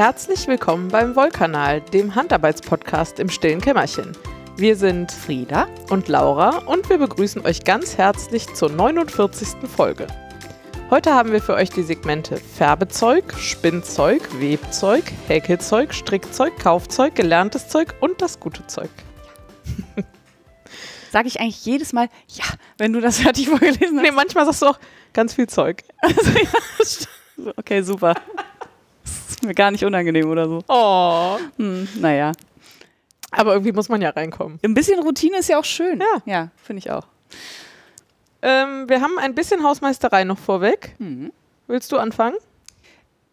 Herzlich willkommen beim Wollkanal, dem Handarbeitspodcast im stillen Kämmerchen. Wir sind Frieda und Laura und wir begrüßen euch ganz herzlich zur 49. Folge. Heute haben wir für euch die Segmente Färbezeug, Spinnzeug, Webzeug, Häkelzeug, Strickzeug, Kaufzeug, gelerntes Zeug und das gute Zeug. Sage ich eigentlich jedes Mal, ja, wenn du das fertig vorgelesen hast. Nee, manchmal sagst du auch ganz viel Zeug. Also, ja, okay, super. Mir gar nicht unangenehm oder so. Oh. Hm, naja. Aber irgendwie muss man ja reinkommen. Ein bisschen Routine ist ja auch schön. Ja. Ja, finde ich auch. Ähm, wir haben ein bisschen Hausmeisterei noch vorweg. Mhm. Willst du anfangen?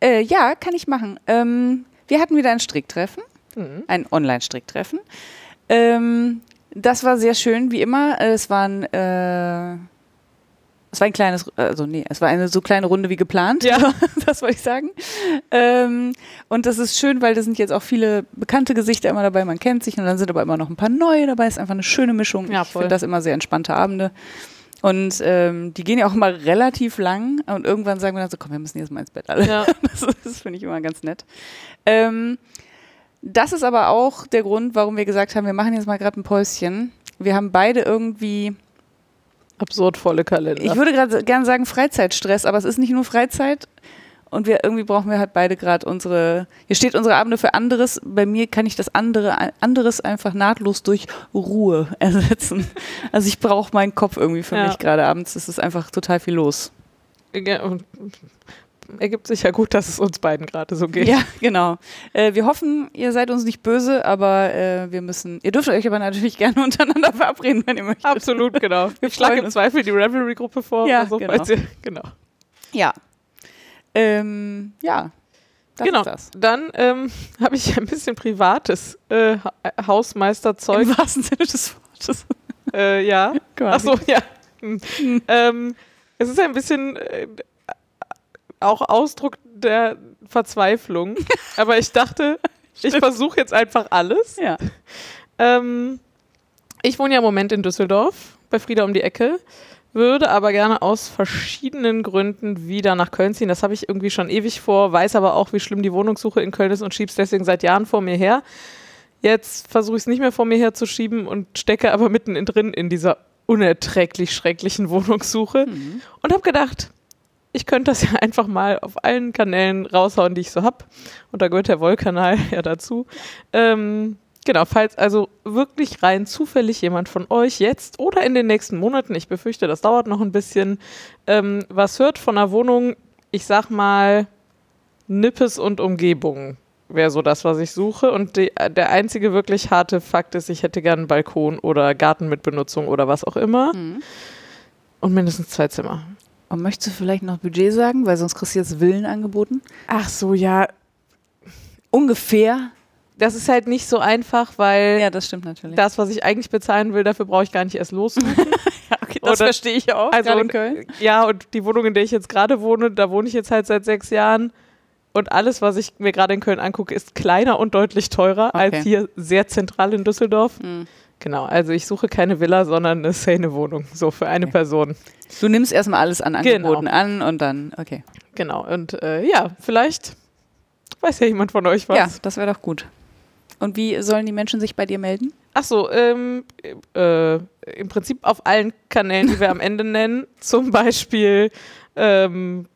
Äh, ja, kann ich machen. Ähm, wir hatten wieder ein Stricktreffen, Mhm. ein Online-Stricktreffen. Ähm, das war sehr schön, wie immer. Äh, Es waren, äh, es war ein kleines, also nee, es war eine so kleine Runde wie geplant. Ja. das wollte ich sagen. Ähm, und das ist schön, weil da sind jetzt auch viele bekannte Gesichter immer dabei. Man kennt sich und dann sind aber immer noch ein paar neue dabei. Ist einfach eine schöne Mischung. Ja, ich voll. finde das immer sehr entspannte Abende. Und ähm, die gehen ja auch immer relativ lang und irgendwann sagen wir dann so, komm, wir müssen jetzt mal ins Bett alle. Ja. Das, das finde ich immer ganz nett. Ähm, das ist aber auch der Grund, warum wir gesagt haben, wir machen jetzt mal gerade ein Päuschen. Wir haben beide irgendwie, Absurd volle Kalender. ich würde gerade gerne sagen Freizeitstress, aber es ist nicht nur Freizeit. Und wir irgendwie brauchen wir halt beide gerade unsere. Hier steht unsere Abende für anderes. Bei mir kann ich das andere anderes einfach nahtlos durch Ruhe ersetzen. Also ich brauche meinen Kopf irgendwie für Ja. mich gerade abends. Es ist einfach total viel los. Ja, ergibt sich ja gut, dass es uns beiden gerade so geht. Ja, genau. Äh, wir hoffen, ihr seid uns nicht böse, aber äh, wir müssen. Ihr dürft euch aber natürlich gerne untereinander verabreden, wenn ihr möchtet. Absolut, genau. Wir Ich schlage im. Zweifel die Revelry-Gruppe vor. Ja, so, genau. ihr, genau. Ja. Ähm, ja. Das genau. ist das. Dann ähm, habe ich ein bisschen privates äh, Ha- Hausmeisterzeug. Im wahrsten Sinne des Wortes. Äh, ja. Ach so, ja. Hm. ähm, es ist ein bisschen äh, auch Ausdruck der Verzweiflung. Aber ich dachte, ich versuche jetzt einfach alles. Ja. Ähm, ich wohne ja im Moment in Düsseldorf, bei Frieda um die Ecke, würde aber gerne aus verschiedenen Gründen wieder nach Köln ziehen. Das habe ich irgendwie schon ewig vor, weiß aber auch, wie schlimm die Wohnungssuche in Köln ist und schieb's deswegen seit Jahren vor mir her. Jetzt versuche ich es nicht mehr vor mir herzuschieben und stecke aber mitten in drin in dieser unerträglich schrecklichen Wohnungssuche Mhm. und habe gedacht, ich könnte das ja einfach mal auf allen Kanälen raushauen, die ich so habe. Und da gehört der Wollkanal ja dazu. Ähm, genau, falls also wirklich rein zufällig jemand von euch jetzt oder in den nächsten Monaten, ich befürchte, das dauert noch ein bisschen, ähm, was hört von einer Wohnung, ich sag mal, Nippes und Umgebung wäre so das, was ich suche. Und die, der einzige wirklich harte Fakt ist, ich hätte gerne einen Balkon oder Garten mit Benutzung oder was auch immer. Mhm. Und mindestens zwei Zimmer. Und möchtest du vielleicht noch Budget sagen? Weil sonst kriegst du jetzt Villen angeboten. Ach so, ja. Ungefähr. Das ist halt nicht so einfach, weil Ja, das stimmt natürlich. das, was ich eigentlich bezahlen will, dafür brauche ich gar nicht erst lossuchen. ja, okay, das verstehe ich auch. Also, in Köln. ja, und die Wohnung, in der ich jetzt gerade wohne, da wohne ich jetzt halt seit sechs Jahren. Und alles, was ich mir gerade in Köln angucke, ist kleiner und deutlich teurer Okay. als hier sehr zentral in Düsseldorf. Mhm. Genau, also ich suche keine Villa, sondern eine Szene-Wohnung, so für eine Okay. Person. Du nimmst erstmal alles an Genau. Angeboten an und dann, okay. Genau, und äh, ja, vielleicht weiß ja jemand von euch was. Ja, das wäre doch gut. Und wie sollen die Menschen sich bei dir melden? Ach so, ähm, äh, im Prinzip auf allen Kanälen, die wir am Ende nennen. Zum Beispiel ähm,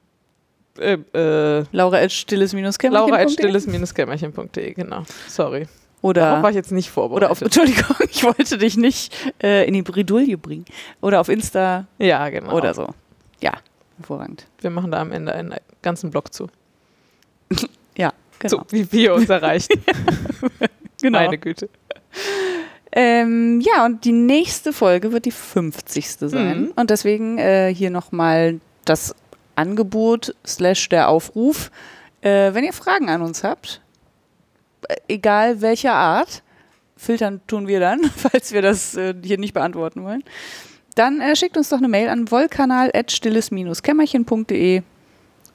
äh, äh, Laura at stilles-kämmerchen.de Laura at stilles-kämmerchen.de, genau. Sorry. Darauf Oder, war ich jetzt nicht vorbereitet. oder auf, Entschuldigung, ich wollte dich nicht äh, in die Bredouille bringen. Oder auf Insta ja, genau. oder so. Ja, hervorragend. Wir machen da am Ende einen ganzen Blog zu. Ja, genau. So, wie wir uns erreichen. genau. Meine Güte. Ähm, ja, und die nächste Folge wird die 50. sein. Mhm. Und deswegen äh, hier nochmal das Angebot slash der Aufruf. Äh, wenn ihr Fragen an uns habt, egal welcher Art, filtern tun wir dann, falls wir das äh, hier nicht beantworten wollen, dann äh, schickt uns doch eine Mail an wollkanal.stilles-kämmerchen.de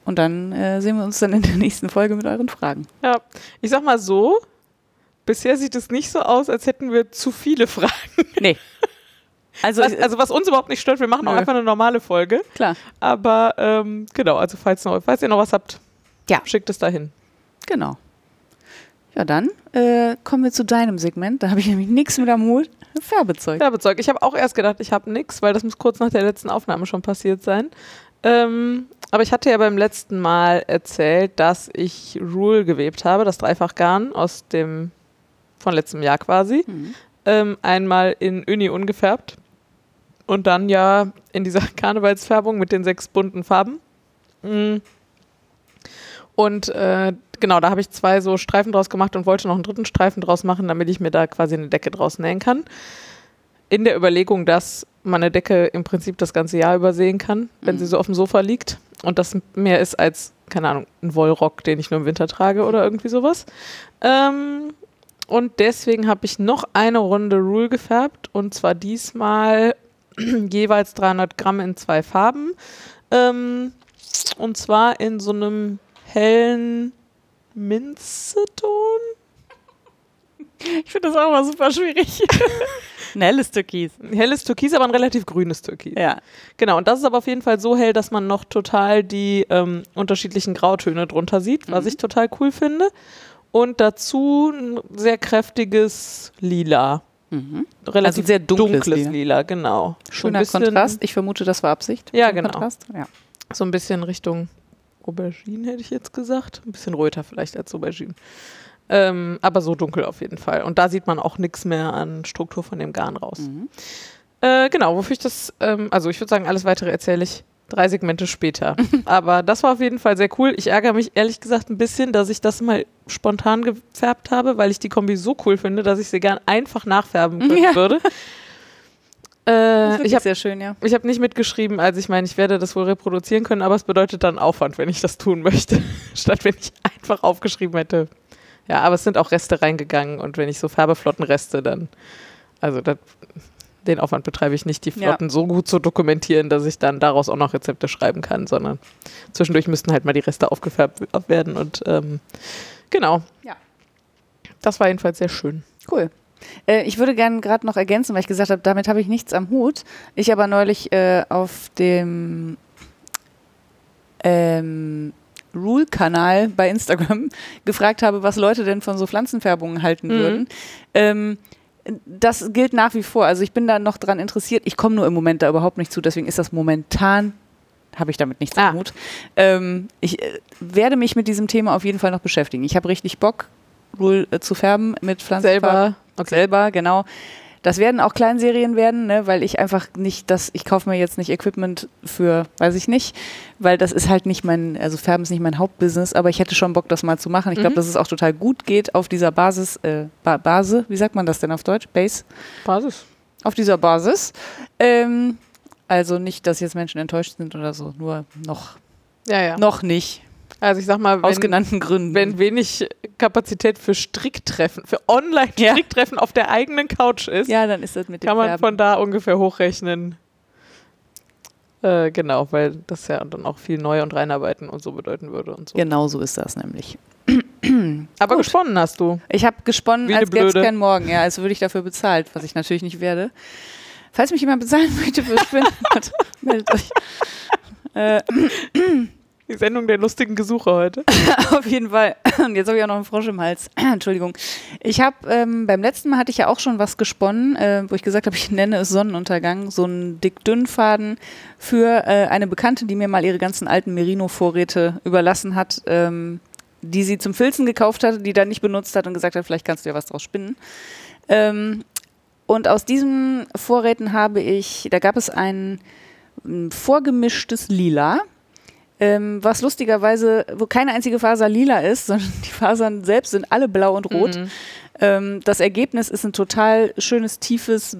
und dann äh, sehen wir uns dann in der nächsten Folge mit euren Fragen. Ja, ich sag mal so, bisher sieht es nicht so aus, als hätten wir zu viele Fragen. Nee. Also, Was, also was uns überhaupt nicht stört, wir machen auch Nö. einfach eine normale Folge. klar, Aber ähm, genau, also falls, noch, falls ihr noch was habt, Ja. schickt es dahin. genau. Ja, dann äh, kommen wir zu deinem Segment. Da habe ich nämlich nichts mit am Hut. Färbezeug. Färbezeug. Ich habe auch erst gedacht, ich habe nichts, weil das muss kurz nach der letzten Aufnahme schon passiert sein. Ähm, aber ich hatte ja beim letzten Mal erzählt, dass ich Rule gewebt habe, das Dreifachgarn aus dem von letztem Jahr quasi. Mhm. Ähm, einmal in Uni ungefärbt und dann ja in dieser Karnevalsfärbung mit den sechs bunten Farben. Mm. Und äh, genau, da habe ich zwei so Streifen draus gemacht und wollte noch einen dritten Streifen draus machen, damit ich mir da quasi eine Decke draus nähen kann. In der Überlegung, dass man eine Decke im Prinzip das ganze Jahr übersehen kann, wenn Mhm. sie so auf dem Sofa liegt und das mehr ist als, keine Ahnung, ein Wollrock, den ich nur im Winter trage oder irgendwie sowas. Ähm, und deswegen habe ich noch eine Runde Rule gefärbt und zwar diesmal jeweils 300 Gramm in zwei Farben. Ähm, und zwar in so einem hellen Minzeton. Ich finde das auch immer super schwierig. Ein helles Türkis. Ein helles Türkis, aber ein relativ grünes Türkis. Ja. Genau, und das ist aber auf jeden Fall so hell, dass man noch total die ähm, unterschiedlichen Grautöne drunter sieht, was Mhm. ich total cool finde. Und dazu ein sehr kräftiges Lila. Mhm. Relativ Also sehr dunkles Lila. Lila. genau. Schöner bisschen- Kontrast. Ich vermute, das war Absicht. Ja, genau. Kontrast. Ja. So ein bisschen Richtung Aubergine, hätte ich jetzt gesagt. Ein bisschen röter vielleicht als Aubergine. Ähm, aber so dunkel auf jeden Fall. Und da sieht man auch nichts mehr an Struktur von dem Garn raus. Mhm. Äh, genau, wofür ich das, ähm, also ich würde sagen, alles weitere erzähle ich drei Segmente später. Aber das war auf jeden Fall sehr cool. Ich ärgere mich ehrlich gesagt ein bisschen, dass ich das mal spontan gefärbt habe, weil ich die Kombi so cool finde, dass ich sie gern einfach nachfärben Ja. würde. Äh, ich habe sehr schön, ja. ich hab nicht mitgeschrieben, also ich meine, ich werde das wohl reproduzieren können, aber es bedeutet dann Aufwand, wenn ich das tun möchte, statt wenn ich einfach aufgeschrieben hätte. Ja, aber es sind auch Reste reingegangen und wenn ich so Färbeflottenreste, dann, also das, den Aufwand betreibe ich nicht, die Ja. Flotten so gut zu dokumentieren, dass ich dann daraus auch noch Rezepte schreiben kann, sondern zwischendurch müssten halt mal die Reste aufgefärbt werden und ähm, genau. Ja. Das war jedenfalls sehr schön. Cool. Äh, ich würde gerne gerade noch ergänzen, weil ich gesagt habe, damit habe ich nichts am Hut. Ich aber neulich äh, auf dem ähm, Rule-Kanal bei Instagram gefragt habe, was Leute denn von so Pflanzenfärbungen halten Mhm. würden. Ähm, das gilt nach wie vor. Also ich bin da noch dran interessiert. Ich komme nur im Moment da überhaupt nicht zu. Deswegen ist das momentan, habe ich damit nichts Ah. am Hut. Ähm, ich äh, werde mich mit diesem Thema auf jeden Fall noch beschäftigen. Ich habe richtig Bock, Rule äh, zu färben mit Pflanzenfarben. Selber, Selber, genau. Das werden auch Kleinserien werden, ne, weil ich einfach nicht das, ich kaufe mir jetzt nicht Equipment für, weiß ich nicht, weil das ist halt nicht mein, also Färben ist nicht mein Hauptbusiness, aber ich hätte schon Bock, das mal zu machen. Ich glaube, Mhm. dass es auch total gut geht auf dieser Basis, äh, ba Base, wie sagt man das denn auf Deutsch? Base? Basis. Auf dieser Basis. Ähm, also nicht, dass jetzt Menschen enttäuscht sind oder so, nur noch, Ja, ja. noch nicht. Also ich sag mal, Aus wenn, genannten Gründen. wenn wenig Kapazität für Stricktreffen, für Ja. Online-Stricktreffen auf der eigenen Couch ist, ja, dann ist das mit dem kann man Färben. von da ungefähr hochrechnen. Äh, genau, weil das ja dann auch viel neu und reinarbeiten und so bedeuten würde und so. Genau so ist das nämlich. Aber gut. gesponnen hast du. Ich habe gesponnen, Wie als gäbe es keinen Morgen. Ja, als würde ich dafür bezahlt, was ich natürlich nicht werde. Falls mich jemand bezahlen möchte für Spinnen, meldet euch. Äh, Die Sendung der lustigen Gesuche heute. auf jeden Fall. Und jetzt habe ich auch noch einen Frosch im Hals. Entschuldigung. Ich habe ähm, beim letzten Mal hatte ich ja auch schon was gesponnen, äh, wo ich gesagt habe, ich nenne es Sonnenuntergang. So einen dick-dünn-Faden für äh, eine Bekannte, die mir mal ihre ganzen alten Merino-Vorräte überlassen hat, ähm, die sie zum Filzen gekauft hatte, die dann nicht benutzt hat und gesagt hat, vielleicht kannst du ja was draus spinnen. Ähm, und aus diesen Vorräten habe ich, da gab es ein, ein vorgemischtes Lila, ähm, was lustigerweise, wo keine einzige Faser lila ist, sondern die Fasern selbst sind alle blau und rot. Mhm. Ähm, das Ergebnis ist ein total schönes, tiefes,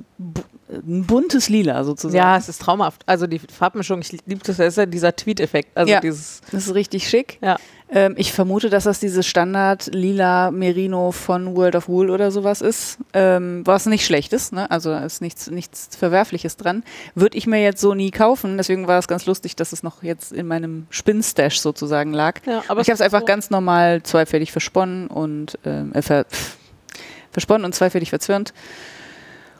ein buntes Lila sozusagen. Ja, es ist traumhaft. Also die Farbmischung, ich liebe das, das ist ja dieser Tweet-Effekt. Also Ja. dieses, Das ist richtig schick. ja. Ähm, ich vermute, dass das dieses Standard lila Merino von World of Wool oder sowas ist, ähm, was nicht schlecht ist. Ne? Also da ist nichts, nichts Verwerfliches dran. Würde ich mir jetzt so nie kaufen. Deswegen war es ganz lustig, dass es noch jetzt in meinem Spinnstash sozusagen lag. ja aber ich habe es einfach so, ganz normal zweifädig versponnen und ähm, äh, ver, versponnen und zweifädig verzwirnt.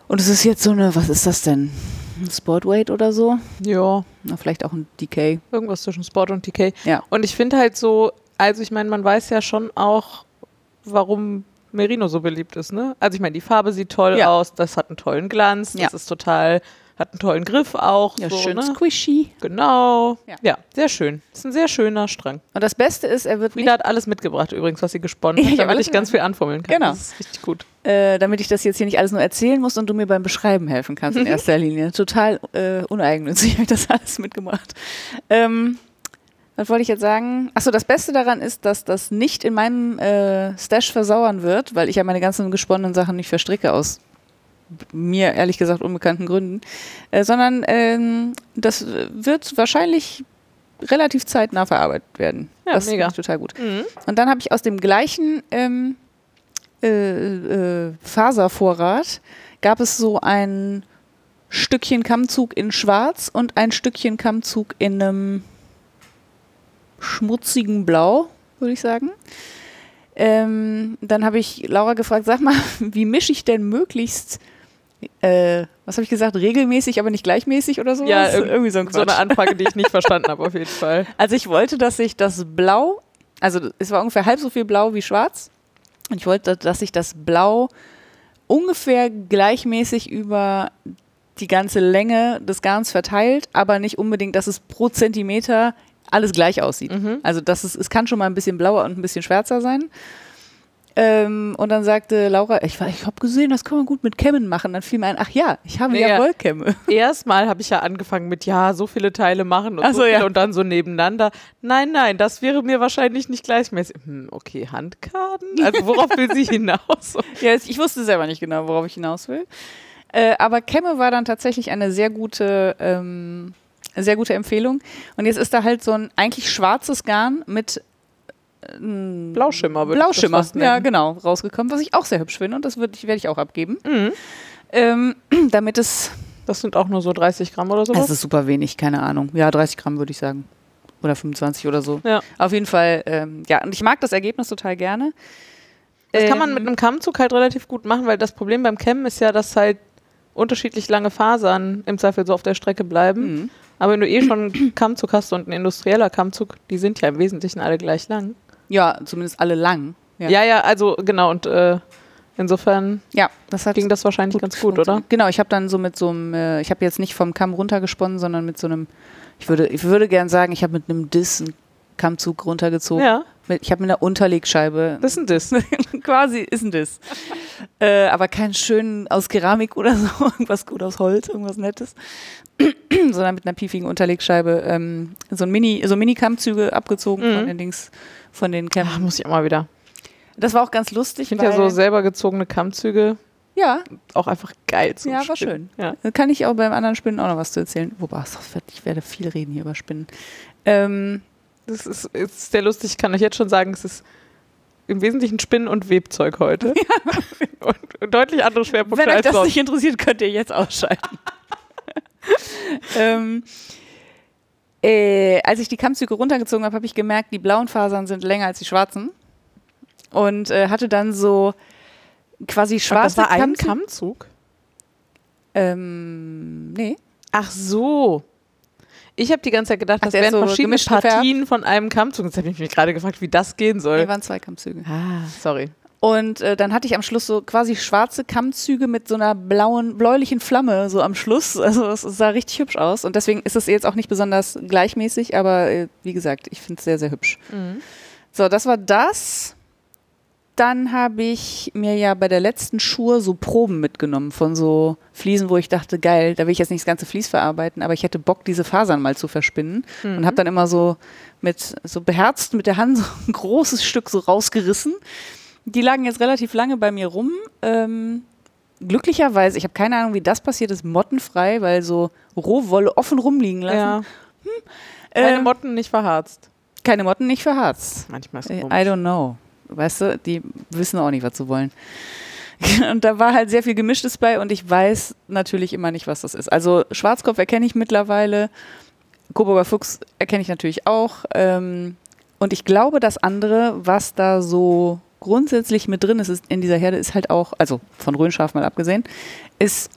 Und es ist jetzt so eine, was ist das denn? Ein Sportweight oder so? Ja, Na, vielleicht auch ein Decay. irgendwas zwischen Sport und TK. Ja. Und ich finde halt so, also ich meine, man weiß ja schon auch, warum Merino so beliebt ist, ne? Also ich meine, die Farbe sieht toll Ja. aus, das hat einen tollen Glanz, das Ja. ist total, hat einen tollen Griff auch. Ja, so, schön ne? squishy. Genau. Ja. Ja. sehr schön. Ist ein sehr schöner Strang. Und das Beste ist, er wird Frieda hat alles mitgebracht übrigens, was sie gesponnen hat, damit ich ganz viel anfummeln kann. Genau. Das ist richtig gut. äh, damit ich das jetzt hier nicht alles nur erzählen muss und du mir beim Beschreiben helfen kannst in erster Linie. Total äh, uneigennützig habe ich das alles mitgebracht. Ähm, was wollte ich jetzt sagen? Achso, das Beste daran ist, dass das nicht in meinem äh, Stash versauern wird, weil ich ja meine ganzen gesponnenen Sachen nicht verstricke aus mir ehrlich gesagt unbekannten Gründen, äh, sondern ähm, das wird wahrscheinlich relativ zeitnah verarbeitet werden. Ja, das mega. ich total gut. Mhm. Und dann habe ich aus dem gleichen ähm, äh, äh, Faservorrat gab es so ein Stückchen Kammzug in Schwarz und ein Stückchen Kammzug in einem schmutzigen Blau, würde ich sagen. Ähm, dann habe ich Laura gefragt, sag mal, wie mische ich denn möglichst, äh, was habe ich gesagt, regelmäßig, aber nicht gleichmäßig oder so? Ja, irg- irgendwie so ein So eine. Anfrage, die ich nicht verstanden habe, auf jeden Fall. Also ich wollte, dass sich das Blau, also es war ungefähr halb so viel Blau wie Schwarz. Und ich wollte, dass sich das Blau ungefähr gleichmäßig über die ganze Länge des Garns verteilt, aber nicht unbedingt, dass es pro Zentimeter alles gleich aussieht. Mhm. Also das ist, es kann schon mal ein bisschen blauer und ein bisschen schwärzer sein. Ähm, und dann sagte Laura, ich, war- ich habe gesehen, das kann man gut mit Kämmen machen. Dann fiel mir ein, ach ja, ich habe ja, Ja. Wollkämme. Erstmal habe ich ja angefangen mit, ja, so viele Teile machen und so so, ja. und dann so nebeneinander. Nein, nein, das wäre mir wahrscheinlich nicht gleichmäßig. Hm, okay, Handkarten? Also worauf will sie hinaus? Ja, ich wusste selber nicht genau, worauf ich hinaus will. Äh, aber Kämme war dann tatsächlich eine sehr gute, ähm, sehr gute Empfehlung. Und jetzt ist da halt so ein eigentlich schwarzes Garn mit ähm, Blauschimmer würde Blauschimmer, ich das ja genau, rausgekommen, was ich auch sehr hübsch finde und das ich, werde ich auch abgeben. Mhm. Ähm, damit es, Das sind auch nur so 30 Gramm oder sowas. es ist super wenig, keine Ahnung. Ja, 30 Gramm würde ich sagen. Oder 25 oder so. ja. Auf jeden Fall, ähm, ja, und ich mag das Ergebnis total gerne. Das kann man Ähm, mit einem Kammzug halt relativ gut machen, weil das Problem beim Kämmen ist ja, dass halt unterschiedlich lange Fasern im Zweifel so auf der Strecke bleiben. Mhm. Aber wenn du eh schon einen Kammzug hast und ein industrieller Kammzug, die sind ja im Wesentlichen alle gleich lang. Ja, zumindest alle lang. Ja, ja, also genau. Und äh, insofern Ja, das ging das wahrscheinlich ganz gut, oder? Genau, ich habe dann so mit so einem, äh, ich habe jetzt nicht vom Kamm runtergesponnen, sondern mit so einem, ich würde, ich würde gern sagen, ich habe mit einem Diss einen Kammzug runtergezogen. Ja, ich habe mit einer Unterlegscheibe, das ist ein Diss. quasi ist ein Diss. äh, aber keinen schönen aus Keramik oder so, irgendwas gut aus Holz, irgendwas Nettes, sondern mit einer piefigen Unterlegscheibe ähm, so ein Mini, so Mini-Kammzüge abgezogen Mhm. von den Dings, von den Kämmen. Ach, muss ich auch mal wieder. Das war auch ganz lustig. Ich finde ja so selber gezogene Kammzüge ja, auch einfach geil zum Ja, war Spinnen. Ja. Da kann ich auch beim anderen Spinnen auch noch was zu erzählen. Wobei, ich werde viel reden hier über Spinnen. Ähm, Das ist, ist sehr lustig, ich kann euch jetzt schon sagen, es ist im Wesentlichen Spinnen- und Webzeug heute. und, und deutlich andere Schwerpunkte wenn euch als das sonst. nicht interessiert, könnt ihr jetzt ausschalten. ähm, äh, als ich die Kammzüge runtergezogen habe, habe ich gemerkt, die blauen Fasern sind länger als die schwarzen. Und äh, hatte dann so quasi schwarze das war ein Kammzüge- Kammzug? Ähm, nee. Ach so. Ich habe die ganze Zeit gedacht, Ach, das wären so verschiedene gemischt gefärbt? Partien von einem Kammzug. Jetzt habe ich mich gerade gefragt, wie das gehen soll. Nee, waren zwei Kammzüge. ah, sorry. Und äh, dann hatte ich am Schluss so quasi schwarze Kammzüge mit so einer blauen, bläulichen Flamme so am Schluss. Also es sah richtig hübsch aus. Und deswegen ist es jetzt auch nicht besonders gleichmäßig, aber äh, wie gesagt, ich finde es sehr, sehr hübsch. Mhm. So, das war das. Dann habe ich mir ja bei der letzten Schur so Proben mitgenommen von so Fliesen, wo ich dachte, geil, da will ich jetzt nicht das ganze Vlies verarbeiten, aber ich hätte Bock, diese Fasern mal zu verspinnen. Und habe dann immer so mit so beherzt mit der Hand so ein großes Stück so rausgerissen. Die lagen jetzt relativ lange bei mir rum. Ähm, glücklicherweise, ich habe keine Ahnung, wie das passiert ist, mottenfrei, weil so Rohwolle offen rumliegen lassen. Ja. Keine Ähm, Motten nicht verharzt. keine Motten, nicht verharzt. Manchmal ist I es I komisch. don't know. Weißt du, die wissen auch nicht, was sie wollen. Und da war halt sehr viel Gemischtes bei und ich weiß natürlich immer nicht, was das ist. Also Schwarzkopf erkenne ich mittlerweile, Coburger Fuchs erkenne ich natürlich auch. Ähm, und ich glaube, das andere, was da so grundsätzlich mit drin ist, ist in dieser Herde, ist halt auch, also von Röhnschaf mal abgesehen, ist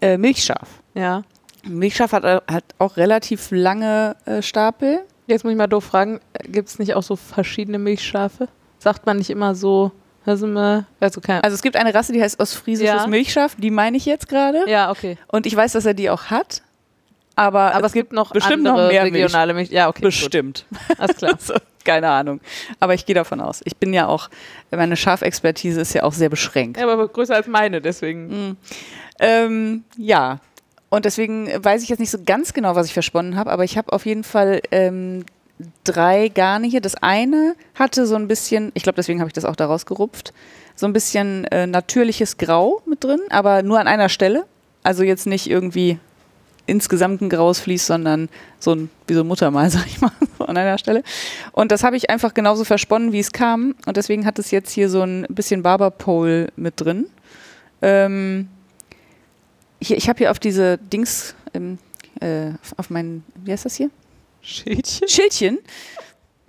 äh, Milchschaf. Ja. Milchschaf hat, äh, hat auch relativ lange äh, Stapel. Jetzt muss ich mal doof fragen, gibt es nicht auch so verschiedene Milchschafe? Sagt man nicht immer so also kein, Also es gibt eine Rasse, die heißt ostfriesisches Ja. Milchschaf, die meine ich jetzt gerade. ja, okay. Und ich weiß, dass er die auch hat. Aber, Aber es gibt noch bestimmt andere noch mehr Milch. regionale Milch. Ja, okay. bestimmt. Gut. Alles klar. So, keine Ahnung. Aber ich gehe davon aus. Ich bin ja auch, meine Schafexpertise ist ja auch sehr beschränkt. Ja, aber größer als meine, deswegen. Ähm, ja. Und deswegen weiß ich jetzt nicht so ganz genau, was ich versponnen habe, aber ich habe auf jeden Fall ähm, drei Garne hier. Das eine hatte so ein bisschen, ich glaube, deswegen habe ich das auch da rausgerupft, so ein bisschen äh, natürliches Grau mit drin, aber nur an einer Stelle. Also jetzt nicht irgendwie insgesamt ein graues Vlies, sondern so ein, wie so ein Muttermal, sag ich mal, so an einer Stelle. Und das habe ich einfach genauso versponnen, wie es kam. Und deswegen hat es jetzt hier so ein bisschen Barberpole mit drin. Ähm, hier, ich habe hier auf diese Dings, ähm, äh, auf meinen, wie heißt das hier? Schädchen? Schildchen.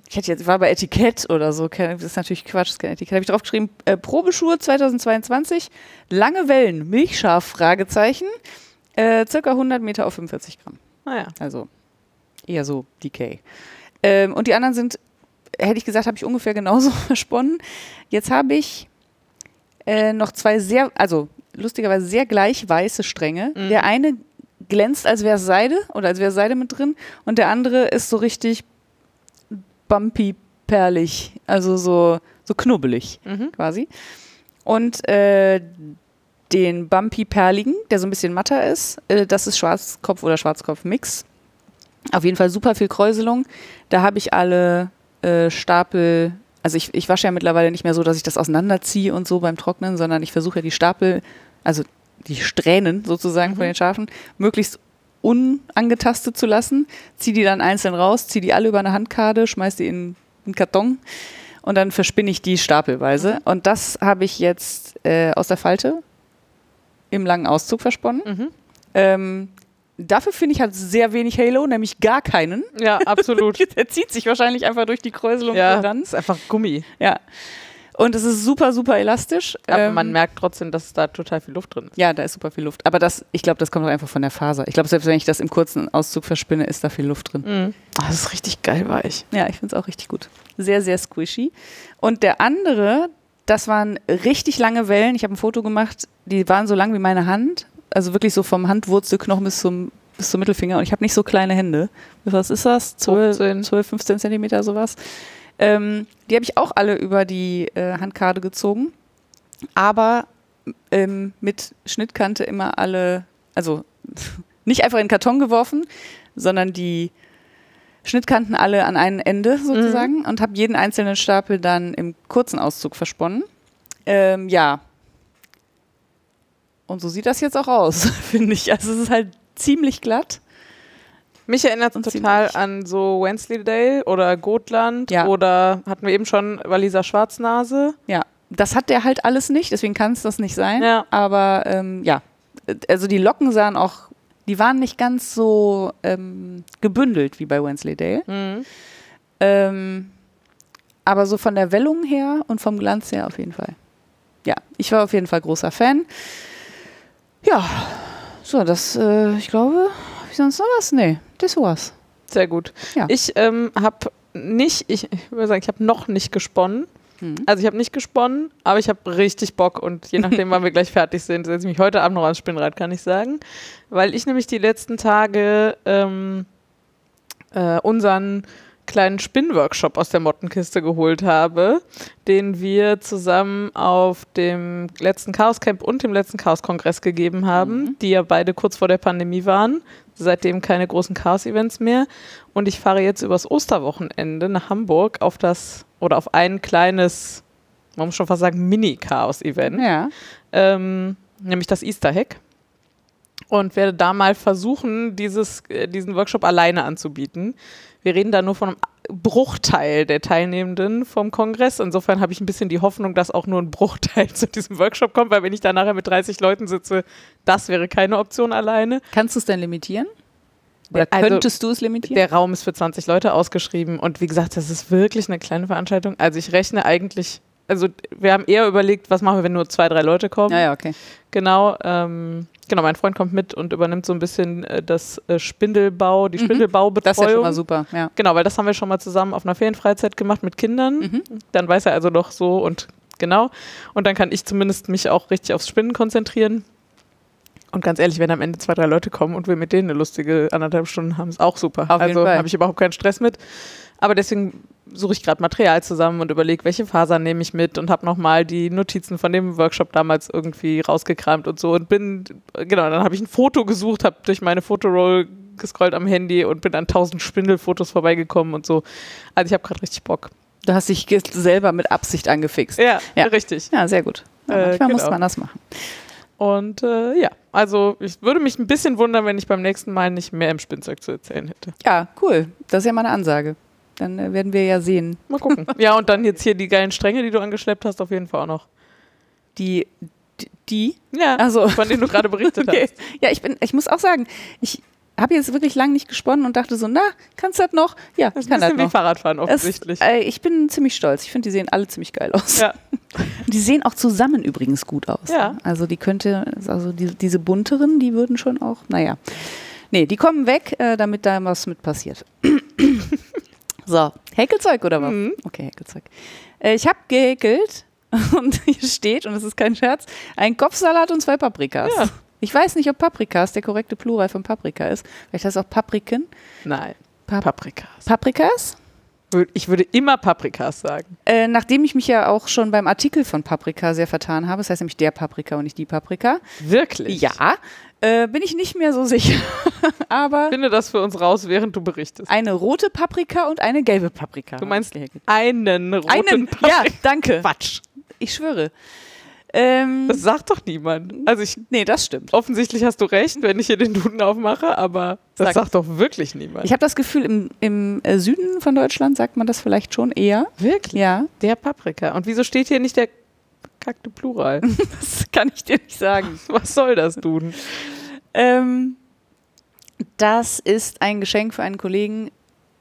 Ich hätte jetzt, war bei Etikett oder so, das ist natürlich Quatsch, das ist kein Etikett. Habe ich draufgeschrieben, äh, Probeschuhe 2022, lange Wellen, Milchschaf, Fragezeichen, äh, circa 100 Meter auf 45 Gramm. Naja. Also eher so Decay. Ähm, und die anderen sind, hätte ich gesagt, habe ich ungefähr genauso versponnen. Jetzt habe ich äh, noch zwei sehr, also lustigerweise sehr gleich weiße Stränge. Mhm. Der eine glänzt, als wäre es Seide oder als wäre Seide mit drin und der andere ist so richtig bumpy perlig, also so, so knubbelig Mhm. quasi. Und äh, den Bumpy Perligen, der so ein bisschen matter ist, äh, das ist Schwarzkopf oder Schwarzkopf-Mix. Auf jeden Fall super viel Kräuselung. Da habe ich alle äh, Stapel, also ich, ich wasche ja mittlerweile nicht mehr so, dass ich das auseinanderziehe und so beim Trocknen, sondern ich versuche ja die Stapel, also die Strähnen sozusagen von den Schafen, möglichst unangetastet zu lassen. Ziehe die dann einzeln raus, ziehe die alle über eine Handkarte, schmeiß die in einen Karton und dann verspinne ich die stapelweise. Und das habe ich jetzt äh, aus der Falte im langen Auszug versponnen. Mhm. Ähm, dafür finde ich halt sehr wenig Halo, nämlich gar keinen. Ja, absolut. Der zieht sich wahrscheinlich einfach durch die Kräuselung ja, ran. ist einfach Gummi. Ja. Und es ist super, super elastisch. Aber Ähm, man merkt trotzdem, dass da total viel Luft drin ist. ja, da ist super viel Luft. Aber das, ich glaube, das kommt auch einfach von der Faser. Ich glaube, selbst wenn ich das im kurzen Auszug verspinne, ist da viel Luft drin. Mhm. Ah, das ist richtig geil weich. Ja, ich finde es auch richtig gut. Sehr, sehr squishy. Und der andere, das waren richtig lange Wellen. Ich habe ein Foto gemacht, die waren so lang wie meine Hand. Also wirklich so vom Handwurzelknochen bis zum, bis zum Mittelfinger. Und ich habe nicht so kleine Hände. Was ist das? 12, 15. 12 15 Zentimeter sowas. Ähm, die habe ich auch alle über die äh, Handkarte gezogen. Aber ähm, mit Schnittkante immer alle, also nicht einfach in den Karton geworfen, sondern die Schnittkanten alle an ein Ende sozusagen und habe jeden einzelnen Stapel dann im kurzen Auszug versponnen. Ähm, ja. Und so sieht das jetzt auch aus, finde ich. Also es ist halt ziemlich glatt. Mich erinnert es total an so Wensleydale oder Gotland Ja. oder hatten wir eben schon Walliser Schwarznase. Ja, das hat der halt alles nicht, deswegen kann es das nicht sein. Ja. Aber ähm, ja, also die Locken sahen auch, die waren nicht ganz so ähm, gebündelt wie bei Wensleydale. Mhm. Ähm, aber so von der Wellung her und vom Glanz her auf jeden Fall. Ja, ich war auf jeden Fall großer Fan. Ja, so, das, äh, ich glaube, ich sonst noch was? Nee, das war's. Sehr gut. Ja. Ich ähm, habe nicht, ich, ich würde sagen, ich habe noch nicht gesponnen. Mhm. Also ich habe nicht gesponnen, aber ich habe richtig Bock und je nachdem, wann wir gleich fertig sind, setze ich mich heute Abend noch ans Spinnrad, kann ich sagen. Weil ich nämlich die letzten Tage ähm, äh, unseren kleinen Spinnworkshop aus der Mottenkiste geholt habe, den wir zusammen auf dem letzten Chaos Camp und dem letzten Chaos Kongress gegeben haben, die ja beide kurz vor der Pandemie waren. Seitdem keine großen Chaos-Events mehr. Und ich fahre jetzt übers Osterwochenende nach Hamburg auf das oder auf ein kleines, man muss schon fast sagen, Mini-Chaos-Event Ja. ähm, nämlich das Easter Hack. Und werde da mal versuchen, dieses, äh, diesen Workshop alleine anzubieten. Wir reden da nur von einem Bruchteil der Teilnehmenden vom Kongress. Insofern habe ich ein bisschen die Hoffnung, dass auch nur ein Bruchteil zu diesem Workshop kommt, weil wenn ich da nachher mit 30 Leuten sitze, das wäre keine Option alleine. Kannst du es denn limitieren? Oder Also, könntest du es limitieren? Der Raum ist für 20 Leute ausgeschrieben und wie gesagt, das ist wirklich eine kleine Veranstaltung. Also ich rechne eigentlich, also wir haben eher überlegt, was machen wir, wenn nur zwei, drei Leute kommen. ja, ja, okay. Genau, ähm, genau, mein Freund kommt mit und übernimmt so ein bisschen äh, das äh, Spindelbau, die Spindelbaubetreuung. Das ist ja schon mal super, ja. Genau, weil das haben wir schon mal zusammen auf einer Ferienfreizeit gemacht mit Kindern. Mhm. Dann weiß er also doch so und genau. Und dann kann ich zumindest mich auch richtig aufs Spinnen konzentrieren. Und ganz ehrlich, wenn am Ende zwei, drei Leute kommen und wir mit denen eine lustige anderthalb Stunden haben, ist auch super. Auf also habe ich überhaupt keinen Stress mit. Aber deswegen suche ich gerade Material zusammen und überlege, welche Fasern nehme ich mit und habe nochmal die Notizen von dem Workshop damals irgendwie rausgekramt und so und bin, genau, dann habe ich ein Foto gesucht, habe durch meine Fotoroll gescrollt am Handy und bin an tausend Spindelfotos vorbeigekommen und so. Also ich habe gerade richtig Bock. Du hast dich selber mit Absicht angefixt. Ja, Ja. richtig. Ja, sehr gut. Ja, Äh, manchmal muss genau. man das machen. Und äh, ja, also ich würde mich ein bisschen wundern, wenn ich beim nächsten Mal nicht mehr im Spielzeug zu erzählen hätte. Ja, cool. Das ist ja mal eine Ansage. Dann äh, werden wir ja sehen. Mal gucken. ja, und dann jetzt hier die geilen Stränge, die du angeschleppt hast, auf jeden Fall auch noch. Die, die-? Ja, Also von denen du gerade berichtet Okay. hast. Ja, ich bin, ich muss auch sagen, ich habe jetzt wirklich lange nicht gesponnen und dachte so, na, kannst du das noch? Ja, Das ich kann ein das bisschen wie noch. Fahrradfahren Es, offensichtlich. äh, ich bin ziemlich stolz. Ich finde, die sehen alle ziemlich geil aus. ja. Die sehen auch zusammen übrigens gut aus. Ja. ne? Also die könnte, also die, diese bunteren, die würden schon auch, naja. Nee, die kommen weg, äh, damit da was mit passiert. So, Häkelzeug oder was? Mhm. Okay, Häkelzeug. Äh, ich habe gehäkelt und hier steht, und das ist kein Scherz, ein Kopfsalat und zwei Paprikas. Ja. Ich weiß nicht, ob Paprikas der korrekte Plural von Paprika ist. Vielleicht heißt es auch Papriken. Nein, Pap- Paprikas. Paprikas? Ich würde immer Paprikas sagen. Äh, nachdem ich mich ja auch schon beim Artikel von Paprika sehr vertan habe, das heißt nämlich der Paprika und nicht die Paprika, Wirklich? ja, äh, bin ich nicht mehr so sicher. Aber Finde das für uns raus, während du berichtest. eine rote Paprika und eine gelbe Paprika. Du meinst einen roten einen? Paprika. Ja, danke. Quatsch. Ich schwöre. Ähm, Das sagt doch niemand. Also ich, nee, das stimmt. offensichtlich hast du recht, wenn ich hier den Duden aufmache, aber das Sag- sagt doch wirklich niemand. Ich habe das Gefühl, im, im äh, Süden von Deutschland sagt man das vielleicht schon eher. wirklich? Ja, Der Paprika. Und wieso steht hier nicht der kackte Plural? das kann ich dir nicht sagen. Was soll das, Duden? Ähm, das ist ein Geschenk für einen Kollegen,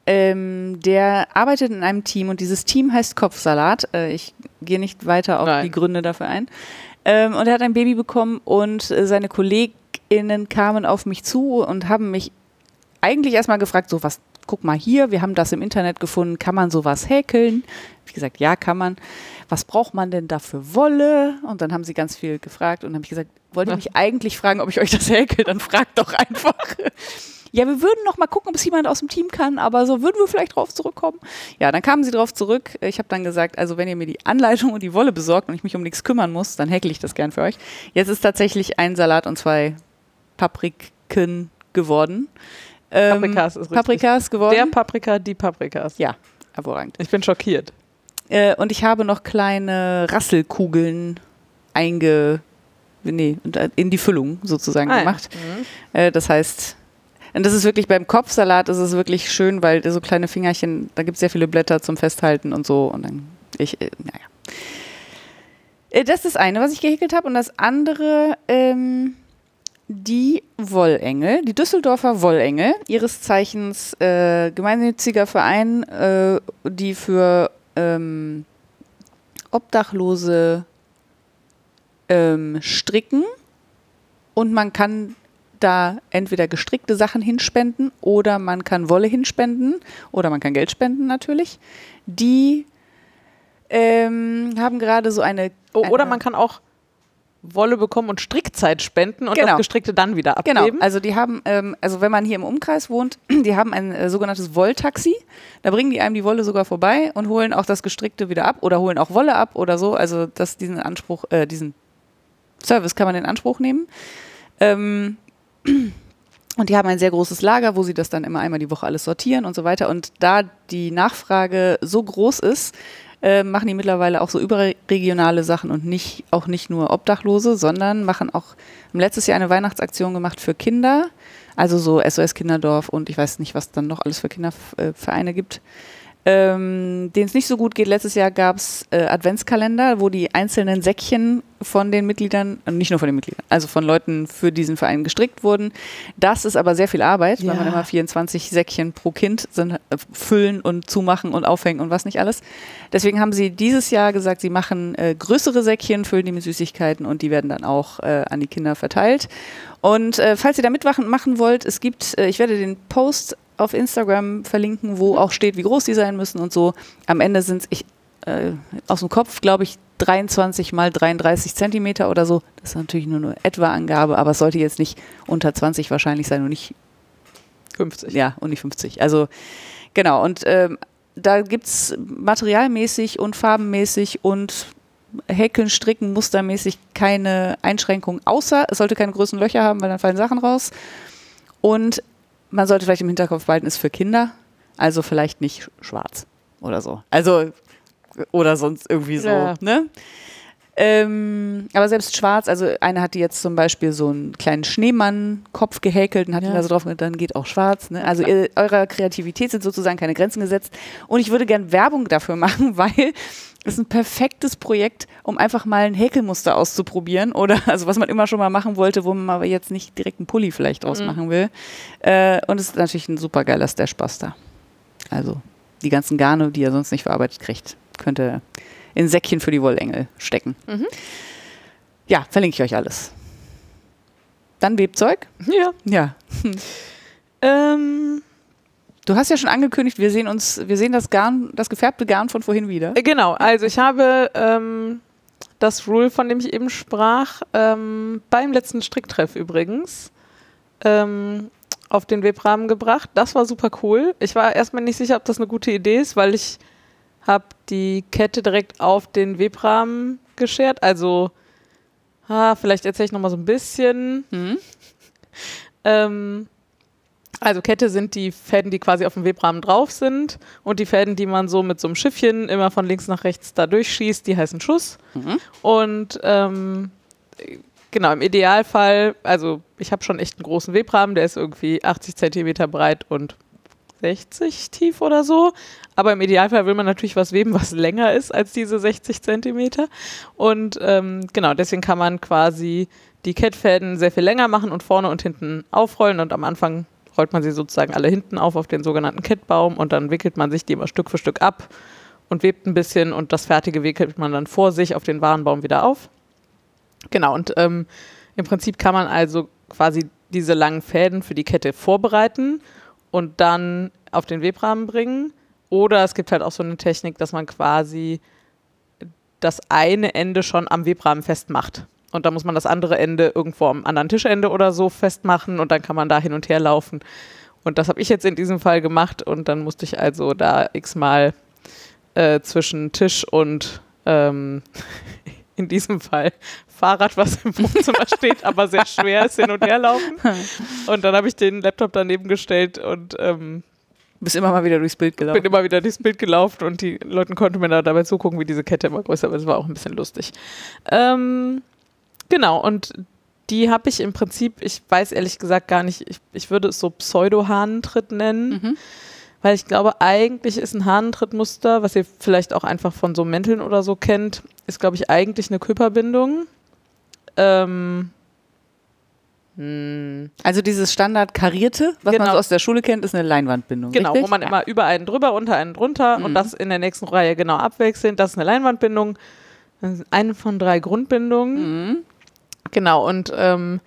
ähm, der arbeitet in einem Team und dieses Team heißt Kopfsalat. Äh, ich gehe nicht weiter auf Nein. die Gründe dafür ein. Ähm, und er hat ein Baby bekommen und äh, seine KollegInnen kamen auf mich zu und haben mich eigentlich erstmal gefragt, so was, guck mal hier, wir haben das im Internet gefunden, kann man sowas häkeln? Wie gesagt, ja, kann man. Was braucht man denn da für Wolle? Und dann haben sie ganz viel gefragt und dann habe ich gesagt, wollt ihr mich eigentlich fragen, ob ich euch das häkel? Dann fragt doch einfach. Ja, wir würden noch mal gucken, ob es jemand aus dem Team kann, aber so würden wir vielleicht drauf zurückkommen. Ja, dann kamen sie drauf zurück. Ich habe dann gesagt, also wenn ihr mir die Anleitung und die Wolle besorgt und ich mich um nichts kümmern muss, dann häkel ich das gern für euch. Jetzt ist tatsächlich ein Salat und zwei Papriken geworden. Ähm, Paprikas ist richtig. Paprikas geworden. Der Paprika, die Paprikas. ja, hervorragend. Ich bin schockiert. Äh, und ich habe noch kleine Rasselkugeln einge nee, in die Füllung sozusagen Ah, ja. gemacht. Mhm. Äh, das heißt, und das ist wirklich beim Kopfsalat ist es wirklich schön, weil so kleine Fingerchen, da gibt es sehr viele Blätter zum Festhalten und so. Und dann, ich, äh, naja. Äh, das ist das eine, was ich gehäkelt habe. Und das andere, ähm, die Wollengel, die Düsseldorfer Wollengel, ihres Zeichens äh, gemeinnütziger Verein, äh, die für ähm, Obdachlose ähm, stricken. Und man kann da entweder gestrickte Sachen hinspenden oder man kann Wolle hinspenden oder man kann Geld spenden natürlich. Die ähm, haben gerade so eine. Oh, oder eine- man kann auch Wolle bekommen und Strickzeit spenden und Genau. das Gestrickte dann wieder Genau, abgeben. also die haben, ähm, also wenn man hier im Umkreis wohnt, die haben ein äh, sogenanntes Wolltaxi. Da bringen die einem die Wolle sogar vorbei und holen auch das Gestrickte wieder ab oder holen auch Wolle ab oder so. Also das, diesen Anspruch, äh, diesen Service kann man in Anspruch nehmen. Ähm, und die haben ein sehr großes Lager, wo sie das dann immer einmal die Woche alles sortieren und so weiter. Und da die Nachfrage so groß ist, äh, machen die mittlerweile auch so überregionale Sachen und nicht, auch nicht nur Obdachlose, sondern machen auch, letztes Jahr eine Weihnachtsaktion gemacht für Kinder, also so SOS Kinderdorf und ich weiß nicht, was dann noch alles für Kindervereine gibt. Ähm, denen es nicht so gut geht. Letztes Jahr gab es äh, Adventskalender, wo die einzelnen Säckchen von den Mitgliedern, äh, nicht nur von den Mitgliedern, also von Leuten für diesen Verein gestrickt wurden. Das ist aber sehr viel Arbeit, weil Ja. man immer 24 Säckchen pro Kind sind, äh, füllen und zumachen und aufhängen und was nicht alles. Deswegen haben sie dieses Jahr gesagt, sie machen äh, größere Säckchen, füllen die mit Süßigkeiten und die werden dann auch äh, an die Kinder verteilt. Und äh, falls ihr da mitmachen machen wollt, es gibt, äh, ich werde den Post auf Instagram verlinken, wo auch steht, wie groß die sein müssen und so. Am Ende sind es, ich, äh, aus dem Kopf, glaube ich, 23 mal 33 Zentimeter oder so. Das ist natürlich nur eine etwa Angabe, aber es sollte jetzt nicht unter 20 wahrscheinlich sein und nicht 50. ja, und nicht 50. Also genau, und ähm, da gibt es materialmäßig und farbenmäßig und Häkeln, Stricken, mustermäßig keine Einschränkungen, außer es sollte keine großen Löcher haben, weil dann fallen Sachen raus. Und man sollte vielleicht im Hinterkopf behalten, ist für Kinder, also vielleicht nicht schwarz oder so. Also oder sonst irgendwie so, Ja. ne? Ähm, aber selbst schwarz, also eine hat die jetzt zum Beispiel so einen kleinen Schneemann-Kopf gehäkelt und hat Ja. ihn da so drauf, dann geht auch schwarz. Ne? Also ihr, eurer Kreativität sind sozusagen keine Grenzen gesetzt. Und ich würde gern Werbung dafür machen, weil es ist ein perfektes Projekt, um einfach mal ein Häkelmuster auszuprobieren oder also was man immer schon mal machen wollte, wo man aber jetzt nicht direkt einen Pulli vielleicht Mhm. machen will. Äh, und es ist natürlich ein super geiler Stash-Buster. Also die ganzen Garne, die ihr sonst nicht verarbeitet kriegt, könnt ihr in Säckchen für die Wollengel stecken. Mhm. Ja, verlinke ich euch alles. Dann Webzeug. Ja. Ja. Ähm, Du hast ja schon angekündigt, wir sehen uns, wir sehen das Garn, das gefärbte Garn von vorhin wieder. äh, genau, also ich habe ähm, das Rule, von dem ich eben sprach, ähm, beim letzten Stricktreff übrigens ähm, auf den Webrahmen gebracht. Das war super cool. Ich war erstmal nicht sicher, ob das eine gute Idee ist, weil ich habe die Kette direkt auf den Webrahmen geschert. Also, ah, vielleicht erzähle ich nochmal so ein bisschen. Hm? Ähm, also Kette sind die Fäden, die quasi auf dem Webrahmen drauf sind und die Fäden, die man so mit so einem Schiffchen immer von links nach rechts da durchschießt, die heißen Schuss. Mhm. Und ähm, genau, im Idealfall, also ich habe schon echt einen großen Webrahmen, der ist irgendwie 80 Zentimeter breit und 60 tief oder so. Aber im Idealfall will man natürlich was weben, was länger ist als diese 60 Zentimeter. Und ähm, genau, deswegen kann man quasi die Kettfäden sehr viel länger machen und vorne und hinten aufrollen. Und am Anfang rollt man sie sozusagen alle hinten auf auf den sogenannten Kettbaum und dann wickelt man sich die immer Stück für Stück ab und webt ein bisschen und das Fertige wickelt man dann vor sich auf den Warenbaum wieder auf. Genau, und ähm, im Prinzip kann man also quasi diese langen Fäden für die Kette vorbereiten und dann auf den Webrahmen bringen. Oder es gibt halt auch so eine Technik, dass man quasi das eine Ende schon am Webrahmen festmacht. Und dann muss man das andere Ende irgendwo am anderen Tischende oder so festmachen und dann kann man da hin und her laufen. Und das habe ich jetzt in diesem Fall gemacht und dann musste ich also da x-mal äh, zwischen Tisch und ähm, in diesem Fall Fahrrad, was im Wohnzimmer steht, aber sehr schwer ist, hin und her laufen. Und dann habe ich den Laptop daneben gestellt und ähm, Bist immer mal wieder durchs Bild gelaufen. bin immer wieder durchs Bild gelaufen und die Leute konnten mir da dabei zugucken, wie diese Kette immer größer wird. Das war auch ein bisschen lustig. Ähm, genau, und die habe ich im Prinzip, ich weiß ehrlich gesagt gar nicht, ich, ich würde es so Pseudo-Hahnentritt nennen, Mhm. weil ich glaube, eigentlich ist ein Hahnentrittmuster, was ihr vielleicht auch einfach von so Mänteln oder so kennt, ist, glaube ich, eigentlich eine Küpperbindung. Ähm, hm. Also dieses Standard karierte, was man Genau. so aus der Schule kennt, ist eine Leinwandbindung. Genau, richtig? wo man immer über einen drüber, unter einen drunter und Mhm. das in der nächsten Reihe genau abwechselnd. Das ist eine Leinwandbindung. Das ist eine von drei Grundbindungen. Mhm. Genau, und ähm,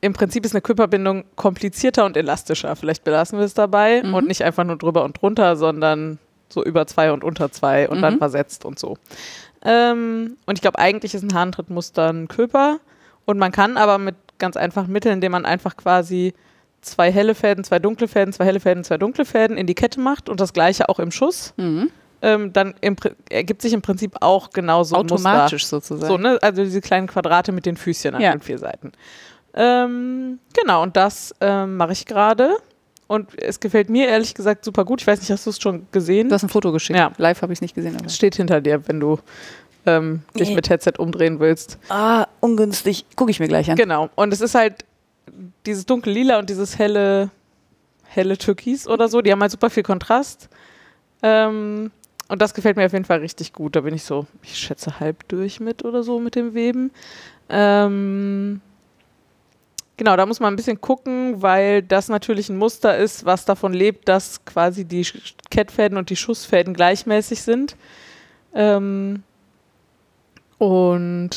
im Prinzip ist eine Küpperbindung komplizierter und elastischer. Vielleicht belassen wir es dabei Mhm. und nicht einfach nur drüber und drunter, sondern so über zwei und unter zwei und dann Mhm. versetzt und so. Ähm, und ich glaube, eigentlich ist ein Hahntrittmuster ein Köper und man kann aber mit ganz einfachen Mitteln, indem man einfach quasi zwei helle Fäden, zwei dunkle Fäden, zwei helle Fäden, zwei dunkle Fäden in die Kette macht und das gleiche auch im Schuss, Mhm. Ähm, dann im, ergibt sich im Prinzip auch genauso ein Muster. Automatisch sozusagen. So, ne? Also diese kleinen Quadrate mit den Füßchen an Ja. den vier Seiten. Ähm, genau, und das ähm, mache ich gerade. Und es gefällt mir ehrlich gesagt super gut. Ich weiß nicht, hast du es schon gesehen? Du hast ein Foto geschickt. Ja. Live habe ich es nicht gesehen. Es steht hinter dir, wenn du ähm, dich Nee. mit Headset umdrehen willst. Ah, ungünstig. Gucke ich mir gleich an. Genau. Und es ist halt dieses dunkle Lila und dieses helle, helle Türkis oder so. Die haben halt super viel Kontrast. Ähm, und das gefällt mir auf jeden Fall richtig gut. Da bin ich so, ich schätze, halb durch mit oder so mit dem Weben. Ähm, genau, da muss man ein bisschen gucken, weil das natürlich ein Muster ist, was davon lebt, dass quasi die Kettfäden und die Schussfäden gleichmäßig sind. Ähm, und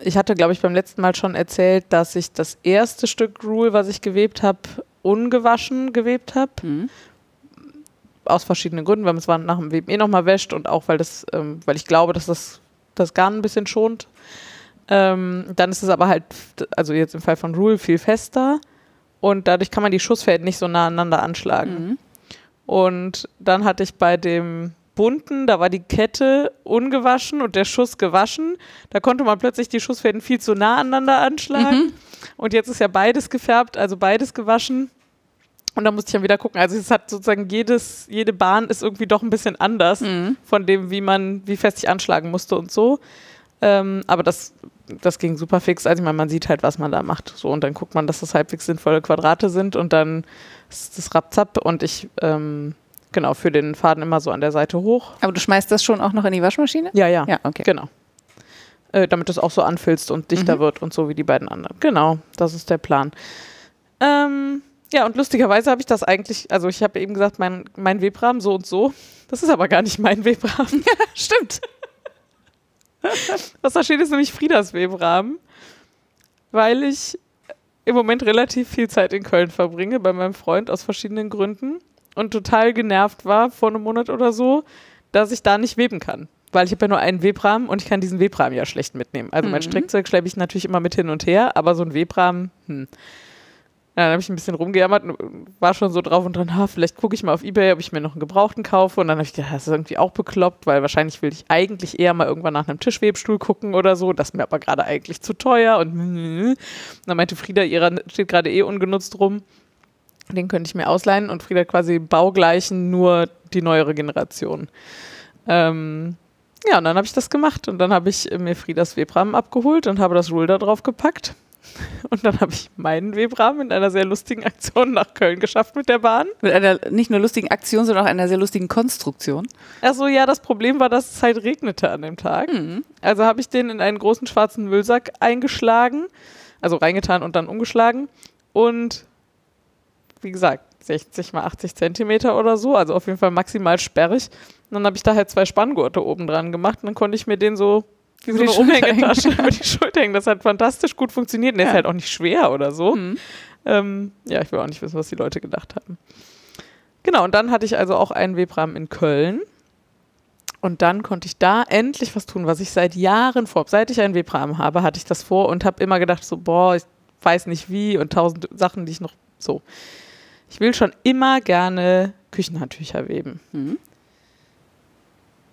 ich hatte, glaube ich, beim letzten Mal schon erzählt, dass ich das erste Stück Rule, was ich gewebt habe, ungewaschen gewebt habe. Mhm. Aus verschiedenen Gründen, weil man es nach dem Weben eh nochmal wäscht und auch weil das, ähm, weil ich glaube, dass das das Garn ein bisschen schont. Ähm, dann ist es aber halt, also jetzt im Fall von Rule, viel fester und dadurch kann man die Schussfäden nicht so nah aneinander anschlagen. Mhm. Und dann hatte ich bei dem bunten, da war die Kette ungewaschen und der Schuss gewaschen. Da konnte man plötzlich die Schussfäden viel zu nah aneinander anschlagen. Mhm. Und jetzt ist ja beides gefärbt, also beides gewaschen. Und da musste ich dann wieder gucken. Also es hat sozusagen jedes, jede Bahn ist irgendwie doch ein bisschen anders Mhm. von dem, wie man, wie fest ich anschlagen musste und so. Ähm, aber das, das ging super fix. Also ich meine, man sieht halt, was man da macht. So, und dann guckt man, dass das halbwegs sinnvolle Quadrate sind und dann ist das rapzapp und ich ähm, genau für den Faden immer so an der Seite hoch. Aber du schmeißt das schon auch noch in die Waschmaschine? Ja, ja. Ja, okay. Genau. Äh, damit es auch so anfilzt und dichter Mhm. wird und so wie die beiden anderen. Genau, das ist der Plan. Ähm, ja, und lustigerweise habe ich das eigentlich, also ich habe eben gesagt, mein, mein Webrahmen so und so. Das ist aber gar nicht mein Webrahmen. Stimmt. Was da steht, ist nämlich Friedas Webrahmen, weil ich im Moment relativ viel Zeit in Köln verbringe bei meinem Freund aus verschiedenen Gründen und total genervt war vor einem Monat oder so, dass ich da nicht weben kann. Weil ich habe ja nur einen Webrahmen und ich kann diesen Webrahmen ja schlecht mitnehmen. Also mein Mhm. Strickzeug schleppe ich natürlich immer mit hin und her, aber so ein Webrahmen, hm. Dann habe ich ein bisschen rumgejammert und war schon so drauf und dran, ha, vielleicht gucke ich mal auf Ebay, ob ich mir noch einen Gebrauchten kaufe. Und dann habe ich gedacht, das ist irgendwie auch bekloppt, weil wahrscheinlich will ich eigentlich eher mal irgendwann nach einem Tischwebstuhl gucken oder so. Das ist mir aber gerade eigentlich zu teuer. Und dann meinte Frieda, ihrer steht gerade eh ungenutzt rum. Den könnte ich mir ausleihen und Frieda quasi baugleichen, nur die neuere Generation. Ähm, ja, und dann habe ich das gemacht und dann habe ich mir Friedas Webrahmen abgeholt und habe das Rule da drauf gepackt. Und dann habe ich meinen Webrahmen in einer sehr lustigen Aktion nach Köln geschafft mit der Bahn. Mit einer nicht nur lustigen Aktion, sondern auch einer sehr lustigen Konstruktion. Also ja, das Problem war, dass es halt regnete an dem Tag. Mhm. Also habe ich den in einen großen schwarzen Müllsack eingeschlagen, also reingetan und dann umgeschlagen. Und wie gesagt, 60 mal 80 Zentimeter oder so, also auf jeden Fall maximal sperrig. Und dann habe ich da halt zwei Spanngurte oben dran gemacht und dann konnte ich mir den so wie so eine Umhängetasche über die Schulter hängen. Das hat fantastisch gut funktioniert. Und der Ja. ist halt auch nicht schwer oder so. Mhm. Ähm, ja, ich will auch nicht wissen, was die Leute gedacht haben. Genau, und dann hatte ich also auch einen Webrahmen in Köln. Und dann konnte ich da endlich was tun, was ich seit Jahren vor. Seit ich einen Webrahmen habe, hatte ich das vor und habe immer gedacht, so, boah, ich weiß nicht wie und tausend Sachen, die ich noch so. Ich will schon immer gerne Küchenhandtücher weben. Mhm.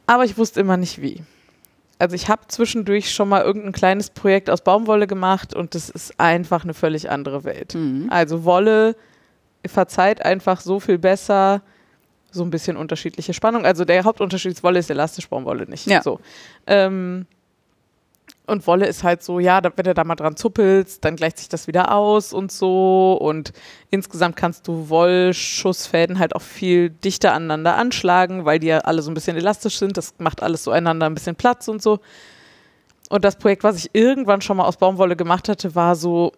Aber ich wusste immer nicht wie. Also ich habe zwischendurch schon mal irgendein kleines Projekt aus Baumwolle gemacht und das ist einfach eine völlig andere Welt. Mhm. Also Wolle verzeiht einfach so viel besser so ein bisschen unterschiedliche Spannung. Also der Hauptunterschied ist Wolle ist elastisch, Baumwolle nicht. Ja. So. Ähm, und Wolle ist halt so, ja, wenn du da mal dran zuppelst, dann gleicht sich das wieder aus und so. Und insgesamt kannst du Wollschussfäden halt auch viel dichter aneinander anschlagen, weil die ja alle so ein bisschen elastisch sind. Das macht alles so einander ein bisschen Platz und so. Und das Projekt, was ich irgendwann schon mal aus Baumwolle gemacht hatte, war so,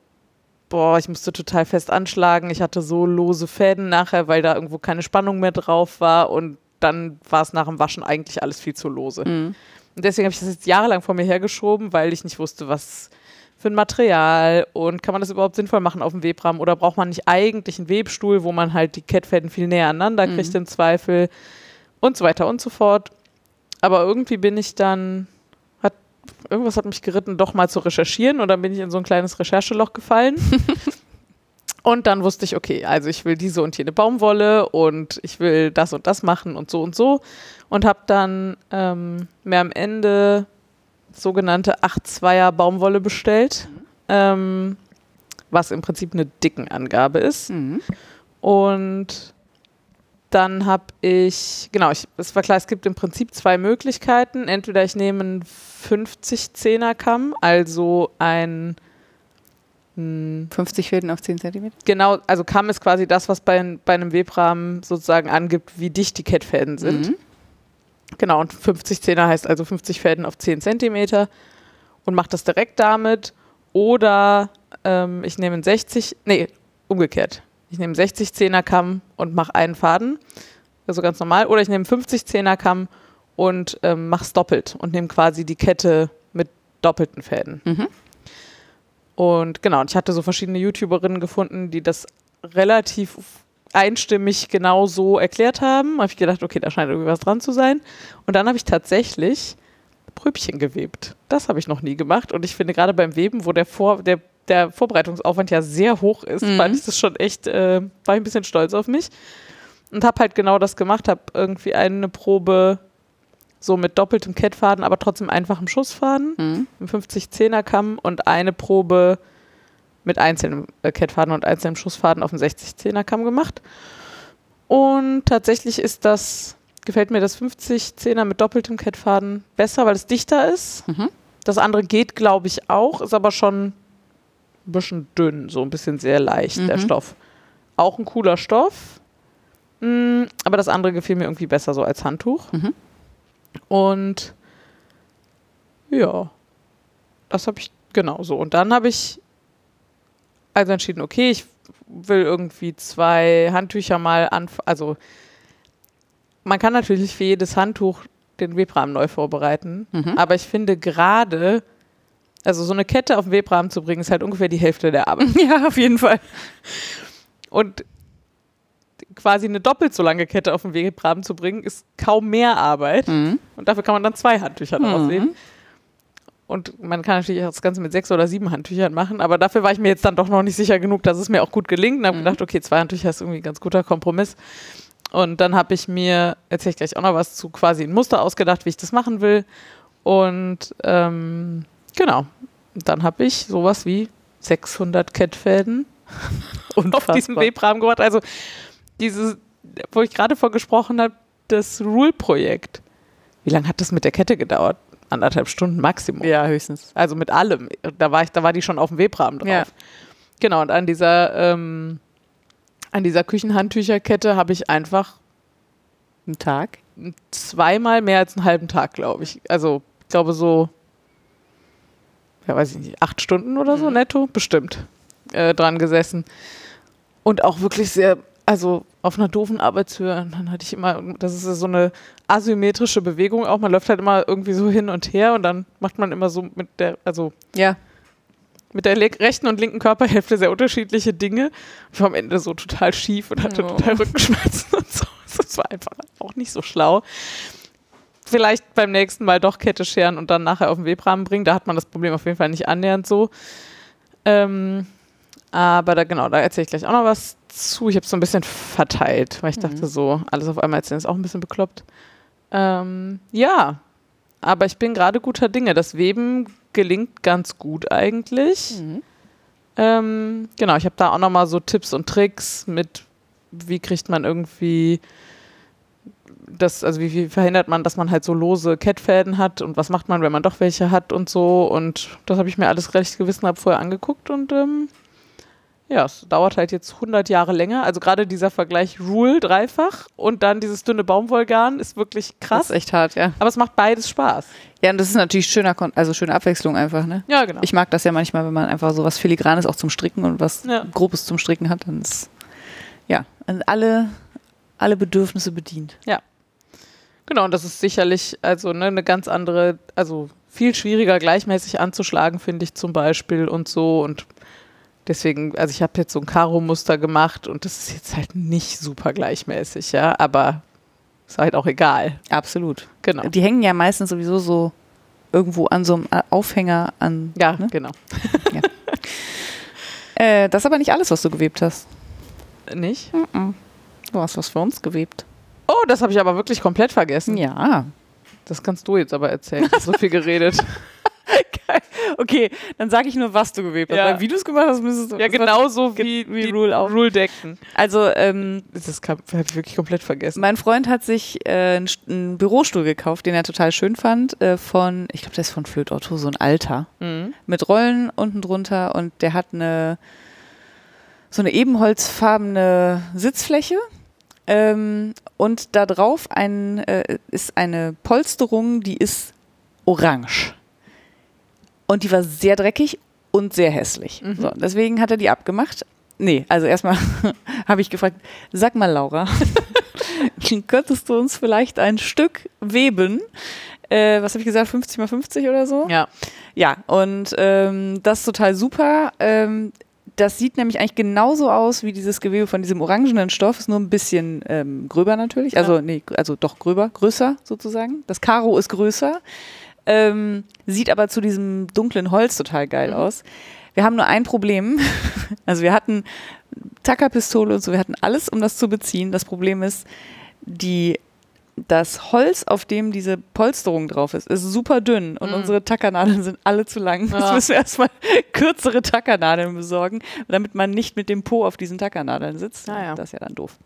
boah, ich musste total fest anschlagen. Ich hatte so lose Fäden nachher, weil da irgendwo keine Spannung mehr drauf war. Und dann war es nach dem Waschen eigentlich alles viel zu lose. Mhm. Und deswegen habe ich das jetzt jahrelang vor mir hergeschoben, weil ich nicht wusste, was für ein Material und kann man das überhaupt sinnvoll machen auf dem Webrahmen oder braucht man nicht eigentlich einen Webstuhl, wo man halt die Kettfäden viel näher aneinander kriegt Mhm. im Zweifel und so weiter und so fort. Aber irgendwie bin ich dann, hat, irgendwas hat mich geritten, doch mal zu recherchieren und dann bin ich in so ein kleines Rechercheloch gefallen. Und dann wusste ich, okay, also ich will diese und jene Baumwolle und ich will das und das machen und so und so. Und habe dann ähm, mir am Ende sogenannte 8-2er Baumwolle bestellt, ähm, was im Prinzip eine Dickenangabe ist. Mhm. Und dann habe ich, genau, ich, es war klar, es gibt im Prinzip zwei Möglichkeiten. Entweder ich nehme einen 50-10er Kamm, also ein 50 Fäden auf 10 cm. Genau, also Kamm ist quasi das, was bei, bei einem Webrahmen sozusagen angibt, wie dicht die Kettfäden sind. Mhm. Genau, und 50 Zehner heißt also 50 Fäden auf 10 Zentimeter und mache das direkt damit. Oder ähm, ich nehme einen 60, nee, umgekehrt. Ich nehme einen 60 Zehner Kamm und mache einen Faden, also ganz normal. Oder ich nehme einen 50 Zehner Kamm und ähm, mache es doppelt und nehme quasi die Kette mit doppelten Fäden. Mhm. Und genau, und ich hatte so verschiedene YouTuberinnen gefunden, die das relativ einstimmig genau so erklärt haben. Habe ich gedacht, okay, da scheint irgendwie was dran zu sein. Und dann habe ich tatsächlich Pröbchen gewebt. Das habe ich noch nie gemacht. Und ich finde gerade beim Weben, wo der, Vor der, der Vorbereitungsaufwand ja sehr hoch ist, Mhm. fand ich das schon echt, äh, war ich ein bisschen stolz auf mich. Und habe halt genau das gemacht, habe irgendwie eine Probe so mit doppeltem Kettfaden, aber trotzdem einfachem Schussfaden, Mhm. im 50-10er Kamm und eine Probe mit einzelnem äh, Kettfaden und einzelnem Schussfaden auf dem 60-10er Kamm gemacht. Und tatsächlich ist das, gefällt mir das 50-10er mit doppeltem Kettfaden besser, weil es dichter ist. Mhm. Das andere geht, glaube ich, auch, ist aber schon ein bisschen dünn, so ein bisschen sehr leicht, der Mhm. Stoff. Auch ein cooler Stoff. Mm, aber das andere gefiel mir irgendwie besser so als Handtuch. Mhm. Und ja, das habe ich genau so. Und dann habe ich also entschieden, okay, ich will irgendwie zwei Handtücher mal anfangen. Also man kann natürlich für jedes Handtuch den Webrahmen neu vorbereiten. Mhm. Aber ich finde gerade, also so eine Kette auf den Webrahmen zu bringen, ist halt ungefähr die Hälfte der Arbeit. Ja, auf jeden Fall. Und quasi eine doppelt so lange Kette auf den Webrahmen zu bringen, ist kaum mehr Arbeit. Mhm. Und dafür kann man dann zwei Handtücher Mhm. sehen. Und man kann natürlich auch das Ganze mit sechs oder sieben Handtüchern machen, aber dafür war ich mir jetzt dann doch noch nicht sicher genug, dass es mir auch gut gelingt. Und habe Mhm. gedacht, okay, zwei Handtücher ist irgendwie ein ganz guter Kompromiss. Und dann habe ich mir, erzähle ich gleich auch noch was zu, quasi ein Muster ausgedacht, wie ich das machen will. Und ähm, genau, dann habe ich sowas wie 600 Kettfäden auf diesem Webrahmen gemacht. Also dieses, wo ich gerade von gesprochen habe, das Rule-Projekt. Wie lange hat das mit der Kette gedauert? Anderthalb Stunden Maximum. Ja, höchstens. Also mit allem. Da war ich, da war die schon auf dem Webrahmen drauf. Ja. Genau, und an dieser, ähm, an dieser Küchenhandtücherkette habe ich einfach Ein Tag. zweimal mehr als einen halben Tag, glaube ich. Also, ich glaube so, ja, weiß ich nicht, acht Stunden oder so netto, bestimmt, äh, dran gesessen. Und auch wirklich sehr, also auf einer doofen Arbeitshöhe. Und dann hatte ich immer, das ist so eine asymmetrische Bewegung auch. Man läuft halt immer irgendwie so hin und her und dann macht man immer so mit der, also Ja. mit der rechten und linken Körperhälfte sehr unterschiedliche Dinge. Ich war am Ende so total schief und hatte Oh. total Rückenschmerzen und so. Das war einfach auch nicht so schlau. Vielleicht beim nächsten Mal doch Kette scheren und dann nachher auf den Webrahmen bringen. Da hat man das Problem auf jeden Fall nicht annähernd so. Ähm, aber da genau, da erzähle ich gleich auch noch was zu. Ich habe es so ein bisschen verteilt, weil ich dachte so, alles auf einmal erzählen ist auch ein bisschen bekloppt. Ähm, ja, aber ich bin gerade guter Dinge. Das Weben gelingt ganz gut eigentlich. Mhm. Ähm, genau, ich habe da auch noch mal so Tipps und Tricks mit, wie kriegt man irgendwie das, also wie, wie verhindert man, dass man halt so lose Kettfäden hat und was macht man, wenn man doch welche hat und so. Und das habe ich mir alles recht gewissenhaft vorher angeguckt und ähm, ja, es dauert halt jetzt 100 Jahre länger. Also gerade dieser Vergleich Rule dreifach und dann dieses dünne Baumwollgarn ist wirklich Das krass. ist echt hart, ja. Aber es macht beides Spaß. Ja, und das ist natürlich schöner, Kon also schöne Abwechslung einfach, ne? Ja, genau. Ich mag das ja manchmal, wenn man einfach so was Filigranes auch zum Stricken und was Ja. Grobes zum Stricken hat, dann ist ja alle, alle Bedürfnisse bedient. Genau, und das ist sicherlich also ne, eine ganz andere, also viel schwieriger gleichmäßig anzuschlagen, finde ich zum Beispiel und so. Und deswegen, also ich habe jetzt so ein Karo-Muster gemacht und das ist jetzt halt nicht super gleichmäßig, ja, aber ist halt auch egal. Absolut. Genau. Die hängen ja meistens sowieso so irgendwo an so einem Aufhänger an. Ja, ne? genau. Äh, das ist aber nicht alles, was du gewebt hast. Nicht? Du hast was für uns gewebt. Oh, das habe ich aber wirklich komplett vergessen. Ja. Das kannst du jetzt aber erzählen. Ich habe so viel geredet. Okay, dann sage ich nur, was du gewebt hast. Ja. Weil wie du es gemacht hast, müsstest du. ja, genauso wie, wie Rule auch. Rule-Decken. Also, ähm, Das habe ich wirklich komplett vergessen. mein Freund hat sich äh, einen, einen Bürostuhl gekauft, den er total schön fand, äh, von, ich glaube, der ist von Flöt Otto, so ein alter. Mhm. mit Rollen unten drunter und der hat eine so eine ebenholzfarbene Sitzfläche ähm, und da drauf ein, äh, ist eine Polsterung, die ist orange. Und die war sehr dreckig und sehr hässlich. Mhm. So, deswegen hat er die abgemacht. Nee, also erstmal habe ich gefragt, sag mal Laura, könntest du uns vielleicht ein Stück weben? Äh, was habe ich gesagt, 50 mal 50 oder so? Ja. Ja, und ähm, das ist total super. Ähm, das sieht nämlich eigentlich genauso aus wie dieses Gewebe von diesem orangenen Stoff, ist nur ein bisschen ähm, gröber natürlich. Also, nee, also doch gröber, größer sozusagen. Das Karo ist größer, ähm, sieht aber zu diesem dunklen Holz total geil Mhm. aus. Wir haben nur ein Problem. Also wir hatten Tackerpistole und so, wir hatten alles, um das zu beziehen. Das Problem ist, die, das Holz, auf dem diese Polsterung drauf ist, ist super dünn und Mhm. unsere Tackernadeln sind alle zu lang. Jetzt Ja. müssen wir erstmal kürzere Tackernadeln besorgen, damit man nicht mit dem Po auf diesen Tackernadeln sitzt. Ah, ja. Das ist ja dann doof.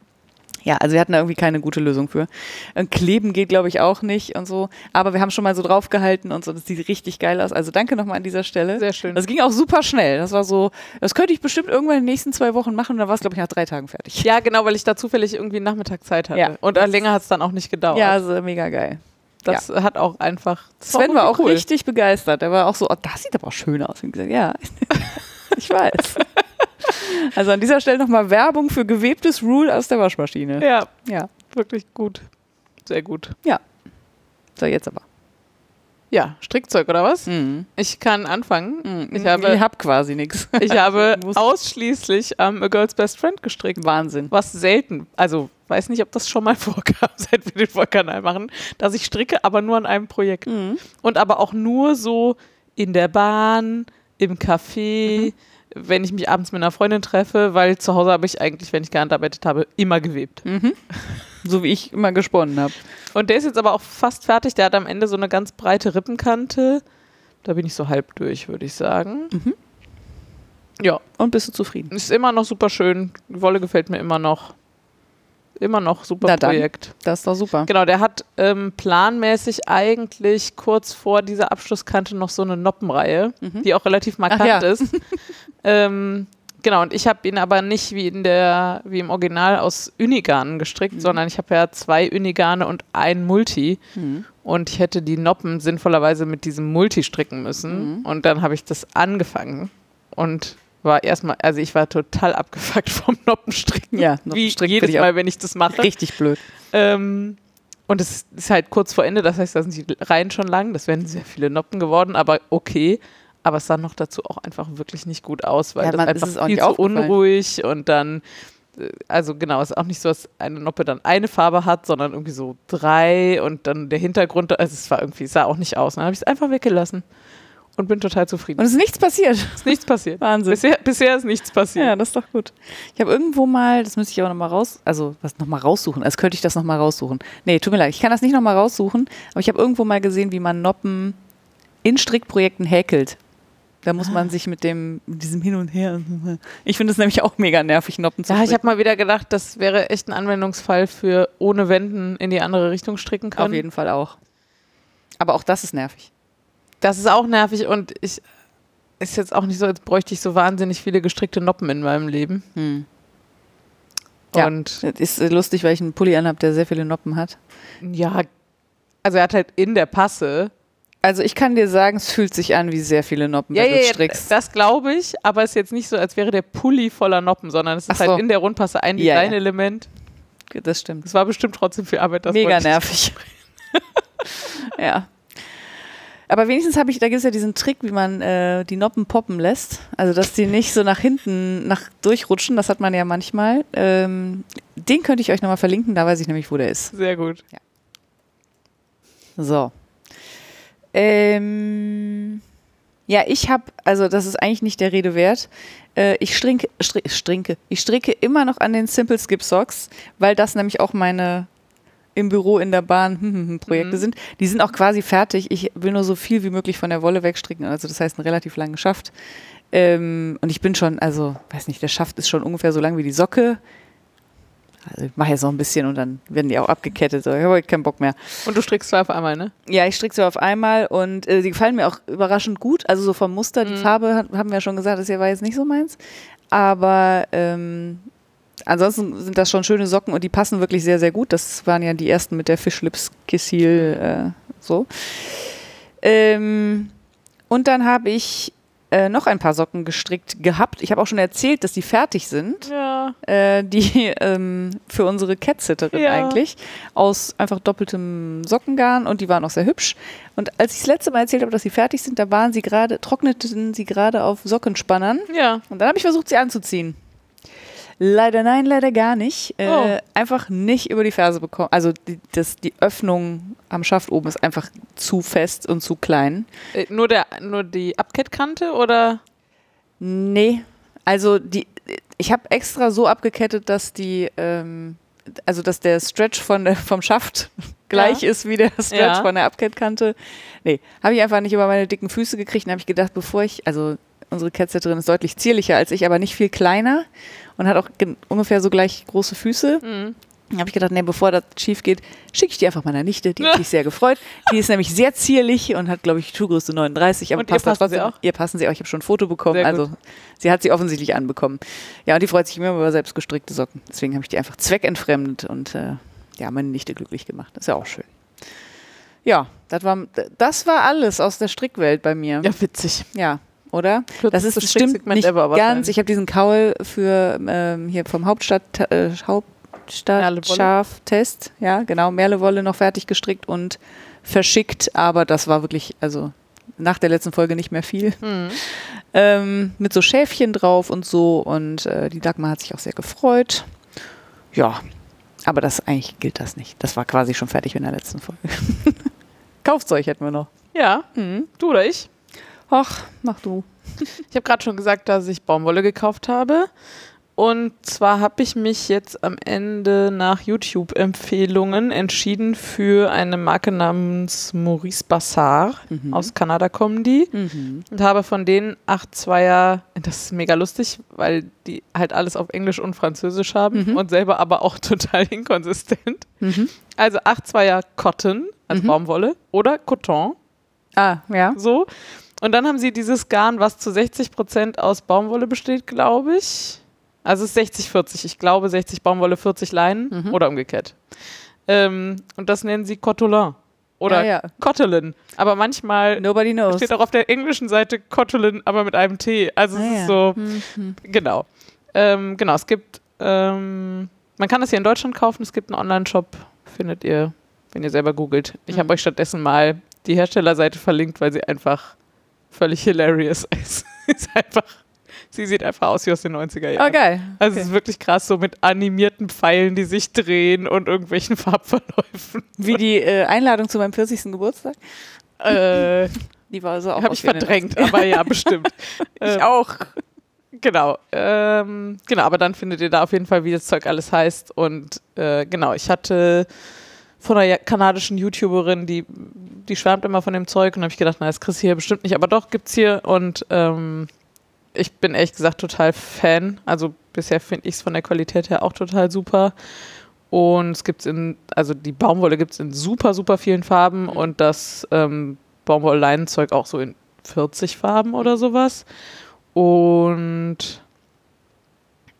Ja, also wir hatten da irgendwie keine gute Lösung für. Und Kleben geht, glaube ich, auch nicht und so. Aber wir haben schon mal so draufgehalten und so. Das sieht richtig geil aus. Also danke nochmal an dieser Stelle. Sehr schön. Das ging auch super schnell. Das war so, das könnte ich bestimmt irgendwann in den nächsten zwei Wochen machen und dann war es, glaube ich, nach drei Tagen fertig. Ja, genau, weil ich da zufällig irgendwie Nachmittag Zeit hatte. Ja. Und äh, länger hat es dann auch nicht gedauert. Ja, also mega geil. das hat auch einfach. das Sven war auch cool. richtig begeistert. Er war auch so, oh, das sieht aber auch schön aus. Und gesagt, ja, ich weiß. Also an dieser Stelle nochmal Werbung für gewebtes Rule aus der Waschmaschine. Ja, Ja. wirklich gut. Sehr gut. So, jetzt aber. Ja, Strickzeug oder was? Mhm. Ich kann anfangen. Mhm. Ich habe- ich hab quasi nichts. Ich habe ausschließlich am A Girl's Best Friend gestrickt. Wahnsinn. Was selten, also weiß nicht, ob das schon mal vorkam, seit wir den Vollkanal machen, dass ich stricke, aber nur an einem Projekt. Mhm. Und aber auch nur so in der Bahn, im Café, Mhm. Wenn ich mich abends mit einer Freundin treffe, weil zu Hause habe ich eigentlich, wenn ich gehandarbeitet habe, immer gewebt. Mhm. So wie ich immer gesponnen habe. Und der ist jetzt aber auch fast fertig. Der hat am Ende so eine ganz breite Rippenkante. Da bin ich so halb durch, würde ich sagen. Mhm. Ja, Und bist du zufrieden? ist immer noch super schön. Die Wolle gefällt mir immer noch. Immer noch super Na dann. Projekt. Das ist doch super. Genau, der hat ähm, planmäßig eigentlich kurz vor dieser Abschlusskante noch so eine Noppenreihe, Mhm. die auch relativ markant ja. ist. ähm, genau, und ich habe ihn aber nicht wie in der, wie im Original aus Unigarnen gestrickt, Mhm. sondern ich habe ja zwei Unigarne und ein Multi. Mhm. Und ich hätte die Noppen sinnvollerweise mit diesem Multi stricken müssen. Mhm. Und dann habe ich das angefangen und war erstmal, also ich war total abgefuckt vom Noppenstricken. Ja, wie Noppenstricken jedes ich auch Mal, wenn ich das mache. Richtig blöd. Ähm, und es ist halt kurz vor Ende, das heißt, da sind die Reihen schon lang. Das wären sehr viele Noppen geworden, aber okay. Aber es sah noch dazu auch einfach wirklich nicht gut aus, weil Ja, das man- einfach es ist auch viel zu unruhig und dann, äh, also genau, es ist auch nicht so, dass eine Noppe dann eine Farbe hat, sondern irgendwie so drei und dann der Hintergrund, also es war irgendwie, es sah auch nicht aus. Dann habe ich es einfach weggelassen und bin total zufrieden. Und es ist nichts passiert. ist nichts passiert. Wahnsinn. Bisher, bisher ist nichts passiert. Ja, das ist doch gut. Ich habe irgendwo mal, das müsste ich aber nochmal raus, also was nochmal raussuchen, als könnte ich das nochmal raussuchen. Nee, tut mir leid, ich kann das nicht nochmal raussuchen, aber ich habe irgendwo mal gesehen, wie man Noppen in Strickprojekten häkelt. Da muss man sich mit dem, mit diesem Hin und Her. Ich finde es nämlich auch mega nervig, Noppen zu Ja, ich habe mal wieder gedacht, das wäre echt ein Anwendungsfall für ohne Wenden in die andere Richtung stricken können. Auf jeden Fall auch. Aber auch das ist nervig. Das ist auch nervig und ich ist jetzt auch nicht so, als bräuchte ich so wahnsinnig viele gestrickte Noppen in meinem Leben. Hm. Ja. Und Das ist lustig, weil ich einen Pulli anhabe, der sehr viele Noppen hat. ja, also er hat halt in der Passe. Also ich kann dir sagen, es fühlt sich an wie sehr viele Noppen, Ja, wenn ja, du ja, strickst. das glaube ich, aber es ist jetzt nicht so, als wäre der Pulli voller Noppen, sondern es ist Ach so. halt in der Rundpasse ein Ja, ja. Das stimmt. Es war bestimmt trotzdem viel Arbeit. Das Mega nervig. ja. Aber wenigstens habe ich, da gibt es ja diesen Trick, wie man äh, die Noppen poppen lässt. Also, dass die nicht so nach hinten nach durchrutschen. Das hat man ja manchmal. Ähm, den könnte ich euch nochmal verlinken, da weiß ich nämlich, wo der ist. Sehr gut. So. Ähm, ja, ich habe, also das ist eigentlich nicht der Rede wert. Äh, ich strinke, stri strinke, ich stricke immer noch an den Simple Skip Socks, weil das nämlich auch meine im Büro, in der Bahn hm, hm, hm, Projekte Mhm. sind. Die sind auch quasi fertig. Ich will nur so viel wie möglich von der Wolle wegstricken. Also das heißt, einen relativ langen Schaft. Ähm, und ich bin schon, also, weiß nicht, der Schaft ist schon ungefähr so lang wie die Socke. Also ich mache jetzt noch ein bisschen und dann werden die auch abgekettet. So, ich habe heute keinen Bock mehr. Und du strickst zwei auf einmal, ne? Ja, ich stricke sie auf einmal und äh, die gefallen mir auch überraschend gut. Also so vom Muster, die Mhm. Farbe hat, haben wir ja schon gesagt, das hier war jetzt nicht so meins. Aber ähm, ansonsten sind das schon schöne Socken und die passen wirklich sehr, sehr gut. Das waren ja die ersten mit der Fischlips Kissil äh, so. Ähm, und dann habe ich äh, noch ein paar Socken gestrickt gehabt. Ich habe auch schon erzählt, dass die fertig sind. Ja. Ja. äh, die ähm, für unsere Cat-Sitterin Ja. eigentlich, aus einfach doppeltem Sockengarn und die waren auch sehr hübsch. Und als ich das letzte Mal erzählt habe, dass sie fertig sind, da waren sie gerade, trockneten sie gerade auf Sockenspannern. Ja. Und dann habe ich versucht, sie anzuziehen. Leider nein, leider gar nicht. Äh, Oh. Einfach nicht über die Ferse bekommen. Also die, das, die Öffnung am Schaft oben ist einfach zu fest und zu klein. Äh, nur, der, nur die Abkettkante oder? Nee, also die, ich habe extra so abgekettet, dass die, ähm, also dass der Stretch von der, vom Schaft gleich ist wie der Stretch Ja. von der Abkettkante. Nee, habe ich einfach nicht über meine dicken Füße gekriegt und habe ich gedacht, bevor ich, also unsere Catsetterin ist deutlich zierlicher als ich, aber nicht viel kleiner und hat auch ungefähr so gleich große Füße. Mhm. Habe ich gedacht, nee, bevor das schief geht, schicke ich die einfach meiner Nichte. Die hat sich sehr gefreut. Die ist nämlich sehr zierlich und hat, glaube ich, Schuhgröße 39. Aber Und ihr passt da passen sie auch? Ihr passen sie auch. Ich habe schon ein Foto bekommen. Sehr Also gut. sie hat sie offensichtlich anbekommen. Ja, und die freut sich immer über selbst gestrickte Socken. Deswegen habe ich die einfach zweckentfremdet und äh, ja, meine Nichte glücklich gemacht. Das ist ja auch schön. Ja, das war, das war alles aus der Strickwelt bei mir. Ja, witzig. Ja, oder? Das ist bestimmt nicht ever ganz. Ich habe diesen Kaul für ähm, hier vom Hauptstadt äh, Hauptstadt Merlewolle. Schaftest, ja genau, Merlewolle noch fertig gestrickt und verschickt, aber das war wirklich also nach der letzten Folge nicht mehr viel. Mhm. Ähm, mit so Schäfchen drauf und so und äh, die Dagmar hat sich auch sehr gefreut. Ja, aber das eigentlich gilt das nicht. Das war quasi schon fertig in der letzten Folge. Kaufzeug hätten wir noch. Ja, Mhm. du oder ich? Ach, mach du. Ich habe gerade schon gesagt, dass ich Baumwolle gekauft habe. Und zwar habe ich mich jetzt am Ende nach YouTube-Empfehlungen entschieden für eine Marke namens Maurice Bassar. Mhm. Aus Kanada kommen die. Mhm. Und habe von denen 8-2er, das ist mega lustig, weil die halt alles auf Englisch und Französisch haben Mhm. und selber aber auch total inkonsistent. Mhm. Also 8-2er Cotton, also Mhm. Baumwolle, oder Coton, Ah, ja. so. Und dann haben sie dieses Garn, was zu 60% aus Baumwolle besteht, glaube ich. Also es ist 60-40. Ich glaube 60 Baumwolle, 40 Leinen Mhm. oder umgekehrt. Ähm, und das nennen sie Cotolin oder Ja, ja. Cottelin. Aber manchmal Nobody knows. steht auch auf der englischen Seite Cottelin, aber mit einem T. Also es Ah, ist ja. so, Mhm. genau. Ähm, genau, es gibt, ähm, man kann das hier in Deutschland kaufen. Es gibt einen Online-Shop, findet ihr, wenn ihr selber googelt. Ich Mhm. habe euch stattdessen mal die Herstellerseite verlinkt, weil sie einfach völlig hilarious ist. ist einfach, sie sieht einfach aus wie aus den 90er Jahren. Oh, geil. Also Okay. es ist wirklich krass, so mit animierten Pfeilen, die sich drehen und irgendwelchen Farbverläufen. Wie die äh, Einladung zu meinem 40. Geburtstag. äh, Die war so auch habe ich verdrängt, aber ja, bestimmt. Ich Ähm, auch. Genau, ähm, genau, aber dann findet ihr da auf jeden Fall, wie das Zeug alles heißt. Und äh, genau, ich hatte von einer kanadischen YouTuberin, die, die schwärmt immer von dem Zeug und habe ich gedacht, na, das kriegst du hier bestimmt nicht, aber doch gibt's hier und ähm, ich bin ehrlich gesagt total Fan. Also bisher finde ich es von der Qualität her auch total super. Und es gibt's in, also die Baumwolle gibt es in super, super vielen Farben und das ähm, Baumwoll-Leinenzeug auch so in 40 Farben oder sowas. Und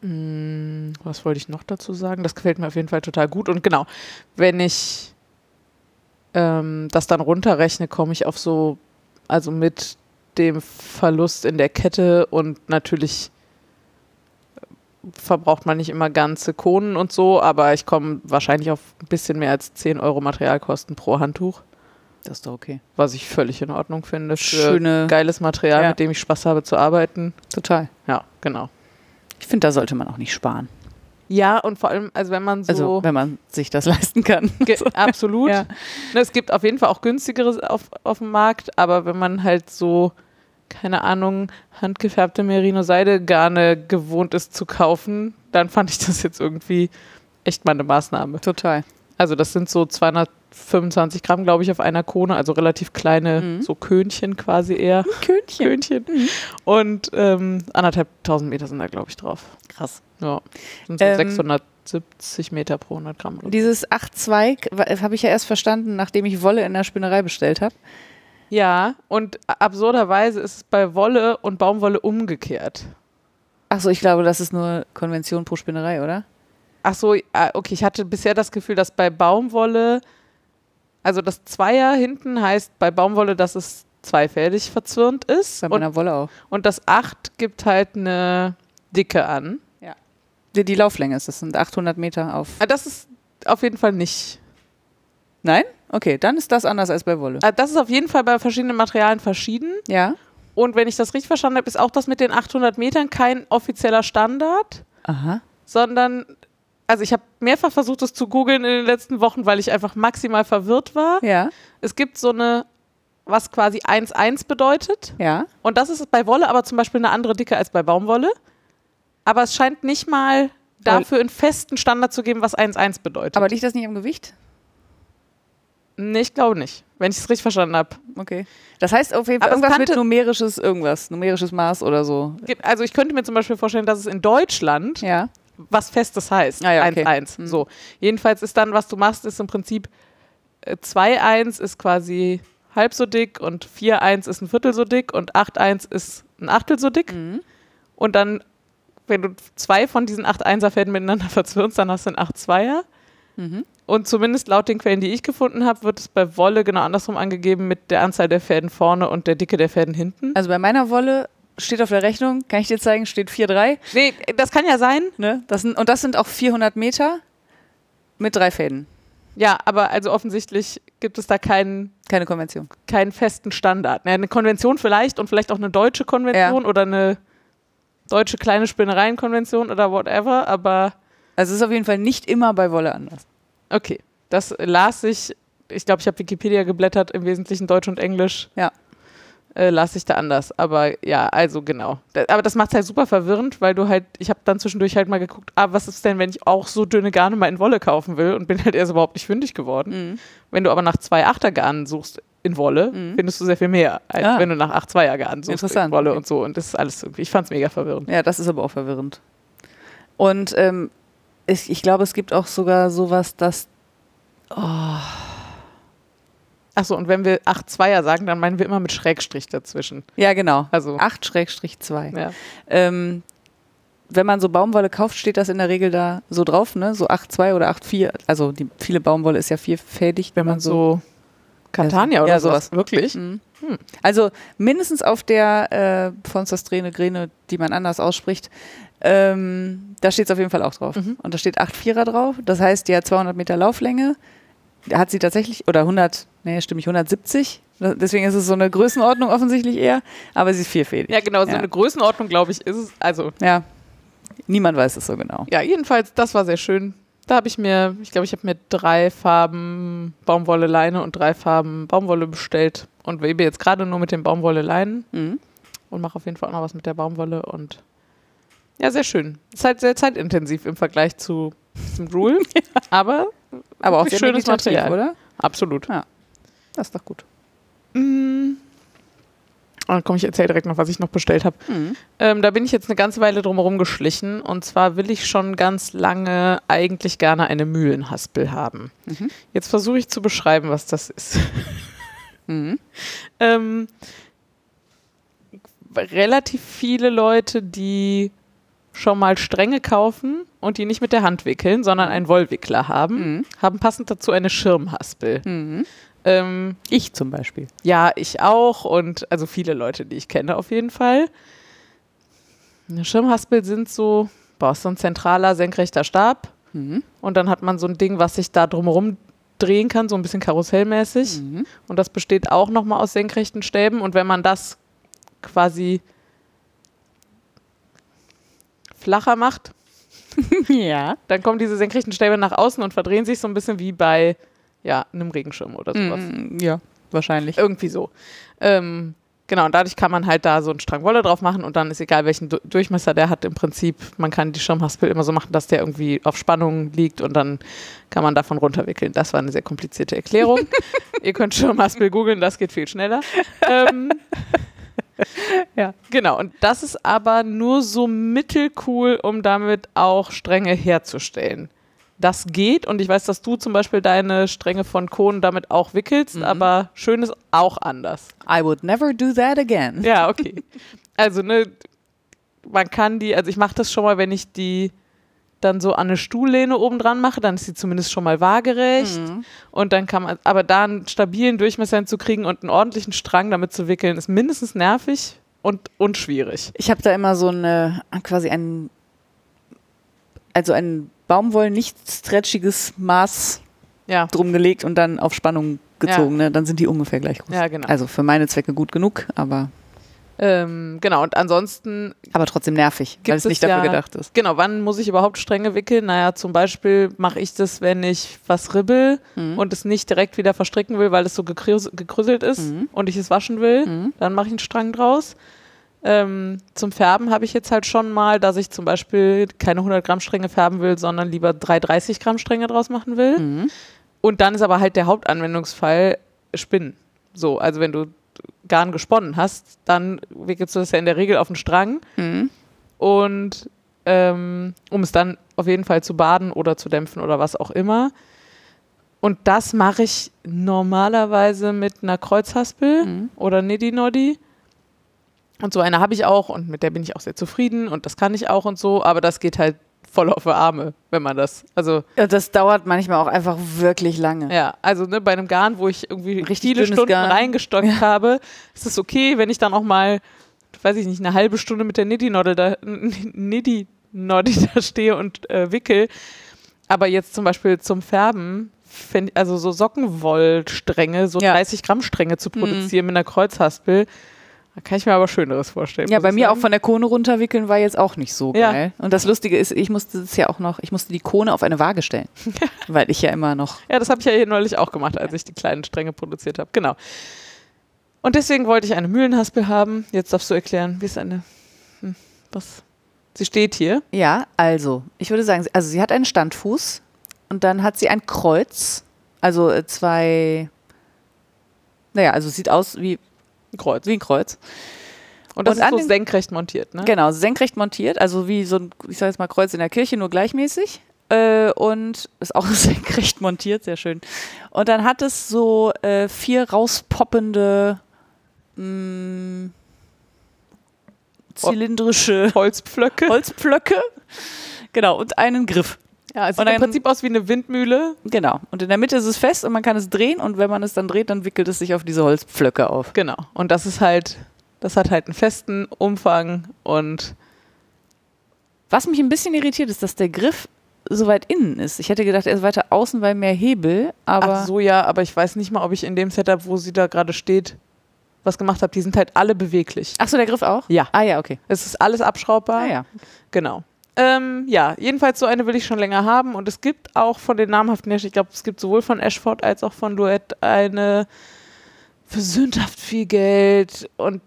was wollte ich noch dazu sagen? Das gefällt mir auf jeden Fall total gut. Und genau, wenn ich ähm, das dann runterrechne, komme ich auf so, also mit dem Verlust in der Kette und natürlich verbraucht man nicht immer ganze Kohlen und so, aber ich komme wahrscheinlich auf ein bisschen mehr als 10 Euro Materialkosten pro Handtuch, Das ist doch okay. was ich völlig in Ordnung finde. Schöne- geiles Material, Ja. mit dem ich Spaß habe zu arbeiten. Total. Ja, genau. Ich finde, da sollte man auch nicht sparen. Ja, und vor allem, also wenn man so. Also, wenn man sich das leisten kann. Absolut. Ja. Es gibt auf jeden Fall auch günstigeres auf, auf dem Markt, aber wenn man halt so, keine Ahnung, handgefärbte Merino-Seide-Garne gewohnt ist zu kaufen, dann fand ich das jetzt irgendwie echt mal eine Maßnahme. Total. Also das sind so 225 Gramm, glaube ich, auf einer Kone, also relativ kleine, Mhm. so Könchen quasi eher. Könchen. Könchen. Und ähm, anderthalb tausend Meter sind da, glaube ich, drauf. Krass. Ja, sind so Ähm, 670 Meter pro 100 Gramm. Dieses 8-2 habe ich ja erst verstanden, nachdem ich Wolle in der Spinnerei bestellt habe. Ja, und absurderweise ist es bei Wolle und Baumwolle umgekehrt. Achso, ich glaube, das ist nur Konvention pro Spinnerei, oder? Ach so, ah, okay, ich hatte bisher das Gefühl, dass bei Baumwolle, also das Zweier hinten heißt bei Baumwolle, dass es zweifädig verzwirnt ist Bei und, meiner Wolle auch. und das Acht gibt halt eine Dicke an. Ja. Die, die Lauflänge ist, das sind 800 Meter auf. Ah, Das ist auf jeden Fall nicht. Nein? Okay, dann ist das anders als bei Wolle. Ah, Das ist auf jeden Fall bei verschiedenen Materialien verschieden. Ja. Und wenn ich das richtig verstanden habe, ist auch das mit den 800 Metern kein offizieller Standard, Aha. sondern, also ich habe mehrfach versucht, das zu googeln in den letzten Wochen, weil ich einfach maximal verwirrt war. Ja. Es gibt so eine, was quasi 1-1 bedeutet. Ja. Und das ist bei Wolle aber zum Beispiel eine andere Dicke als bei Baumwolle. Aber es scheint nicht mal dafür einen festen Standard zu geben, was 1-1 bedeutet. Aber liegt das nicht am Gewicht? nee, ich glaube nicht, wenn ich es richtig verstanden habe. Okay. Das heißt auf jeden Fall Aber es irgendwas mit numerisches irgendwas, numerisches Maß oder so. Also ich könnte mir zum Beispiel vorstellen, dass es in Deutschland Ja. Was Festes heißt. Ah ja, okay. 1-1. Hm. So. Jedenfalls ist dann, was du machst, ist im Prinzip äh, 2-1 ist quasi halb so dick und 4-1 ist ein Viertel so dick und 8-1 ist ein Achtel so dick. Mhm. Und dann, wenn du zwei von diesen 8-1er-Fäden miteinander verzwirnst, dann hast du einen 8-2er. Mhm. Und zumindest laut den Quellen, die ich gefunden habe, wird es bei Wolle genau andersrum angegeben mit der Anzahl der Fäden vorne und der Dicke der Fäden hinten. Also bei meiner Wolle steht auf der Rechnung, kann ich dir zeigen, steht 4,3. Nee, das kann ja sein. Ne? Das sind, und das sind auch 400 Meter mit drei Fäden. Ja, aber also offensichtlich gibt es da keinen Keine Konvention. keinen festen Standard. Ja, eine Konvention vielleicht und vielleicht auch eine deutsche Konvention oder eine deutsche kleine Spinnereienkonvention oder whatever, aber Also es ist auf jeden Fall nicht immer bei Wolle anders. okay. Das las ich, ich glaube, ich habe Wikipedia geblättert, im Wesentlichen Deutsch und Englisch. Ja. Äh, las ich da anders. Aber ja, also genau. Da, aber das macht es halt super verwirrend, weil du halt, ich habe dann zwischendurch halt mal geguckt, ah, was ist denn, wenn ich auch so dünne Garne mal in Wolle kaufen will und bin halt erst überhaupt nicht fündig geworden. Mhm. Wenn du aber nach zwei Achtergarnen suchst in Wolle, Mhm. findest du sehr viel mehr, als Ah. wenn du nach acht Zweiergarnen suchst in Wolle okay. und so. Und das ist alles irgendwie, ich fand es mega verwirrend. Ja, das ist aber auch verwirrend. Und ähm, ich, ich glaube, es gibt auch sogar sowas, dass Achso, und wenn wir acht Zweier sagen, dann meinen wir immer mit Schrägstrich dazwischen. Ja, genau. Also, 8-2. ja. Ähm, wenn man so Baumwolle kauft, steht das in der Regel da so drauf, ne? So 8,2 oder 8,4. Also die viele Baumwolle ist ja vierfädig. wenn man so Catania Ja, oder sowas. sowas. Wirklich? Mhm. Hm. Also mindestens auf der äh, von Sastrene Grene, die man anders ausspricht, ähm, da steht es auf jeden Fall auch drauf. Mhm. Und da steht 8,4er drauf. Das heißt, die hat 200 Meter Lauflänge. Hat sie tatsächlich, oder 100, nee, stimmt nicht, 170. Da- Deswegen ist es so eine Größenordnung offensichtlich eher. Aber sie ist vierfädig. Ja, genau, so Ja. eine Größenordnung, glaube ich, ist es. Also, Ja. Niemand weiß es so genau. ja, jedenfalls, das war sehr schön. Da habe ich mir, ich glaube, ich habe mir drei Farben Baumwolle Leine und drei Farben Baumwolle bestellt und webe jetzt gerade nur mit den Baumwolle Leinen Mhm. und mache auf jeden Fall auch noch was mit der Baumwolle und ja, sehr schön. Ist halt sehr zeitintensiv im Vergleich zu diesem Rule, aber Aber auch sehr schönes Material. oder? absolut. Das ist doch gut. Mm. Ah, komm, ich erzähle direkt noch, was ich noch bestellt habe. Mhm. Ähm, da bin ich jetzt eine ganze Weile drumherum geschlichen. Und zwar will ich schon ganz lange eigentlich gerne eine Mühlenhaspel haben. Mhm. Jetzt versuche ich zu beschreiben, was das ist. Mhm. ähm, relativ viele Leute, die schon mal Stränge kaufen und die nicht mit der Hand wickeln, sondern einen Wollwickler haben, Mhm. haben passend dazu eine Schirmhaspel. Mhm. Ähm, Ich zum Beispiel. ja, ich auch und also viele Leute, die ich kenne auf jeden Fall. Eine Schirmhaspel sind so, boah, ist so ein zentraler, senkrechter Stab Mhm. und dann hat man so ein Ding, was sich da drumherum drehen kann, so ein bisschen karussellmäßig. Mhm. Und das besteht auch nochmal aus senkrechten Stäben und wenn man das quasi flacher macht, ja. dann kommen diese senkrechten Stäbe nach außen und verdrehen sich so ein bisschen wie bei ja, einem Regenschirm oder sowas. Mhm. Ja, wahrscheinlich. Irgendwie so. Ähm, genau, und dadurch kann man halt da so einen Strang Wolle drauf machen und dann ist egal, welchen Du- Durchmesser der hat im Prinzip. Man kann die Schirmhaspel immer so machen, dass der irgendwie auf Spannung liegt und dann kann man davon runterwickeln. Das war eine sehr komplizierte Erklärung. Ihr könnt Schirmhaspel googeln, das geht viel schneller. Ähm, ja, genau. Und das ist aber nur so mittelcool, um damit auch Stränge herzustellen. Das geht und ich weiß, dass du zum Beispiel deine Stränge von Kohlen damit auch wickelst, Mhm. aber schön ist auch anders. I would never do that again. Ja, okay. Also, ne, man kann die, also ich mache das schon mal, wenn ich die dann so an eine Stuhllehne oben dran mache, dann ist sie zumindest schon mal waagerecht. Mhm. Und dann kann man, aber da einen stabilen Durchmesser hinzukriegen und einen ordentlichen Strang damit zu wickeln, ist mindestens nervig und, und schwierig. Ich habe da immer so eine, quasi einen also ein Baumwoll nicht stretchiges Maß Ja, drum gelegt und dann auf Spannung gezogen. Ne? Dann sind die ungefähr gleich groß. ja genau. Also für meine Zwecke gut genug, aber, ähm, genau, und ansonsten aber trotzdem nervig, weil es nicht es dafür ja- gedacht ist. Genau, wann muss ich überhaupt Stränge wickeln? Naja, zum Beispiel mache ich das, wenn ich was ribbel Mhm. und es nicht direkt wieder verstricken will, weil es so gekrüs- gekrüsselt ist Mhm. und ich es waschen will. Mhm. Dann mache ich einen Strang draus. Ähm, zum Färben habe ich jetzt halt schon mal, dass ich zum Beispiel keine 100 Gramm Stränge färben will, sondern lieber drei 30 Gramm Stränge draus machen will. Mhm. Und dann ist aber halt der Hauptanwendungsfall Spinnen. So, also wenn du Garn gesponnen hast, dann wickelst du das ja in der Regel auf den Strang Mhm. und ähm, um es dann auf jeden Fall zu baden oder zu dämpfen oder was auch immer. Und das mache ich normalerweise mit einer Kreuzhaspel Mhm. oder Niddy Noddy. Und so eine habe ich auch und mit der bin ich auch sehr zufrieden und das kann ich auch und so, aber das geht halt voll auf die Arme, wenn man das. Also Ja, das dauert manchmal auch einfach wirklich lange. ja, also ne, bei einem Garn, wo ich irgendwie Richtig viele Stunden Garn. reingestockt habe, ist es okay, wenn ich dann auch mal, weiß ich nicht, eine halbe Stunde mit der Niddy-Noddy da, Niddy-Noddy da stehe und äh, wickel. Aber jetzt zum Beispiel zum Färben, also so Sockenwollstränge, so Ja. 30 Gramm Stränge zu produzieren mit einer Kreuzhaspel, da kann ich mir aber Schöneres vorstellen. Ja, bei mir auch sagen. von der Krone runterwickeln war jetzt auch nicht so Ja. geil. Und das Lustige ist, ich musste es ja auch noch, ich musste die Krone auf eine Waage stellen. weil ich ja immer noch. Ja, das habe ich ja hier neulich auch gemacht, als ich die kleinen Stränge produziert habe. Genau. Und deswegen wollte ich eine Mühlenhaspel haben. Jetzt darfst du erklären, wie ist eine. Hm, was? Sie steht hier. Ja, also, ich würde sagen, also sie hat einen Standfuß und dann hat sie ein Kreuz, also äh, zwei, naja, also sieht aus wie, Ein Kreuz. wie ein Kreuz. Und das Und ist so senkrecht montiert, ne? Genau, senkrecht montiert, also wie so ein, ich sag jetzt mal Kreuz in der Kirche, nur gleichmäßig. Äh, und ist auch senkrecht montiert, sehr schön. Und dann hat es so äh, vier rauspoppende mh, zylindrische Holzpflöcke. Holzpflöcke. Genau, und einen Griff. Ja, es sieht Und im dann- Prinzip aus wie eine Windmühle. Genau. Und in der Mitte ist es fest und man kann es drehen und wenn man es dann dreht, dann wickelt es sich auf diese Holzpflöcke auf. Genau. Und das ist halt, das hat halt einen festen Umfang und Was mich ein bisschen irritiert, ist, dass der Griff so weit innen ist. Ich hätte gedacht, er ist weiter außen, weil mehr Hebel, aber ach so ja, aber ich weiß nicht mal, ob ich in dem Setup, wo sie da gerade steht, was gemacht habe. Die sind halt alle beweglich. Ach so, der Griff auch? Ja. Ah ja, okay. Es ist alles abschraubbar. Ah ja. Genau. Ähm, ja, jedenfalls so eine will ich schon länger haben und es gibt auch von den namhaften Herstellern, ich glaube, es gibt sowohl von Ashford als auch von Duett eine für sündhaft viel Geld und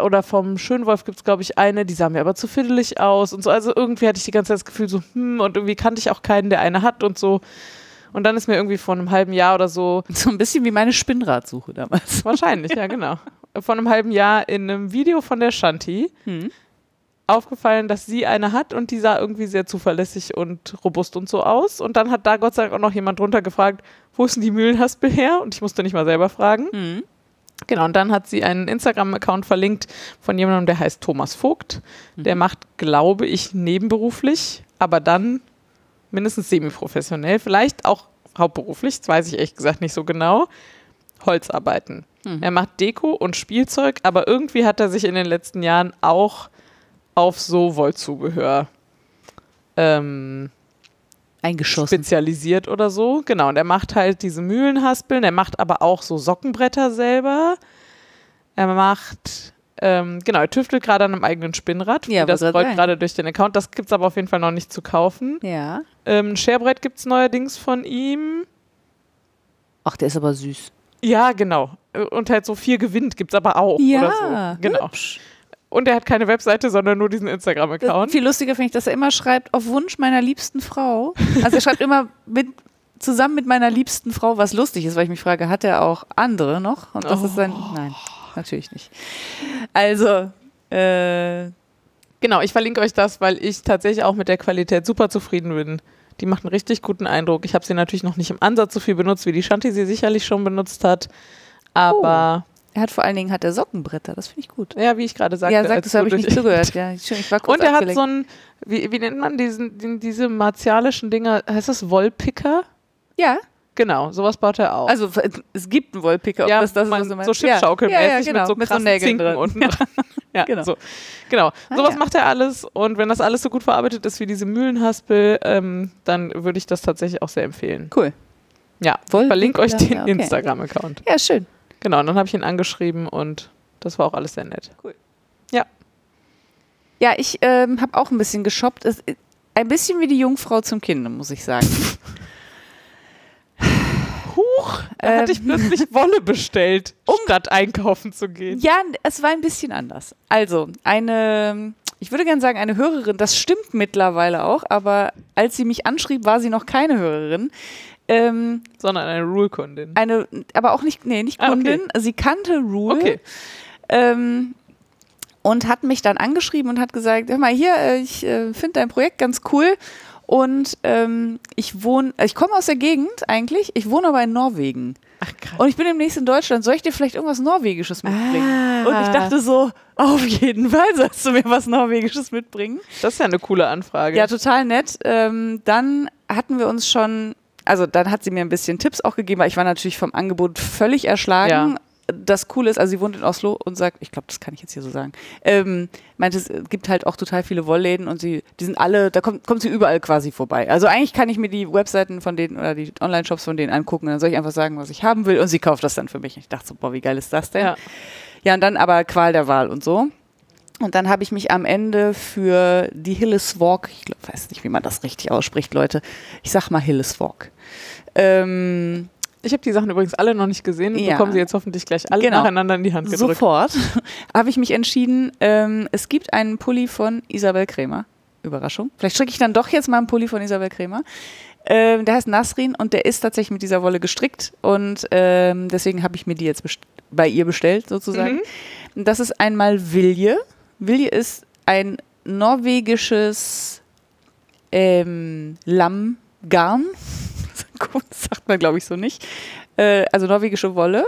oder vom Schönwolf gibt es, glaube ich, eine, die sah mir aber zu fiddelig aus und so. Also irgendwie hatte ich die ganze Zeit das Gefühl so, hm, und irgendwie kannte ich auch keinen, der eine hat und so. Und dann ist mir irgendwie vor einem halben Jahr oder so So ein bisschen wie meine Spinnradsuche damals. Wahrscheinlich, ja, genau. Vor einem halben Jahr in einem Video von der Shanti Hm. Aufgefallen, dass sie eine hat und die sah irgendwie sehr zuverlässig und robust und so aus. Und dann hat da Gott sei Dank auch noch jemand drunter gefragt, wo ist denn die Mühlenhaspel her? Und ich musste nicht mal selber fragen. Hm. Genau, und dann hat sie einen Instagram-Account verlinkt von jemandem, der heißt Thomas Vogt. Der macht, glaube ich, nebenberuflich, aber dann mindestens semi-professionell, vielleicht auch hauptberuflich, das weiß ich ehrlich gesagt nicht so genau, Holzarbeiten. Er macht Deko und Spielzeug, aber irgendwie hat er sich in den letzten Jahren auch auf so Wollzubehör ähm, Eingeschossen. spezialisiert oder so. Genau, und er macht halt diese Mühlenhaspeln, er macht aber auch so Sockenbretter selber. Er macht, ähm, genau, er tüftelt gerade an einem eigenen Spinnrad. Ja, das rollt gerade durch den Account. Das gibt es aber auf jeden Fall noch nicht zu kaufen. Ja. Ähm, ein Sharebrett gibt es neuerdings von ihm. Ach, der ist aber süß. Ja, genau. Und halt so viel gewinnt gibt es aber auch. Oder so. Genau. hübsch. Und er hat keine Webseite, sondern nur diesen Instagram-Account. viel lustiger finde ich, dass er immer schreibt, auf Wunsch meiner liebsten Frau. Also er schreibt immer mit, zusammen mit meiner liebsten Frau, was lustig ist, weil ich mich frage, hat er auch andere noch? Und das ist sein. Nein, natürlich nicht. Also, äh, Genau, ich verlinke euch das, weil ich tatsächlich auch mit der Qualität super zufrieden bin. Die macht einen richtig guten Eindruck. Ich habe sie natürlich noch nicht im Ansatz so viel benutzt, wie die Shanti sie sicherlich schon benutzt hat. Aber er hat vor allen Dingen hat er Sockenbretter, das finde ich gut. ja, wie ich gerade sagte. ja, sag, als das habe ich nicht zugehört. Ja, schön, ich war kurz Und er hat abgelenkt. so ein, wie, wie nennt man diesen, den, diese martialischen Dinger, heißt das Wollpicker? Ja, Genau, sowas baut er auch. Also es gibt einen Wollpicker, ob ja, das das man, ist, was so Schiffschaukelmäßig ja, ja, genau. mit so mit so krassen Nägeln Zinken drin. unten dran. Ja, Genau. So. genau. Ah, Sowas ja. macht er alles und wenn das alles so gut verarbeitet ist wie diese Mühlenhaspel, ähm, dann würde ich das tatsächlich auch sehr empfehlen. Cool. Ja, ich verlinke euch den ja, okay. Instagram-Account. Ja, schön. Genau, und dann habe ich ihn angeschrieben und das war auch alles sehr nett. Ja, ich ähm, habe auch ein bisschen geshoppt. Es, ein bisschen wie die Jungfrau zum Kinde, muss ich sagen. Huch, da Ähm. hatte ich plötzlich Wolle bestellt, statt einkaufen zu gehen. Ja, es war ein bisschen anders. Also, eine, ich würde gerne sagen, eine Hörerin, das stimmt mittlerweile auch, aber als sie mich anschrieb, war sie noch keine Hörerin. Ähm, Sondern eine Rule-Kundin. eine, aber auch nicht, nee, nicht Ah, okay. Kundin. Sie kannte Rule. Okay. Ähm, und hat mich dann angeschrieben und hat gesagt, hör mal hier, äh, ich äh, finde dein Projekt ganz cool und ähm, ich wohne, ich komme aus der Gegend eigentlich, ich wohne aber in Norwegen Ach krass. und ich bin demnächst in Deutschland, soll ich dir vielleicht irgendwas Norwegisches mitbringen? Ah. Und ich dachte so, auf jeden Fall sollst du mir was Norwegisches mitbringen. Das ist ja eine coole Anfrage. Ja, total nett. Ähm, dann hatten wir uns schon, also dann hat sie mir ein bisschen Tipps auch gegeben, weil ich war natürlich vom Angebot völlig erschlagen. Das Coole ist, also sie wohnt in Oslo und sagt, ich glaube, das kann ich jetzt hier so sagen, ähm, meinte, es gibt halt auch total viele Wollläden und sie, die sind alle, da kommt, kommt sie überall quasi vorbei. Also eigentlich kann ich mir die Webseiten von denen oder die Online-Shops von denen angucken und dann soll ich einfach sagen, was ich haben will und sie kauft das dann für mich. Ich dachte so, boah, wie geil ist das denn? Ja. Ja, und dann aber Qual der Wahl und so. Und dann habe ich mich am Ende für die Hilleswalk, ich glaub, weiß nicht, wie man das richtig ausspricht, Leute. Ich sag mal Hilleswalk. Ähm, Ich habe die Sachen übrigens alle noch nicht gesehen Ja. bekomme sie jetzt hoffentlich gleich alle Genau. nacheinander in die Hand gedrückt. sofort habe ich mich entschieden, ähm, es gibt einen Pulli von Isabel Krämer. Überraschung. Vielleicht schicke ich dann doch jetzt mal einen Pulli von Isabel Krämer. Ähm, der heißt Nasrin und der ist tatsächlich mit dieser Wolle gestrickt und ähm, deswegen habe ich mir die jetzt bei ihr bestellt sozusagen. Mhm. Das ist einmal Vilje. Vilje ist ein norwegisches ähm, Lammgarn. Das sagt man, glaube ich, so nicht. Äh, also norwegische Wolle.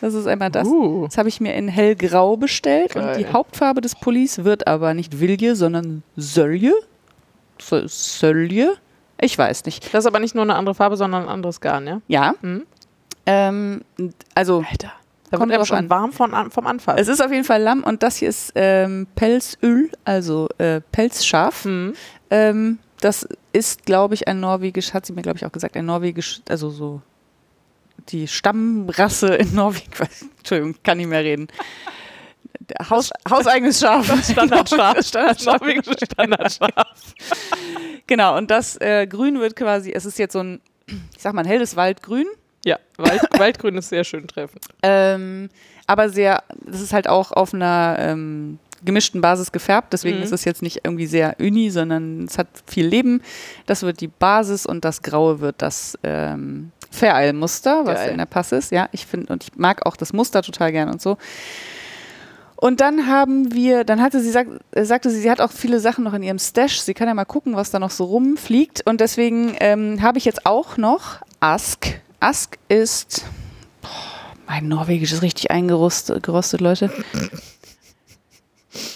Das ist einmal das. Uh. Das habe ich mir in hellgrau bestellt und Geil. die Hauptfarbe des Pullis wird aber nicht Vilje, sondern Sölje. Sölje? Ich weiß nicht. Das ist aber nicht nur eine andere Farbe, sondern ein anderes Garn, ja? Ja. Mhm. Ähm, also Alter. Da Kommt wird drauf schon an. warm von, vom Anfall. es ist auf jeden Fall Lamm und das hier ist ähm, Pelzöl, also äh, Pelzschaf. Mhm. Ähm, das ist, glaube ich, ein norwegisch, hat sie mir, glaube ich, auch gesagt, ein norwegisch, also so die Stammrasse in Norwegen. Entschuldigung, kann nicht mehr reden. Haus, hauseigenes Schaf. Standardschaf. Standardschaf. Standardschaf. Genau, und das äh, Grün wird quasi, es ist jetzt so ein, ich sag mal, ein helles Waldgrün. Ja, Wald, Waldgrün ist sehr schön treffend. Ähm, aber sehr, das ist halt auch auf einer ähm, gemischten Basis gefärbt, deswegen Mhm. ist es jetzt nicht irgendwie sehr uni, sondern es hat viel Leben. Das wird die Basis und das Graue wird das ähm, Fair-Isle-Muster, was Geil. in der Pass ist. Ja, ich finde, und ich mag auch das Muster total gern und so. Und dann haben wir, dann hatte sie, sag, äh, sagte sie, sie hat auch viele Sachen noch in ihrem Stash. Sie kann ja mal gucken, was da noch so rumfliegt. Und deswegen ähm, habe ich jetzt auch noch Ask. Ask ist, boah, mein Norwegisch ist richtig eingerostet, gerostet, Leute.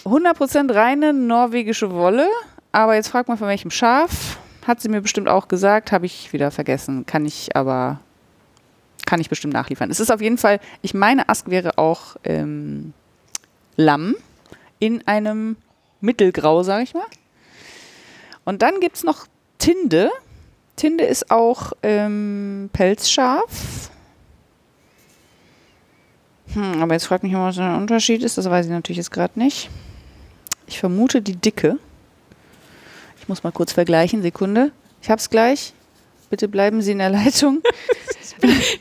100% reine norwegische Wolle. Aber jetzt fragt man von welchem Schaf. Hat sie mir bestimmt auch gesagt, habe ich wieder vergessen. Kann ich aber, kann ich bestimmt nachliefern. Es ist auf jeden Fall, ich meine, Ask wäre auch ähm, Lamm in einem Mittelgrau, sage ich mal. Und dann gibt es noch Tinde. Tinde ist auch ähm, Pelzschaf. Hm, aber jetzt fragt mich mal, was der Unterschied ist. Das weiß ich natürlich jetzt gerade nicht. Ich vermute die Dicke. Ich muss mal kurz vergleichen. Sekunde. Ich hab's gleich. Bitte bleiben Sie in der Leitung.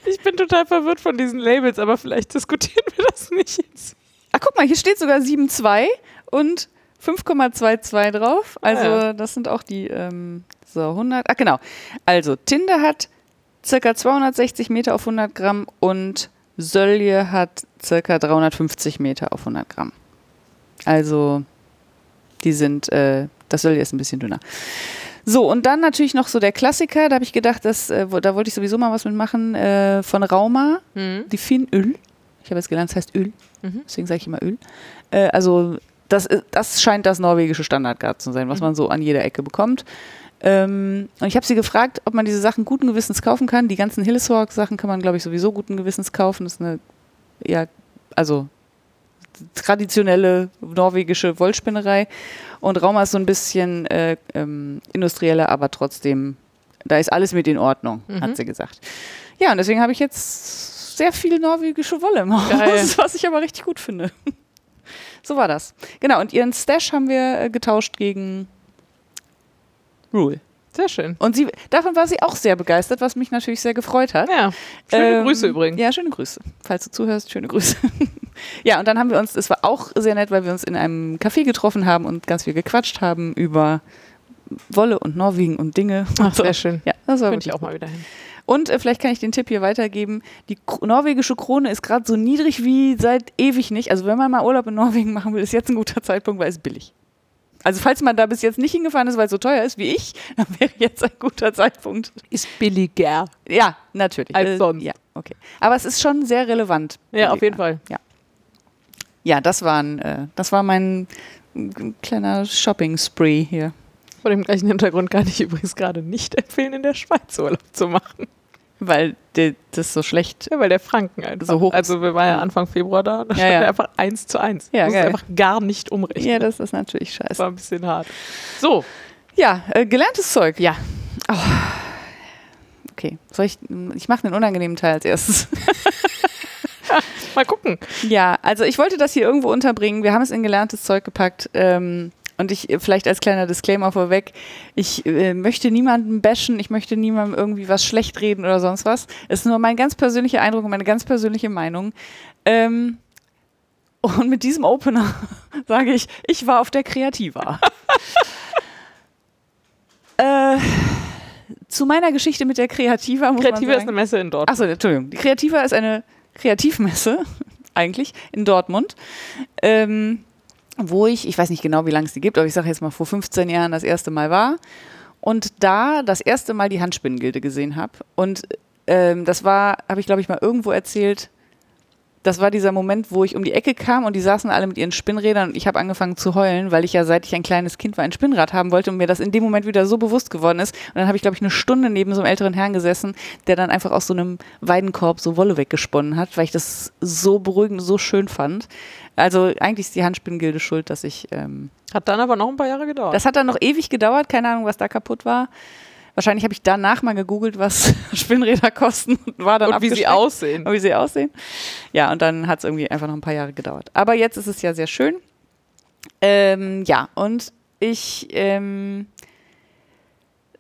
Ich bin total verwirrt von diesen Labels, aber vielleicht diskutieren wir das nicht jetzt. Ach, guck mal, hier steht sogar 7,2 und 5,22 drauf. Also, Ah, ja. das sind auch die, ähm, so 100. Ach, genau. Also, Tinde hat circa 260 Meter auf 100 Gramm und Sölje hat circa 350 Meter auf 100 Gramm. Also, die sind, äh, das Sölje ist ein bisschen dünner. So, und dann natürlich noch so der Klassiker, da habe ich gedacht, dass, äh, da wollte ich sowieso mal was mitmachen, äh, von Rauma, Mhm. die Finöl. Ich habe jetzt gelernt, es heißt Öl. Mhm. Deswegen sage ich immer Öl. Äh, also das, das scheint das norwegische Standardgarn zu sein, was man so an jeder Ecke bekommt. Ähm, und ich habe sie gefragt, ob man diese Sachen guten Gewissens kaufen kann. Die ganzen Hilleshawk-Sachen kann man, glaube ich, sowieso guten Gewissens kaufen. Das ist eine, ja, also traditionelle norwegische Wollspinnerei. Und Rauma ist so ein bisschen äh, ähm, industrieller, aber trotzdem, da ist alles mit in Ordnung, Mhm. hat sie gesagt. Ja, und deswegen habe ich jetzt sehr viel norwegische Wolle im Haus, Geil. was ich aber richtig gut finde. So war das. Genau, und ihren Stash haben wir äh, getauscht gegen Rule. Sehr schön. Und sie, davon war sie auch sehr begeistert, was mich natürlich sehr gefreut hat. Ja. Schöne Ähm, Grüße übrigens. Ja, schöne Grüße. Falls du zuhörst, schöne Grüße. ja, und dann haben wir uns, es war auch sehr nett, weil wir uns in einem Café getroffen haben und ganz viel gequatscht haben über Wolle und Norwegen und Dinge. Ach, und so. sehr schön. Ja, das war Könnte ich auch mal wieder hin. Und äh, vielleicht kann ich den Tipp hier weitergeben. Die Kro- norwegische Krone ist gerade so niedrig wie seit ewig nicht. Also wenn man mal Urlaub in Norwegen machen will, ist jetzt ein guter Zeitpunkt, weil es billig. Also falls man da bis jetzt nicht hingefahren ist, weil es so teuer ist wie ich, dann wäre jetzt ein guter Zeitpunkt. Ist billiger. Ja, natürlich. Als Äh, sonst. Ja, okay. Aber es ist schon sehr relevant. Ja, auf jeden Fall. Ja, das, waren, äh, das war mein äh, kleiner Shopping-Spree hier. Vor dem gleichen Hintergrund kann ich übrigens gerade nicht empfehlen, in der Schweiz Urlaub zu machen. Weil de, das so schlecht. Ja, weil der Franken einfach. So hoch. Also wir waren ja Anfang Februar da da Ja, stand ja. er einfach eins zu eins. Ja, das ist einfach gar nicht umrechnen. Ja, das ist natürlich das scheiße. war ein bisschen hart. So, Ja, äh, gelerntes Zeug. ja. Okay, soll ich, ich mache den unangenehmen Teil als erstes. Mal gucken. ja, also ich wollte das hier irgendwo unterbringen. Wir haben es in gelerntes Zeug gepackt. Ähm, und ich, äh, vielleicht als kleiner Disclaimer vorweg, ich äh, möchte niemanden bashen, ich möchte niemandem irgendwie was schlecht reden oder sonst was. Es ist nur mein ganz persönlicher Eindruck und meine ganz persönliche Meinung. Ähm, und mit diesem Opener sage ich, ich war auf der Kreativa. äh, zu meiner Geschichte mit der Kreativa muss Kreative man ist sagen, eine Messe in Dortmund. Achso, Entschuldigung. Die Kreativa ist eine Kreativmesse, eigentlich, in Dortmund. Ähm, wo ich, ich weiß nicht genau, wie lange es die gibt, aber ich sage jetzt mal vor 15 Jahren das erste Mal war. Und da das erste Mal die Handspinnengilde gesehen habe. Und ähm, das war, habe ich glaube ich mal irgendwo erzählt, das war dieser Moment, wo ich um die Ecke kam und die saßen alle mit ihren Spinnrädern und ich habe angefangen zu heulen, weil ich ja seit ich ein kleines Kind war ein Spinnrad haben wollte und mir das in dem Moment wieder so bewusst geworden ist. Und dann habe ich, glaube ich, eine Stunde neben so einem älteren Herrn gesessen, der dann einfach aus so einem Weidenkorb so Wolle weggesponnen hat, weil ich das so beruhigend, so schön fand. Also eigentlich ist die Handspinnengilde schuld, dass ich. Ähm, Hat dann aber noch ein paar Jahre gedauert. das hat dann noch ewig gedauert, keine Ahnung, was da kaputt war. Wahrscheinlich habe ich danach mal gegoogelt, was Spinnräder kosten und war dann und wie sie aussehen. Und wie sie aussehen. Ja, und dann hat es irgendwie einfach noch ein paar Jahre gedauert. Aber jetzt ist es ja sehr schön. Ähm, ja, und ich ähm,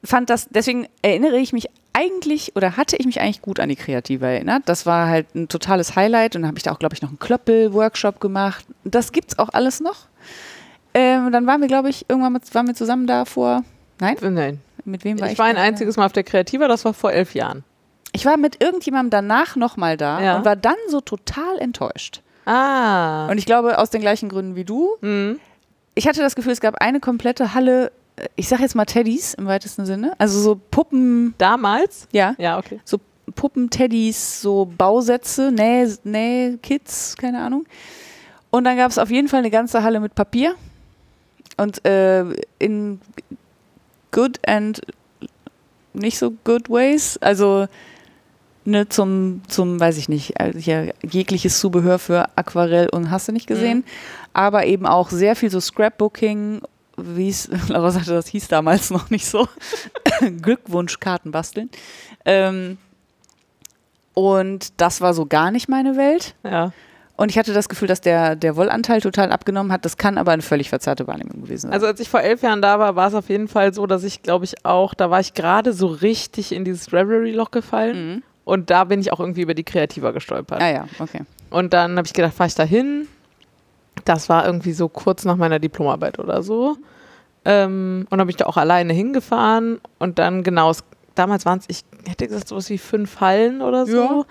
fand das, deswegen erinnere ich mich eigentlich oder hatte ich mich eigentlich gut an die Kreative erinnert. Das war halt ein totales Highlight und dann habe ich da auch, glaube ich, noch einen Klöppel-Workshop gemacht. Das gibt's auch alles noch. Ähm, dann waren wir, glaube ich, irgendwann mit, waren wir zusammen da vor. Nein? Nein. Mit wem war ich? Ich war ein einziges Mal auf der Kreativa, das war vor elf Jahren. Ich war mit irgendjemandem danach nochmal da Ja. und war dann so total enttäuscht. Ah. Und ich glaube, aus den gleichen Gründen wie du. Mhm. Ich hatte das Gefühl, es gab eine komplette Halle, äh, ich sag jetzt mal Teddys im weitesten Sinne. Also so Puppen, Damals? ja, Ja, okay. so Puppen-Teddys, so Bausätze, Näh, Näh-Kits, keine Ahnung. Und dann gab es auf jeden Fall eine ganze Halle mit Papier. Und äh, in good and nicht so good ways. Also ne, zum, zum, weiß ich nicht, also hier jegliches Zubehör für Aquarell und hast du nicht gesehen. Aber eben auch sehr viel so Scrapbooking, wie es, Laura sagte, das hieß damals noch nicht so. Glückwunschkarten basteln. Ähm, und das war so gar nicht meine Welt. Ja. Und ich hatte das Gefühl, dass der, der Wollanteil total abgenommen hat. Das kann aber eine völlig verzerrte Wahrnehmung gewesen sein. Also als ich vor elf Jahren da war, war es auf jeden Fall so, dass ich, glaube ich, auch, da war ich gerade so richtig in dieses Revelry-Loch gefallen. Mhm. Und da bin ich auch irgendwie über die Kreativa gestolpert. Ah ja, okay. Und dann habe ich gedacht, fahre ich da hin. Das war irgendwie so kurz nach meiner Diplomarbeit oder so. Ähm, und dann bin ich da auch alleine hingefahren. Und dann genau, damals waren es, ich hätte gesagt, sowas wie fünf Hallen oder so. Ja.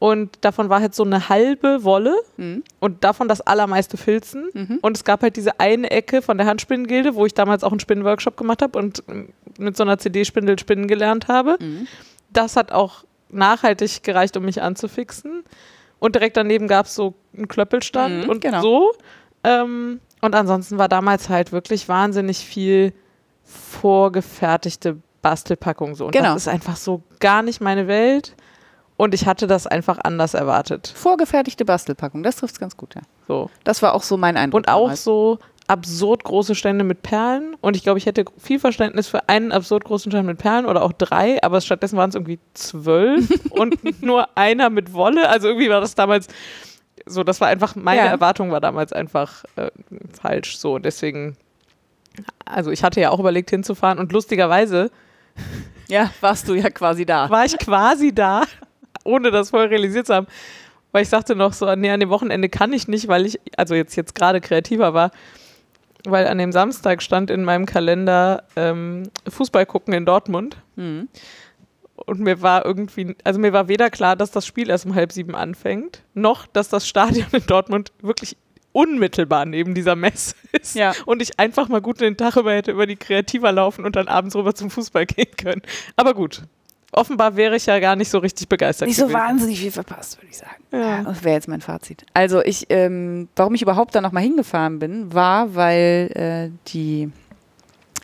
Und davon war halt so eine halbe Wolle Mhm. und davon das allermeiste Filzen. Mhm. Und es gab halt diese eine Ecke von der Handspinnengilde, wo ich damals auch einen Spinnenworkshop gemacht habe und mit so einer CD-Spindel spinnen gelernt habe. Mhm. Das hat auch nachhaltig gereicht, um mich anzufixen. Und direkt daneben gab es so einen Klöppelstand Mhm, und genau. so. Ähm, und ansonsten war damals halt wirklich wahnsinnig viel vorgefertigte Bastelpackung so. Und Genau. das ist einfach so gar nicht meine Welt. Und ich hatte das einfach anders erwartet. Vorgefertigte Bastelpackung, das trifft es ganz gut, ja. So. Das war auch so mein Eindruck. Und auch damals. so absurd große Stände mit Perlen. Und ich glaube, ich hätte viel Verständnis für einen absurd großen Stand mit Perlen oder auch drei, aber stattdessen waren es irgendwie zwölf und nur einer mit Wolle. Also irgendwie war das damals so, das war einfach, meine Ja. Erwartung war damals einfach äh, falsch. So, deswegen, also ich hatte ja auch überlegt hinzufahren und lustigerweise Ja, warst du ja quasi da. war ich quasi da, ohne das voll realisiert zu haben. Weil ich sagte noch so, nee, an dem Wochenende kann ich nicht, weil ich, also jetzt, jetzt gerade kreativer war, weil an dem Samstag stand in meinem Kalender ähm, Fußball gucken in Dortmund. Mhm. Und mir war irgendwie, also mir war weder klar, dass das Spiel erst um halb sieben anfängt, noch, dass das Stadion in Dortmund wirklich unmittelbar neben dieser Messe ist. Ja. Und ich einfach mal gut den Tag über hätte über die Kreativer laufen und dann abends rüber zum Fußball gehen können. Aber gut. Offenbar wäre ich ja gar nicht so richtig begeistert. Nicht so gewesen. wahnsinnig viel verpasst, würde ich sagen. Ja. Das wäre jetzt mein Fazit. Also ich, ähm, warum ich überhaupt da nochmal hingefahren bin, war, weil äh, die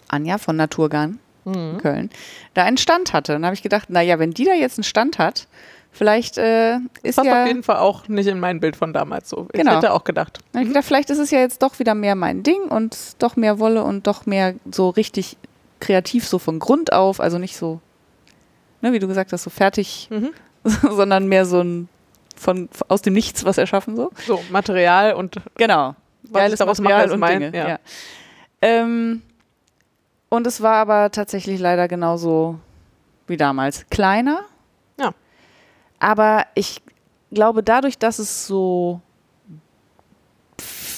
Anja von Naturgarn in Köln da einen Stand hatte. Und da habe ich gedacht, naja, wenn die da jetzt einen Stand hat, vielleicht äh, ist Passt ja... auf jeden Fall auch nicht in mein Bild von damals so. Ich Genau. hätte auch gedacht. Ich gedacht, vielleicht ist es ja jetzt doch wieder mehr mein Ding und doch mehr Wolle und doch mehr so richtig kreativ, so von Grund auf. Also nicht so, ne, wie du gesagt hast, so fertig, Mhm. sondern mehr so ein von, aus dem Nichts was erschaffen so. So, Material und Genau. Ich daraus mache, ist mein- Dinge. ja. Ja. Ähm, und es war aber tatsächlich leider genauso wie damals. Kleiner. Ja. Aber ich glaube, dadurch, dass es so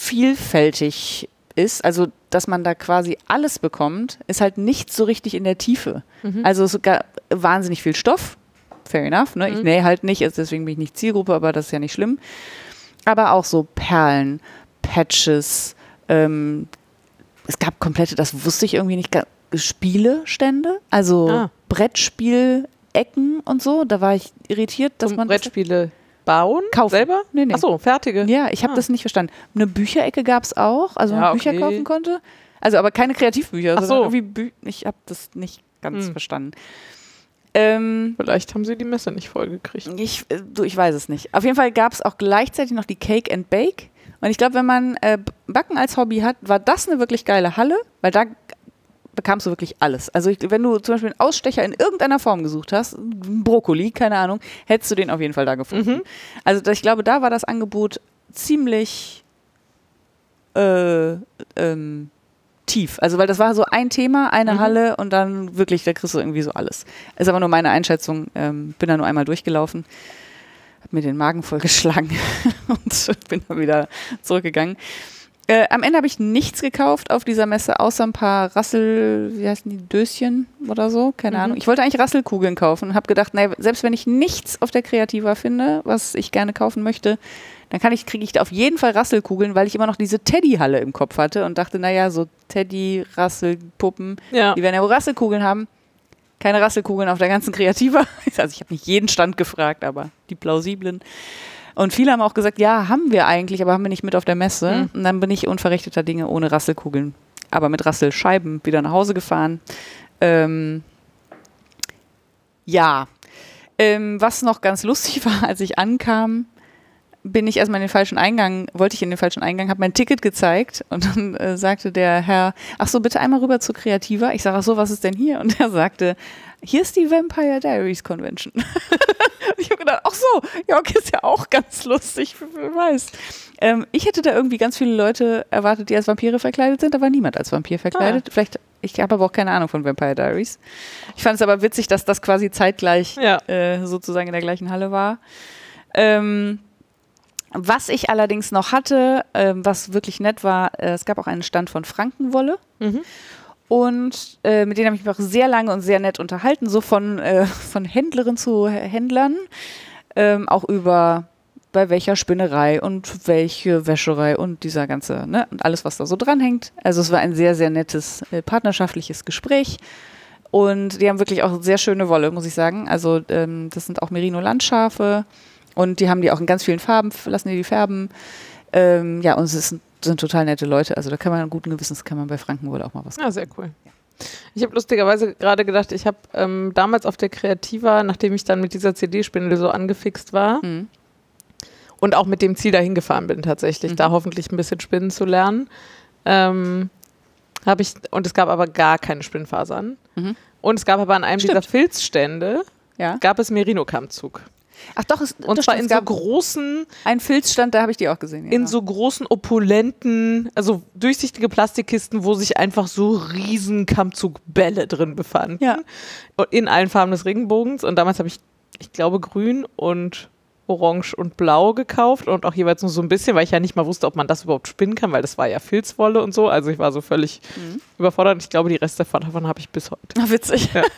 vielfältig ist, also dass man da quasi alles bekommt, ist halt nicht so richtig in der Tiefe. Mhm. Also sogar wahnsinnig viel Stoff. Fair enough. Ne? Ich Mhm. nähe halt nicht, also deswegen bin ich nicht Zielgruppe, aber das ist ja nicht schlimm. Aber auch so Perlen, Patches, ähm, es gab komplette, das wusste ich irgendwie nicht, Spielestände, also Ah. Brettspielecken und so. Da war ich irritiert, dass zum man Brettspiele bauen? Kaufen. Selber? Nee, nee. Achso, fertige. Ja, ich habe Ah. das nicht verstanden. Eine Bücherecke gab es auch, also Ja, man Bücher okay. kaufen konnte. Also aber keine Kreativbücher, Ach so. Bü ich habe das nicht ganz Hm. verstanden. Ähm, Vielleicht haben sie die Messe nicht vollgekriegt. ich, äh, du, ich weiß es nicht. Auf jeden Fall gab es auch gleichzeitig noch die Cake and Bake. Und ich glaube, wenn man äh, Backen als Hobby hat, war das eine wirklich geile Halle, weil da bekamst du wirklich alles. Also ich, wenn du zum Beispiel einen Ausstecher in irgendeiner Form gesucht hast, Brokkoli, keine Ahnung, hättest du den auf jeden Fall da gefunden. Mhm. Also ich glaube, da war das Angebot ziemlich äh, ähm, tief. Also weil das war so ein Thema, eine Mhm. Halle und dann wirklich, da kriegst du irgendwie so alles. Ist aber nur meine Einschätzung. Ähm, bin da nur einmal durchgelaufen, hab mir den Magen vollgeschlagen und bin dann wieder zurückgegangen. Äh, am Ende habe ich nichts gekauft auf dieser Messe, außer ein paar Rassel, wie heißen die, Döschen oder so, keine Mhm. Ahnung. Ich wollte eigentlich Rasselkugeln kaufen und habe gedacht, naja, selbst wenn ich nichts auf der Kreativa finde, was ich gerne kaufen möchte, dann kann ich, kriege ich da auf jeden Fall Rasselkugeln, weil ich immer noch diese Teddy-Halle im Kopf hatte und dachte, naja, so Teddy-Rasselpuppen, Ja. die werden ja wohl Rasselkugeln haben. Keine Rasselkugeln auf der ganzen Kreativa. Also ich habe nicht jeden Stand gefragt, aber die plausiblen. Und viele haben auch gesagt, ja, haben wir eigentlich, aber haben wir nicht mit auf der Messe. Mhm. Und dann bin ich unverrichteter Dinge ohne Rasselkugeln, aber mit Rasselscheiben wieder nach Hause gefahren. Ähm, ja, ähm, was noch ganz lustig war, als ich ankam, bin ich erstmal in den falschen Eingang, wollte ich in den falschen Eingang, habe mein Ticket gezeigt und dann äh, sagte der Herr, ach so, bitte einmal rüber zu Kreativa. Ich sage, ach so, was ist denn hier? Und er sagte, hier ist die Vampire Diaries Convention. Und ich habe gedacht, ach so, okay, ist ja auch ganz lustig, wer weiß. Ähm, ich hätte da irgendwie ganz viele Leute erwartet, die als Vampire verkleidet sind, da war niemand als Vampir verkleidet. Vielleicht, ich habe aber auch keine Ahnung von Vampire Diaries. Ich fand es aber witzig, dass das quasi zeitgleich Ja. äh, sozusagen in der gleichen Halle war. Ähm, was ich allerdings noch hatte, ähm, was wirklich nett war, äh, es gab auch einen Stand von Frankenwolle. Mhm. Und äh, mit denen habe ich mich auch sehr lange und sehr nett unterhalten, so von, äh, von Händlerin zu Händlern, ähm, auch über bei welcher Spinnerei und welche Wäscherei und dieser ganze, ne, und alles, was da so dranhängt. Also es war ein sehr, sehr nettes äh, partnerschaftliches Gespräch. Und die haben wirklich auch sehr schöne Wolle, muss ich sagen. Also ähm, das sind auch Merino-Landschafe und die haben die auch in ganz vielen Farben, lassen die die färben. Ähm, ja, und es ist, sind total nette Leute. Also da kann man guten Gewissens, kann man bei Frankenwolle auch mal was Ja, sehr cool. Ich habe lustigerweise gerade gedacht, ich habe ähm, damals auf der Kreativa, nachdem ich dann mit dieser CD-Spindel so angefixt war Mhm. und auch mit dem Ziel dahin gefahren bin, tatsächlich, Mhm. da hoffentlich ein bisschen Spinnen zu lernen, ähm, habe ich, und es gab aber gar keine Spinnfasern. Mhm. Und es gab aber an einem Stimmt. dieser Filzstände, Ja. gab es Merino-Kammzug. Ach doch, es, Und zwar stimmt, in so großen, einen Filzstand, da habe ich die auch gesehen. Ja. in so großen, opulenten, also durchsichtige Plastikkisten, wo sich einfach so riesen Kammzugbälle drin befanden. Ja. In allen Farben des Regenbogens. Und damals habe ich, ich glaube, grün und orange und blau gekauft und auch jeweils nur so ein bisschen, weil ich ja nicht mal wusste, ob man das überhaupt spinnen kann, weil das war ja Filzwolle und so. Also ich war so völlig Mhm. überfordert. Ich glaube, die Reste davon, habe ich bis heute. Ach, witzig. Ja.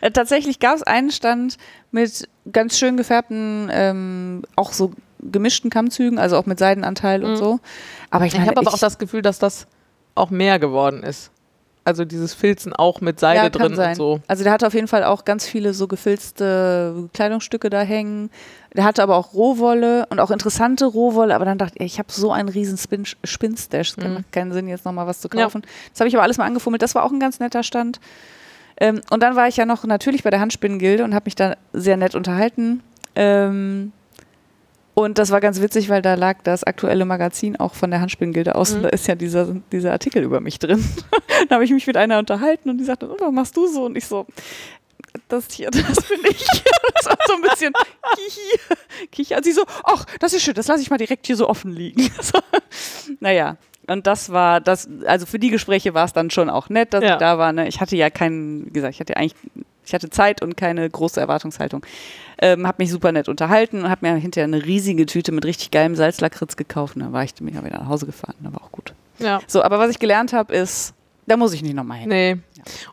Äh, Tatsächlich gab es einen Stand mit ganz schön gefärbten, ähm, auch so gemischten Kammzügen, also auch mit Seidenanteil und Mhm. so. Aber ich Ich habe aber auch das Gefühl, dass das auch mehr geworden ist. Also dieses Filzen auch mit Seide ja, drin sein. und so. Also der hatte auf jeden Fall auch ganz viele so gefilzte Kleidungsstücke da hängen. Der hatte aber auch Rohwolle und auch interessante Rohwolle, aber dann dachte ich, ich habe so einen riesen Spin Spinnstash, es Mhm. macht keinen Sinn, jetzt nochmal was zu Ja. kaufen. Das habe ich aber alles mal angefummelt, das war auch ein ganz netter Stand. Ähm, und dann war ich ja noch natürlich bei der Handspinnengilde und habe mich da sehr nett unterhalten. Ähm, und das war ganz witzig, weil da lag das aktuelle Magazin auch von der Handspinnengilde aus und Mhm. da ist ja dieser, dieser Artikel über mich drin. da habe ich mich mit einer unterhalten und die sagte, oh, was machst du so? Und ich so, das hier, das bin ich. das war so ein bisschen kichi, kichi. Und sie so, ach, das ist schön, das lasse ich mal direkt hier so offen liegen. so. Naja, und das war das, also für die Gespräche war es dann schon auch nett, dass Ja. ich da war. Ne? Ich hatte ja keinen, wie gesagt, ich hatte eigentlich, ich hatte Zeit und keine große Erwartungshaltung. Ähm, hab mich super nett unterhalten und hab mir hinterher eine riesige Tüte mit richtig geilem Salzlakritz gekauft. Und dann war ich bin ja wieder nach Hause gefahren, da war auch gut. Ja. So, aber was ich gelernt habe, ist, da muss ich nicht nochmal hin. Nee.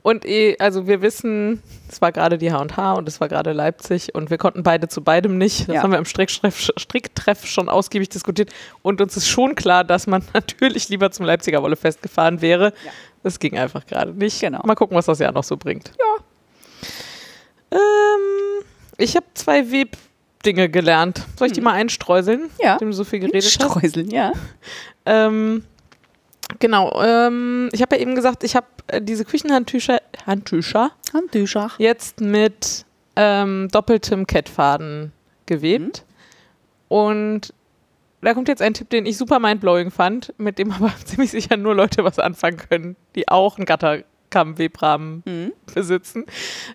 Und eh, also wir wissen, es war gerade die H&H und es war gerade Leipzig und wir konnten beide zu beidem nicht. Das Ja. haben wir im Stricktreff, Stricktreff schon ausgiebig diskutiert. Und uns ist schon klar, dass man natürlich lieber zum Leipziger Wollefest gefahren wäre. Ja. Das ging einfach gerade nicht. Genau. Mal gucken, was das Jahr noch so bringt. Ja. Ich habe zwei Webdinge gelernt. Soll ich die mal einstreuseln, Hm. Ja. nachdem du so viel geredet hast? Streuseln, ja. Ähm, genau. Ähm, ich habe ja eben gesagt, ich habe äh, diese Küchenhandtücher Handtücher Handtücher. jetzt mit ähm, doppeltem Kettfaden gewebt. Und da kommt jetzt ein Tipp, den ich super mindblowing fand, mit dem aber ziemlich sicher nur Leute was anfangen können, die auch einen Gatterkamm-Webrahmen Mhm. besitzen.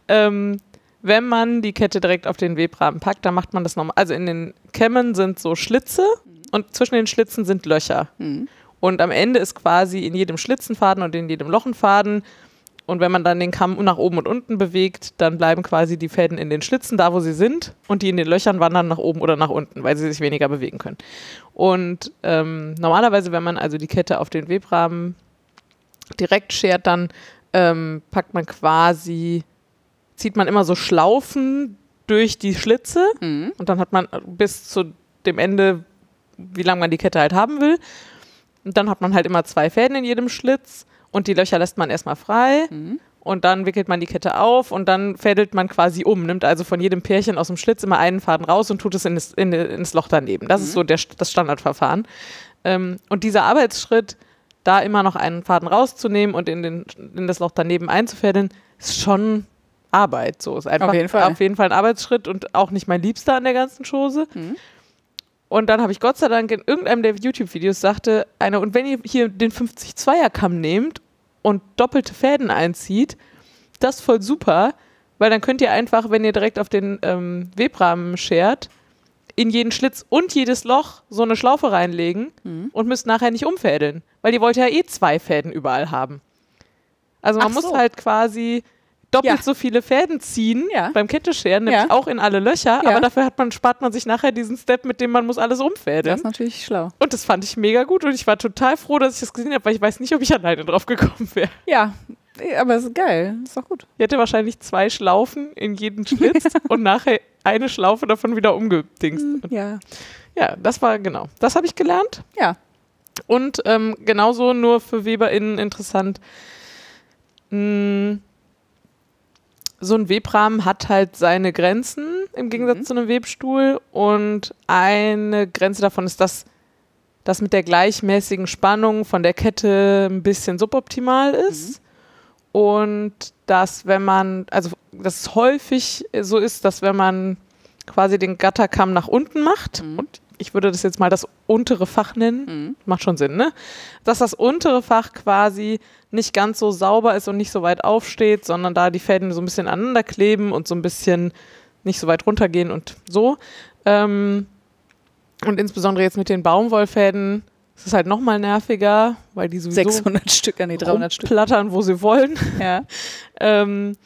Ähm, wenn man die Kette direkt auf den Webrahmen packt, dann macht man das nochmal. Also in den Kämmen sind so Schlitze und zwischen den Schlitzen sind Löcher. Mhm. Und am Ende ist quasi in jedem Schlitzenfaden und in jedem Lochenfaden. Und wenn man dann den Kamm nach oben und unten bewegt, dann bleiben quasi die Fäden in den Schlitzen da, wo sie sind. Und die in den Löchern wandern nach oben oder nach unten, weil sie sich weniger bewegen können. Und ähm, normalerweise, wenn man also die Kette auf den Webrahmen direkt schert, dann ähm, packt man quasi, zieht man immer so Schlaufen durch die Schlitze Mhm. und dann hat man bis zu dem Ende, wie lange man die Kette halt haben will. Und dann hat man halt immer zwei Fäden in jedem Schlitz und die Löcher lässt man erstmal frei. Mhm. Und dann wickelt man die Kette auf und dann fädelt man quasi um, nimmt also von jedem Pärchen aus dem Schlitz immer einen Faden raus und tut es in das, in, ins Loch daneben. Das ist so der, das Standardverfahren. Ähm, und dieser Arbeitsschritt, da immer noch einen Faden rauszunehmen und in, den, in das Loch daneben einzufädeln, ist schon Arbeit. So ist einfach Auf jeden Fall. auf jeden Fall ein Arbeitsschritt und auch nicht mein Liebster an der ganzen Chose. Mhm. Und dann habe ich Gott sei Dank in irgendeinem der YouTube-Videos sagte einer, und wenn ihr hier den 50-2er-Kamm nehmt und doppelte Fäden einzieht, das ist voll super, weil dann könnt ihr einfach, wenn ihr direkt auf den ähm, Webrahmen schert, in jeden Schlitz und jedes Loch so eine Schlaufe reinlegen Mhm. und müsst nachher nicht umfädeln, weil ihr wollt ja eh zwei Fäden überall haben. Also man Ach muss so. halt quasi doppelt Ja. so viele Fäden ziehen Ja. beim Kettescheren, nämlich auch in alle Löcher, aber dafür hat man, spart man sich nachher diesen Step, mit dem man muss alles Das umfädeln. ist natürlich schlau. Und das fand ich mega gut und ich war total froh, dass ich das gesehen habe, weil ich weiß nicht, ob ich alleine drauf gekommen wäre. Ja, aber es ist geil. Ist doch gut. Ich hätte wahrscheinlich zwei Schlaufen in jeden Schlitz und nachher eine Schlaufe davon wieder umgedingst. Und Ja. Ja, das war genau. Das habe ich gelernt. Ja. Und ähm, genauso nur für WeberInnen interessant. Mh, so ein Webrahmen hat halt seine Grenzen im Gegensatz Mhm. zu einem Webstuhl. Und eine Grenze davon ist, dass das mit der gleichmäßigen Spannung von der Kette ein bisschen suboptimal ist. und dass wenn man, also dass es häufig so ist, dass wenn man quasi den Gatterkamm nach unten macht Mhm. und ich würde das jetzt mal das untere Fach nennen, Mhm. macht schon Sinn, ne? Dass das untere Fach quasi nicht ganz so sauber ist und nicht so weit aufsteht, sondern da die Fäden so ein bisschen aneinander kleben und so ein bisschen nicht so weit runtergehen und so. Ähm, und insbesondere jetzt mit den Baumwollfäden ist es halt nochmal nerviger, weil die sowieso 600 Stück, ah, nee, 300 Stück. plattern, wo sie wollen. Ja. Ähm,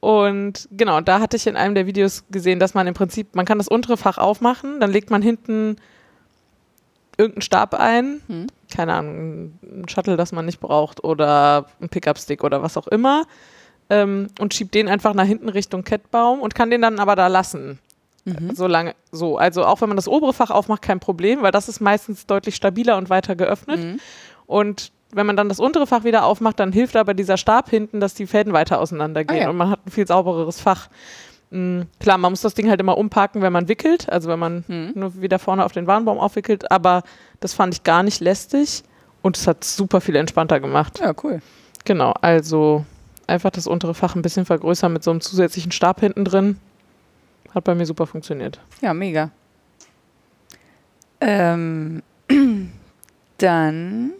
und genau, da hatte ich in einem der Videos gesehen, dass man im Prinzip, man kann das untere Fach aufmachen, dann legt man hinten irgendeinen Stab ein, Hm. keine Ahnung, ein Shuttle, das man nicht braucht oder ein Pickup-Stick oder was auch immer ähm, und schiebt den einfach nach hinten Richtung Kettbaum und kann den dann aber da lassen. Mhm. So lange, so. Also auch wenn man das obere Fach aufmacht, kein Problem, weil das ist meistens deutlich stabiler und weiter geöffnet. Mhm. Und wenn man dann das untere Fach wieder aufmacht, dann hilft aber dieser Stab hinten, dass die Fäden weiter auseinandergehen Ah, ja. und man hat ein viel saubereres Fach. Mm, klar, man muss das Ding halt immer umparken, wenn man wickelt, also wenn man Mhm. nur wieder vorne auf den Warnbaum aufwickelt, aber das fand ich gar nicht lästig und es hat super viel entspannter gemacht. Ja, cool. Genau, also einfach das untere Fach ein bisschen vergrößern mit so einem zusätzlichen Stab hinten drin. Hat bei mir super funktioniert. Ja, mega. Ähm, dann.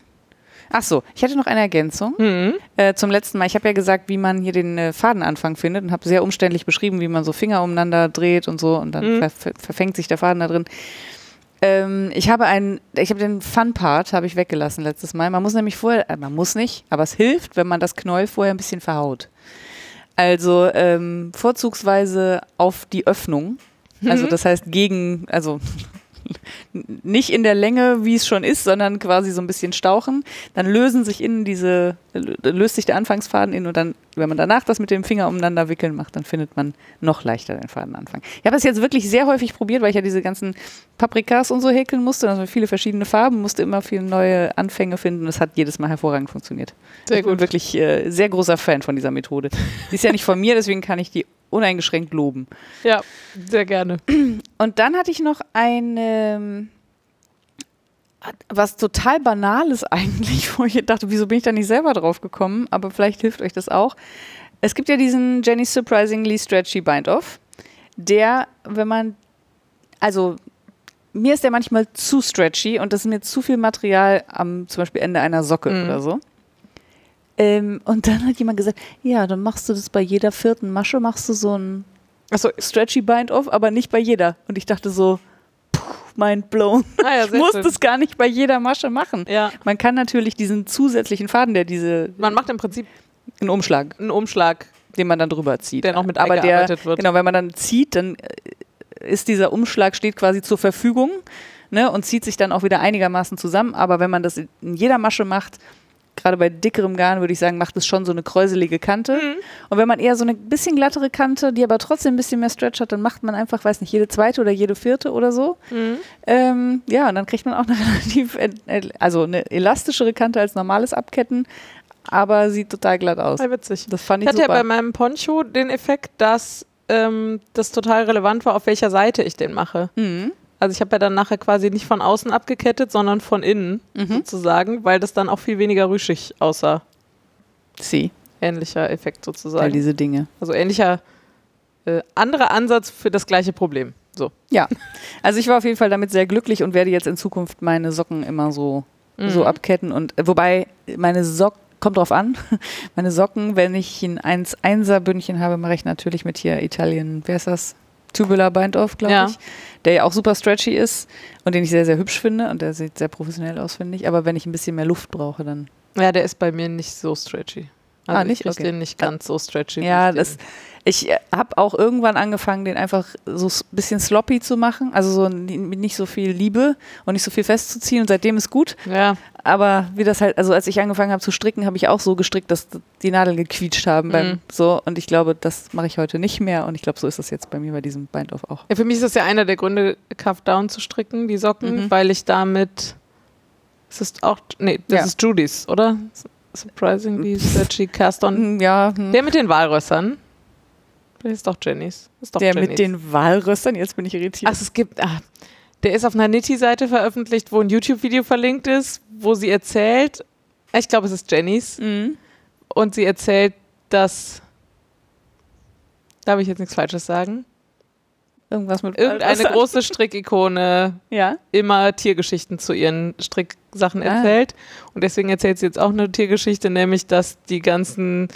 Ach so, ich hatte noch eine Ergänzung Mhm. äh, zum letzten Mal. Ich habe ja gesagt, wie man hier den äh, Fadenanfang findet und habe sehr umständlich beschrieben, wie man so Finger umeinander dreht und so und dann Mhm. ver ver verfängt sich der Faden da drin. Ähm, ich habe einen, ich habe den Fun-Part habe ich weggelassen letztes Mal. Man muss nämlich vorher, äh, man muss nicht, aber es hilft, wenn man das Knäuel vorher ein bisschen verhaut. Also ähm, vorzugsweise auf die Öffnung. Also das heißt gegen, also nicht in der Länge, wie es schon ist, sondern quasi so ein bisschen stauchen. Dann lösen sich innen diese, löst sich der Anfangsfaden in und dann, wenn man danach das mit dem Finger umeinander wickeln macht, dann findet man noch leichter den Fadenanfang. Ich habe das jetzt wirklich sehr häufig probiert, weil ich ja diese ganzen Paprikas und so häkeln musste, also viele verschiedene Farben, musste immer viele neue Anfänge finden. Das hat jedes Mal hervorragend funktioniert. Sehr ich bin gut. wirklich äh, sehr großer Fan von dieser Methode. Die ist ja nicht von mir, deswegen kann ich die uneingeschränkt loben. Ja, sehr gerne. Und dann hatte ich noch ein, ähm, was total Banales eigentlich, wo ich dachte, wieso bin ich da nicht selber drauf gekommen? Aber vielleicht hilft euch das auch. Es gibt ja diesen Jenny's Surprisingly Stretchy Bind-Off, der, wenn man, also mir ist der manchmal zu stretchy und das ist mir zu viel Material am zum Beispiel Ende einer Socke Mhm. oder so. Ähm, und dann hat jemand gesagt, ja, dann machst du das bei jeder vierten Masche, machst du so ein Achso, Stretchy Bind-Off, aber nicht bei jeder. Und ich dachte so, mind blown. ah, ja, Ich muss schön. das gar nicht bei jeder Masche machen. Ja, Man kann natürlich diesen zusätzlichen Faden, der diese, man macht im Prinzip einen Umschlag, einen Umschlag, den man dann drüber zieht. der noch mit aber der, wird. genau, wenn man dann zieht, dann äh, ist dieser Umschlag steht quasi zur Verfügung ne, und zieht sich dann auch wieder einigermaßen zusammen. Aber wenn man das in jeder Masche macht, gerade bei dickerem Garn würde ich sagen, macht es schon so eine kräuselige Kante. Mhm. Und wenn man eher so eine bisschen glattere Kante, die aber trotzdem ein bisschen mehr Stretch hat, dann macht man einfach, weiß nicht, jede zweite oder jede vierte oder so. Mhm. Ähm, ja, und dann kriegt man auch eine relativ, äh, also eine elastischere Kante als normales Abketten, aber sieht total glatt aus. Voll witzig. Das fand Ich ich hatte ja bei meinem Poncho den Effekt, dass ähm, das total relevant war, auf welcher Seite ich den mache. Mhm. Also ich habe ja dann nachher quasi nicht von außen abgekettet, sondern von innen Mhm. sozusagen, weil das dann auch viel weniger rüschig aussah. Sie, Ähnlicher Effekt all sozusagen. diese Dinge. Also ähnlicher, äh, anderer Ansatz für das gleiche Problem. So. Ja, also ich war auf jeden Fall damit sehr glücklich und werde jetzt in Zukunft meine Socken immer so, so Mhm. abketten. Und äh, wobei meine Socken, kommt drauf an, meine Socken, wenn ich ein 1-1er Bündchen habe, mache ich natürlich mit hier Italien, wer ist das? Tubular Bind-Off, glaube Ja. ich. Der ja auch super stretchy ist und den ich sehr, sehr hübsch finde und der sieht sehr professionell aus, finde ich. Aber wenn ich ein bisschen mehr Luft brauche, dann. Ja, der ist bei mir nicht so stretchy. Also Ah, nicht? Ich Okay. den nicht ganz so stretchy. Ja, ich das, ich habe auch irgendwann angefangen, den einfach so ein bisschen sloppy zu machen. Also so nicht so viel Liebe und nicht so viel festzuziehen. Und seitdem ist gut. Ja, Aber wie das halt, also als ich angefangen habe zu stricken, habe ich auch so gestrickt, dass die Nadeln gequietscht haben beim Mhm. so. Und ich glaube, das mache ich heute nicht mehr. Und ich glaube, so ist das jetzt bei mir bei diesem Bind-Off auch. Ja, für mich ist das ja einer der Gründe, Cuff Down zu stricken, die Socken, Mhm. weil ich damit. Es ist auch. Nee, das Ja. ist Judys, oder? Surprisingly stretchy Cast On. Hm, Ja, hm. Der mit den Walrössern. Das ist doch Jennys. Ist doch der Jennys. mit den Walrössern, jetzt bin ich irritiert. Ach, es gibt. Ah, der ist auf einer Nitty-Seite veröffentlicht, wo ein YouTube-Video verlinkt ist, wo sie erzählt. Ich glaube, es ist Jennys. Mhm. Und sie erzählt dass. Darf ich jetzt nichts Falsches sagen? Irgendwas mit Irgendeine große Strickikone Ja. immer Tiergeschichten zu ihren Stricksachen Ah. erzählt. Und deswegen erzählt sie jetzt auch eine Tiergeschichte, nämlich, dass die ganzen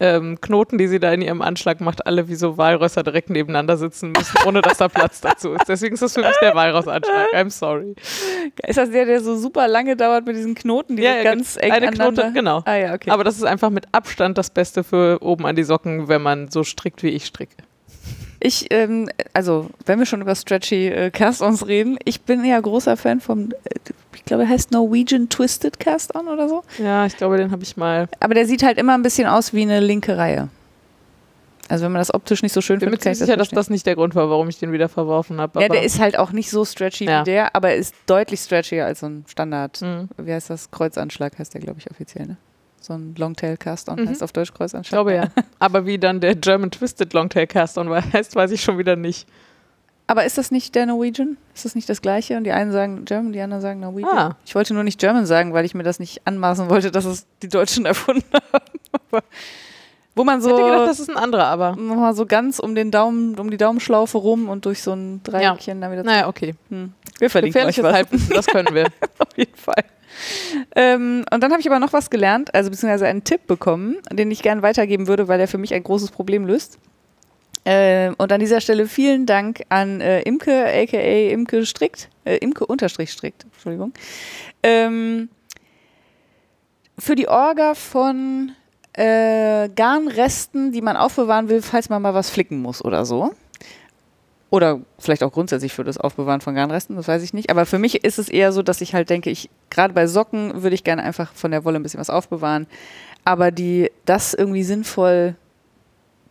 ähm, Knoten, die sie da in ihrem Anschlag macht, alle wie so Walrösser direkt nebeneinander sitzen müssen, ohne dass da Platz dazu ist. Deswegen ist das für mich der Walross-Anschlag. I'm sorry. Ist das der, der so super lange dauert mit diesen Knoten, die Ja, ja, ganz eng eine aneinander? Knote, genau. Ah ja, okay. Aber das ist einfach mit Abstand das Beste für oben an die Socken, wenn man so strickt, wie ich stricke. Ich, ähm, also, wenn wir schon über stretchy äh, Cast-Ons reden, ich bin ja großer Fan vom, äh, ich glaube, er heißt Norwegian Twisted Cast-On oder so. Ja, ich glaube, den habe ich mal. Aber der sieht halt immer ein bisschen aus wie eine linke Reihe. Also, wenn man das optisch nicht so schön findet, kann ich sicher, dass verstehen. das nicht der Grund war, warum ich den wieder verworfen habe. Ja, der ist halt auch nicht so stretchy Ja. wie der, aber er ist deutlich stretchier als so ein Standard. Mhm. Wie heißt das? Kreuzanschlag heißt der, glaube ich, offiziell, ne? So ein Longtail Cast-On Mhm. heißt auf Deutsch Ich Kreuzanschlag. glaube ja. Aber wie dann der German Twisted Longtail Cast On heißt, weiß ich schon wieder nicht. Aber ist das nicht der Norwegian? Ist das nicht das gleiche? Und die einen sagen German, die anderen sagen Norwegian? Ah. Ich wollte nur nicht German sagen, weil ich mir das nicht anmaßen wollte, dass es die Deutschen erfunden haben. Aber wo man Ich hätte gedacht, so das ist ein anderer, aber. nochmal so ganz um den Daumen, um die Daumenschlaufe rum und durch so ein Dreieckchen dann wieder. Naja, okay. Hm. Wir verlinken euch was. Halbwissen, das können wir. auf jeden Fall. Ähm, und dann habe ich aber noch was gelernt, also beziehungsweise einen Tipp bekommen, den ich gerne weitergeben würde, weil er für mich ein großes Problem löst. Ähm, und an dieser Stelle vielen Dank an äh, Imke, aka Imke Strickt, äh, Imke unterstrich Strickt, Entschuldigung. Ähm, für die Orga von äh, Garnresten, die man aufbewahren will, falls man mal was flicken muss oder so. Oder vielleicht auch grundsätzlich für das Aufbewahren von Garnresten, das weiß ich nicht. Aber für mich ist es eher so, dass ich halt denke, ich gerade bei Socken würde ich gerne einfach von der Wolle ein bisschen was aufbewahren. Aber die, das irgendwie sinnvoll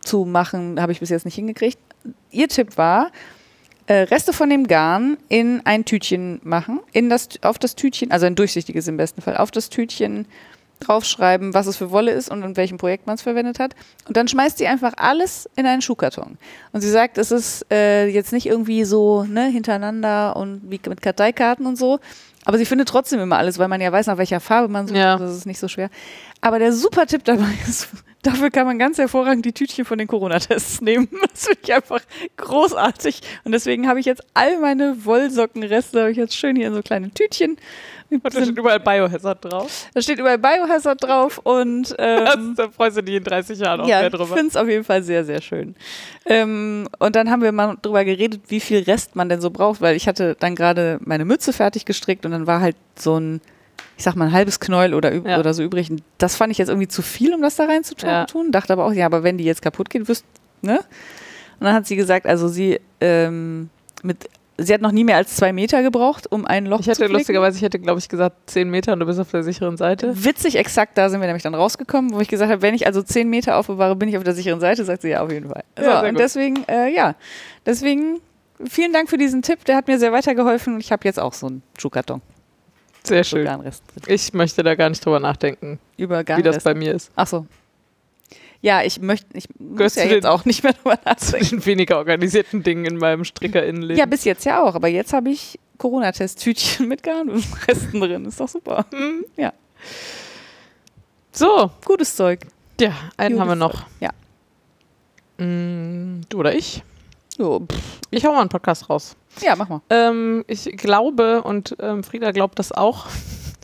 zu machen, habe ich bis jetzt nicht hingekriegt. Ihr Tipp war, äh, Reste von dem Garn in ein Tütchen machen, in das, auf das Tütchen, also ein durchsichtiges im besten Fall, auf das Tütchen draufschreiben, was es für Wolle ist und in welchem Projekt man es verwendet hat. Und dann schmeißt sie einfach alles in einen Schuhkarton. Und sie sagt, es ist äh, jetzt nicht irgendwie so ne, hintereinander und wie mit Karteikarten und so. Aber sie findet trotzdem immer alles, weil man ja weiß, nach welcher Farbe man sucht. Ja. Das ist nicht so schwer. Aber der super Tipp dabei ist, dafür kann man ganz hervorragend die Tütchen von den Corona-Tests nehmen. Das finde ich einfach großartig. Und deswegen habe ich jetzt all meine Wollsockenreste, habe ich jetzt schön hier in so kleinen Tütchen. Da steht überall Biohazard drauf. Da steht überall Biohazard drauf und ähm, da freust du dich in 30 Jahren auch ja, mehr ich drüber. finde es auf jeden Fall sehr, sehr schön. Ähm, und dann haben wir mal drüber geredet, wie viel Rest man denn so braucht, weil ich hatte dann gerade meine Mütze fertig gestrickt und dann war halt so ein, ich sag mal, ein halbes Knäuel oder, Ja. oder so übrig. Und Das fand ich jetzt irgendwie zu viel, um das da rein zu tun. Ja. Dachte aber auch, ja, aber wenn die jetzt kaputt geht, wirst, ne? Und dann hat sie gesagt, also sie ähm, mit Sie hat noch nie mehr als zwei Meter gebraucht, um ein Loch Ich zu hätte flicken. lustigerweise, ich hätte, glaube ich, gesagt 10 Meter und du bist auf der sicheren Seite. Witzig, exakt, da sind wir nämlich dann rausgekommen, wo ich gesagt habe, wenn ich also 10 Meter aufbewahre, bin ich auf der sicheren Seite, sagt sie ja auf jeden Fall. Ja, so, sehr und gut. deswegen, äh, ja, deswegen vielen Dank für diesen Tipp, der hat mir sehr weitergeholfen und ich habe jetzt auch so einen Schuhkarton. Sehr schön. Ich möchte da gar nicht drüber nachdenken, Über wie das bei mir ist. Ach so. Ja, ich möchte, ich muss ja du jetzt auch nicht mehr drüber Zu nachdenken. den weniger organisierten Dingen in meinem Strickerinnenleben. Ja, bis jetzt ja auch, aber jetzt habe ich Corona-Test-Tütchen mit Garnresten drin, ist doch super. Mhm. Ja. So, Gutes Zeug. ja, einen Gutes haben wir noch. Ja. Mm, du oder ich? Pff. Ich hau mal einen Podcast raus. ja, mach mal. Ähm, ich glaube, und ähm, Frieda glaubt das auch,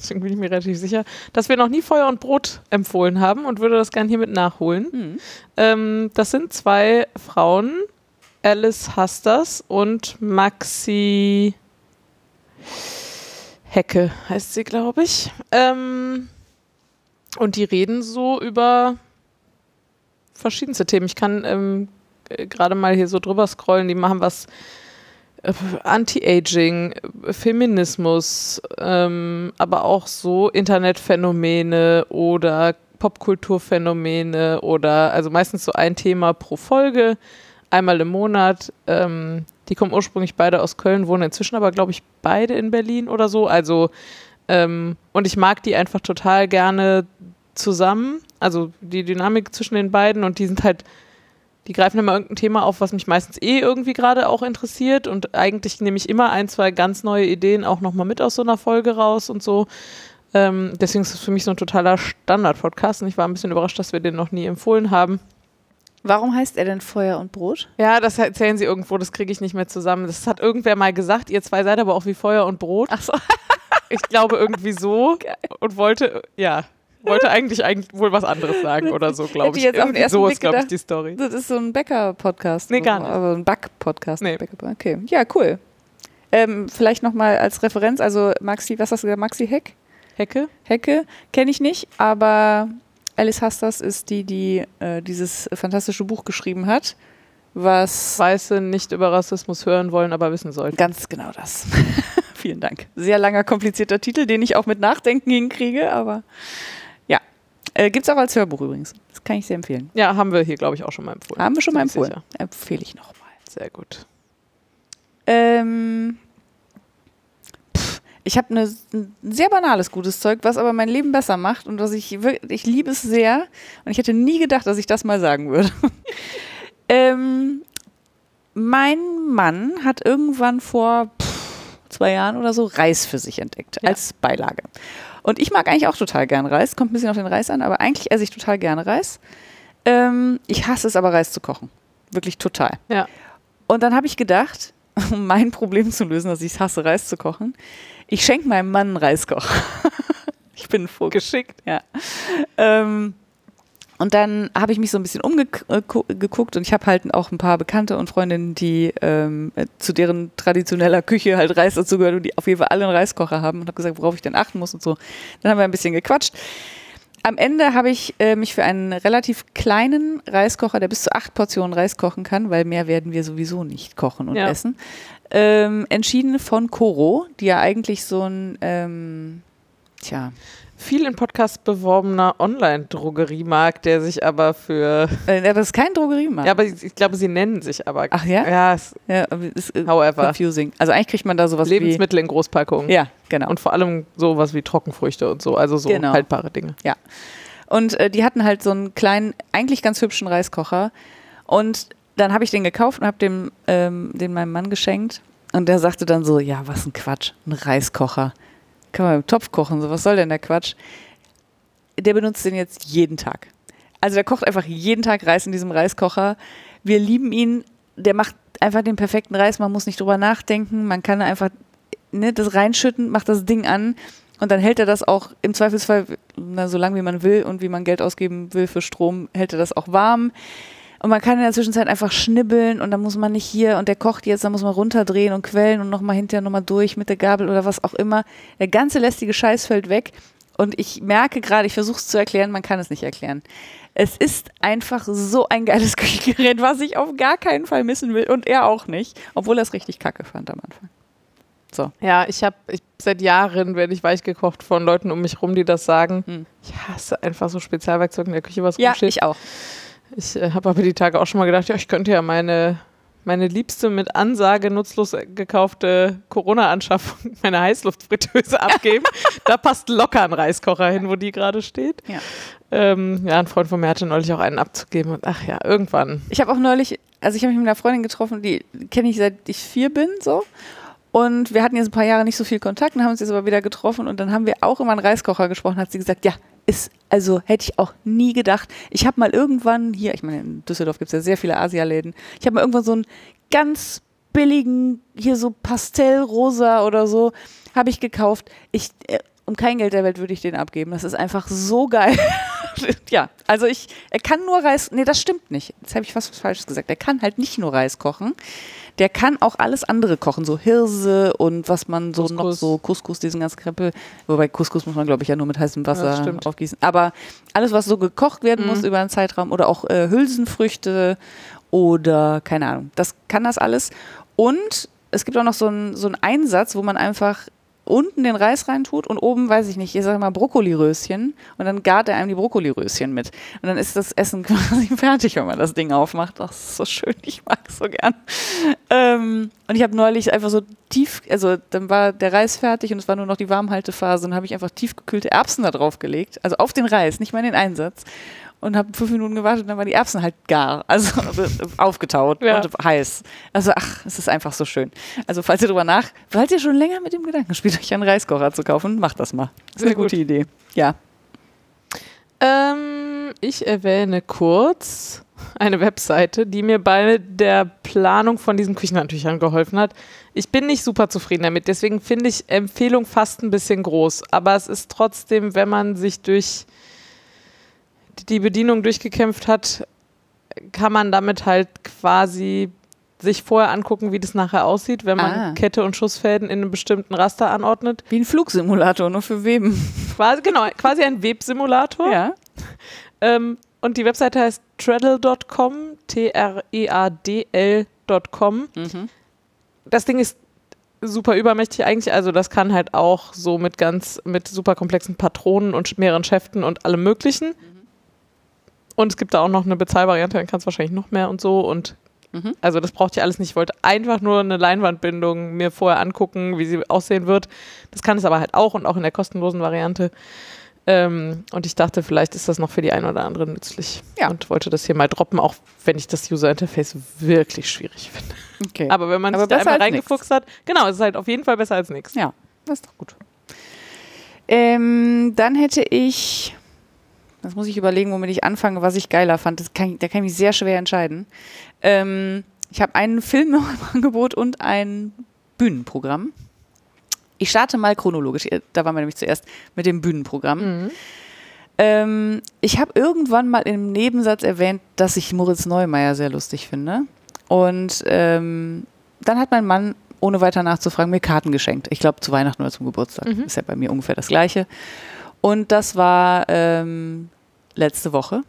deswegen bin ich mir relativ sicher, dass wir noch nie Feuer und Brot empfohlen haben und würde das gerne hiermit nachholen. Hm. Ähm, das sind zwei Frauen, Alice Hasters und Maxi Hecke heißt sie, glaube ich. Ähm, und die reden so über verschiedenste Themen. Ich kann ähm, äh, gerade mal hier so drüber scrollen. Die machen was Anti-Aging, Feminismus, ähm, aber auch so Internetphänomene oder Popkulturphänomene oder also meistens so ein Thema pro Folge, einmal im Monat. Ähm, die kommen ursprünglich beide aus Köln, wohnen inzwischen aber, glaube ich, beide in Berlin oder so. Also, ähm, und ich mag die einfach total gerne zusammen. Also die Dynamik zwischen den beiden und die sind halt, die greifen immer irgendein Thema auf, was mich meistens eh irgendwie gerade auch interessiert und eigentlich nehme ich immer ein, zwei ganz neue Ideen auch nochmal mit aus so einer Folge raus und so. Ähm, deswegen ist es für mich so ein totaler Standard-Podcast und ich war ein bisschen überrascht, dass wir den noch nie empfohlen haben. Warum heißt er denn Feuer und Brot? Ja, das erzählen sie irgendwo, das kriege ich nicht mehr zusammen. Das hat irgendwer mal gesagt, ihr zwei seid aber auch wie Feuer und Brot. Ach so. Ich glaube irgendwie so und wollte, ja, wollte eigentlich, eigentlich wohl was anderes sagen oder so, glaube ich. jetzt auf den ersten so Blick ist, glaube ich, die Story. Das ist so ein Bäcker-Podcast. Nee, gar nicht. Aber ein Back-Podcast. Nee. Okay, ja, cool. Ähm, vielleicht nochmal als Referenz, also Maxi, was hast du gesagt, Maxi Heck? Hecke? Hecke kenne ich nicht, aber Alice Hastas ist die, die äh, dieses fantastische Buch geschrieben hat, was Weiße nicht über Rassismus hören wollen, aber wissen sollten. ganz genau das. Vielen Dank. Sehr langer, komplizierter Titel, den ich auch mit Nachdenken hinkriege, aber. Äh, Gibt es auch als Hörbuch übrigens. Das kann ich sehr empfehlen. Ja, haben wir hier, glaube ich, auch schon mal empfohlen. Haben wir schon mal empfohlen. sicher. Empfehle ich nochmal. Sehr gut. Ähm, pff, ich habe ne, ein sehr banales gutes Zeug, was aber mein Leben besser macht und was ich wirklich, ich liebe es sehr. Und ich hätte nie gedacht, dass ich das mal sagen würde. ähm, mein Mann hat irgendwann vor pff, zwei Jahren oder so Reis für sich entdeckt Ja. als Beilage. Und ich mag eigentlich auch total gern Reis. Kommt ein bisschen auf den Reis an, aber eigentlich esse ich total gerne Reis. Ähm, ich hasse es aber, Reis zu kochen. Wirklich total. Ja. Und dann habe ich gedacht, um mein Problem zu lösen, dass ich es hasse, Reis zu kochen, ich schenke meinem Mann einen Reiskocher. ich bin ein Vogel. Geschickt. Ja. Ähm, und dann habe ich mich so ein bisschen umgeguckt und ich habe halt auch ein paar Bekannte und Freundinnen, die ähm, äh, zu deren traditioneller Küche halt Reis dazu gehört und die auf jeden Fall alle einen Reiskocher haben und habe gesagt, worauf ich denn achten muss und so. Dann haben wir ein bisschen gequatscht. Am Ende habe ich äh, mich für einen relativ kleinen Reiskocher, der bis zu acht Portionen Reis kochen kann, weil mehr werden wir sowieso nicht kochen und Ja. essen, ähm, entschieden von Koro, die ja eigentlich so ein, ähm, tja, Viel in Podcasts beworbener Online-Drogeriemarkt, der sich aber für. äh, das ist kein Drogeriemarkt. Ja, aber ich, glaube, sie nennen sich aber. Ach ja? Ja, es, Ja, ist äh, however. confusing. Also eigentlich kriegt man da sowas Lebensmittel in Großpackungen. wie... Ja, genau. Und vor allem sowas wie Trockenfrüchte und so, also so Genau. haltbare Dinge. Und äh, die hatten halt so einen kleinen, eigentlich ganz hübschen Reiskocher. Und dann habe ich den gekauft und habe dem, ähm, den meinem Mann geschenkt. Und der sagte dann so, ja, was ein Quatsch, ein Reiskocher. Kann man im Topf kochen, so was soll denn der Quatsch? Der benutzt den jetzt jeden Tag. Also der kocht einfach jeden Tag Reis in diesem Reiskocher. Wir lieben ihn. Der macht einfach den perfekten Reis. Man muss nicht drüber nachdenken. Man kann einfach ne, das reinschütten, macht das Ding an und dann hält er das auch im Zweifelsfall na, so lange wie man will und wie man Geld ausgeben will für Strom, hält er das auch warm. Und man kann in der Zwischenzeit einfach schnibbeln und dann muss man nicht hier und der kocht jetzt, dann muss man runterdrehen und quellen und nochmal hinterher nochmal durch mit der Gabel oder was auch immer. Der ganze lästige Scheiß fällt weg und ich merke gerade, ich versuche es zu erklären, man kann es nicht erklären. Es ist einfach so ein geiles Küchengerät, was ich auf gar keinen Fall missen will und er auch nicht, obwohl er es richtig kacke fand am Anfang. So. Ja, ich habe seit Jahren werde ich weich gekocht von Leuten um mich rum, die das sagen. Hm. Ich hasse einfach so Spezialwerkzeug in der Küche, was Ja, rumsteht. ich auch. Ich äh, habe aber die Tage auch schon mal gedacht, ja, ich könnte ja meine, meine liebste mit Ansage nutzlos gekaufte Corona-Anschaffung, meine Heißluftfritteuse abgeben. da passt locker ein Reiskocher hin, wo die gerade steht. Ja. Ähm, ja, ein Freund von mir hatte neulich auch einen abzugeben. Und ach ja, irgendwann. Ich habe auch neulich, also ich habe mich mit einer Freundin getroffen, die kenne ich seit ich vier bin, so. Und wir hatten jetzt ein paar Jahre nicht so viel Kontakt und haben uns jetzt aber wieder getroffen und dann haben wir auch über einen Reiskocher gesprochen. Hat sie gesagt, ja, ist, also hätte ich auch nie gedacht. Ich habe mal irgendwann hier, ich meine, in Düsseldorf gibt es ja sehr viele Asialäden, ich habe mal irgendwann so einen ganz billigen, hier so Pastellrosa oder so, habe ich gekauft. Ich, äh, um kein Geld der Welt würde ich den abgeben. Das ist einfach so geil. ja, also ich, er kann nur Reis, nee, das stimmt nicht. Jetzt habe ich was Falsches gesagt. Er kann halt nicht nur Reis kochen. Der kann auch alles andere kochen, so Hirse und was man so noch Couscous. so, Couscous, diesen ganzen Krempel. Wobei Couscous muss man, glaube ich, ja nur mit heißem Ja, Wasser stimmt. aufgießen. Aber alles, was so gekocht werden muss Mhm. über einen Zeitraum oder auch äh, Hülsenfrüchte oder keine Ahnung, das kann das alles. Und es gibt auch noch so einen so einen Einsatz, wo man einfach unten den Reis reintut und oben, weiß ich nicht, ich sage mal Brokkoliröschen und dann gart er einem die Brokkoliröschen mit. Und dann ist das Essen quasi fertig, wenn man das Ding aufmacht. Das ist so schön, ich mag es so gern. Ähm, und ich habe neulich einfach so tief, also dann war der Reis fertig und es war nur noch die Warmhaltephase und habe ich einfach tiefgekühlte Erbsen da drauf gelegt, also auf den Reis, nicht mal in den Einsatz. Und habe fünf Minuten gewartet und dann waren die Erbsen halt gar, also aufgetaut Ja. und heiß. Also ach, es ist einfach so schön. Also falls ihr drüber nach, falls ihr schon länger mit dem Gedanken spielt, euch einen Reiskocher zu kaufen, macht das mal. Das ist Sehr eine gute gut. Idee. Ja. Ähm, ich erwähne kurz eine Webseite, die mir bei der Planung von diesen Küchenhandtüchern geholfen hat. Ich bin nicht super zufrieden damit, deswegen finde ich Empfehlung fast ein bisschen groß. Aber es ist trotzdem, wenn man sich durch die Bedienung durchgekämpft hat, kann man damit halt quasi sich vorher angucken, wie das nachher aussieht, wenn man Ah. Kette und Schussfäden in einem bestimmten Raster anordnet. Wie ein Flugsimulator, nur für Weben. Quasi, genau, quasi ein Websimulator. Ja. Ähm, und die Webseite heißt treadle.com, T-R-E-A-D-L.com. Mhm. Das Ding ist super übermächtig eigentlich, also das kann halt auch so mit ganz, mit super komplexen Patronen und mehreren Schäften und allem möglichen. Und es gibt da auch noch eine Bezahlvariante, dann kannst du wahrscheinlich noch mehr und so und Mhm. also das braucht ihr alles nicht. Ich wollte einfach nur eine Leinwandbindung mir vorher angucken, wie sie aussehen wird. Das kann es aber halt auch und auch in der kostenlosen Variante. Ähm, und ich dachte, vielleicht ist das noch für die eine oder andere nützlich. Ja. Und wollte das hier mal droppen, auch wenn ich das User-Interface wirklich schwierig finde. Okay. Aber wenn man sich da einmal reingefuchst hat, genau, es ist halt auf jeden Fall besser als nichts. Ja, das ist doch gut. Ähm, dann hätte ich, das muss ich überlegen, womit ich anfange, was ich geiler fand. Kann, ich- da kann ich mich sehr schwer entscheiden. Ähm, ich habe einen Film noch im Angebot und ein Bühnenprogramm. Ich starte mal chronologisch. Da waren wir nämlich zuerst mit dem Bühnenprogramm. Mhm. Ähm, ich habe irgendwann mal im Nebensatz erwähnt, dass ich Moritz Neumeier sehr lustig finde. Und ähm, dann hat mein Mann, ohne weiter nachzufragen, mir Karten geschenkt. Ich glaube, zu Weihnachten oder zum Geburtstag. Mhm. Ist ja bei mir ungefähr das Gleiche. Und das war ähm, letzte Woche.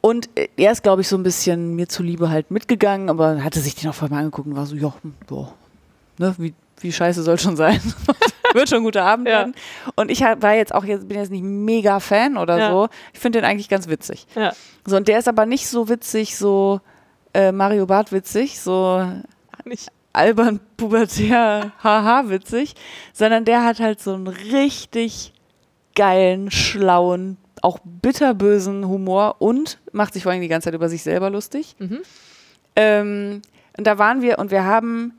Und äh, er ist, glaube ich, so ein bisschen mir zuliebe halt mitgegangen, aber hatte sich den auch vorher mal angeguckt und war so, ja, hm, boah, ne, wie, wie scheiße soll schon sein. Wird schon ein guter Abend Ja. werden. Und ich war jetzt auch jetzt, bin jetzt nicht mega Fan oder Ja. so. Ich finde den eigentlich ganz witzig. Ja. So, und der ist aber nicht so witzig, so äh, Mario Barth witzig, so Nicht. Albern, pubertär, haha witzig, sondern der hat halt so einen richtig geilen, schlauen, auch bitterbösen Humor und macht sich vor allem die ganze Zeit über sich selber lustig. Mhm. Ähm, und da waren wir und wir haben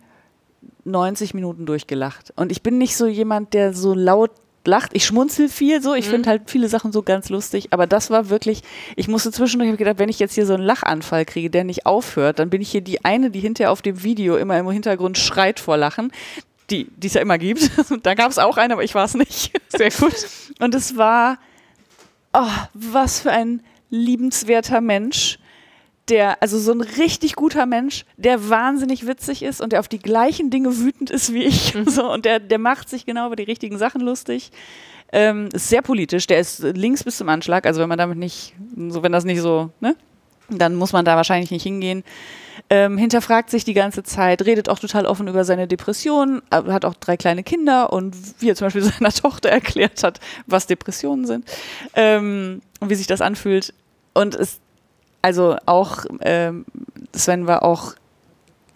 90 Minuten durchgelacht. Und ich bin nicht so jemand, der so laut lacht. Ich schmunzel viel so. Ich Mhm. finde halt viele Sachen so ganz lustig. Aber das war wirklich, ich musste zwischendurch ich gedacht, wenn ich jetzt hier so einen Lachanfall kriege, der nicht aufhört, dann bin ich hier die eine, die hinterher auf dem Video immer im Hintergrund schreit vor Lachen. Die die es ja immer gibt. da gab es auch eine, aber ich war es nicht. Sehr gut. Und es war, oh, was für ein liebenswerter Mensch, der, also so ein richtig guter Mensch, der wahnsinnig witzig ist und der auf die gleichen Dinge wütend ist wie ich. So, und der, der macht sich genau über die richtigen Sachen lustig. Ähm, ist sehr politisch, der ist links bis zum Anschlag, also wenn man damit nicht, so wenn das nicht so, ne? Dann muss man da wahrscheinlich nicht hingehen. Ähm, hinterfragt sich die ganze Zeit, redet auch total offen über seine Depressionen, aber hat auch drei kleine Kinder und wie er zum Beispiel seiner Tochter erklärt hat, was Depressionen sind ähm, und wie sich das anfühlt. Und es, also auch, ähm, Sven war auch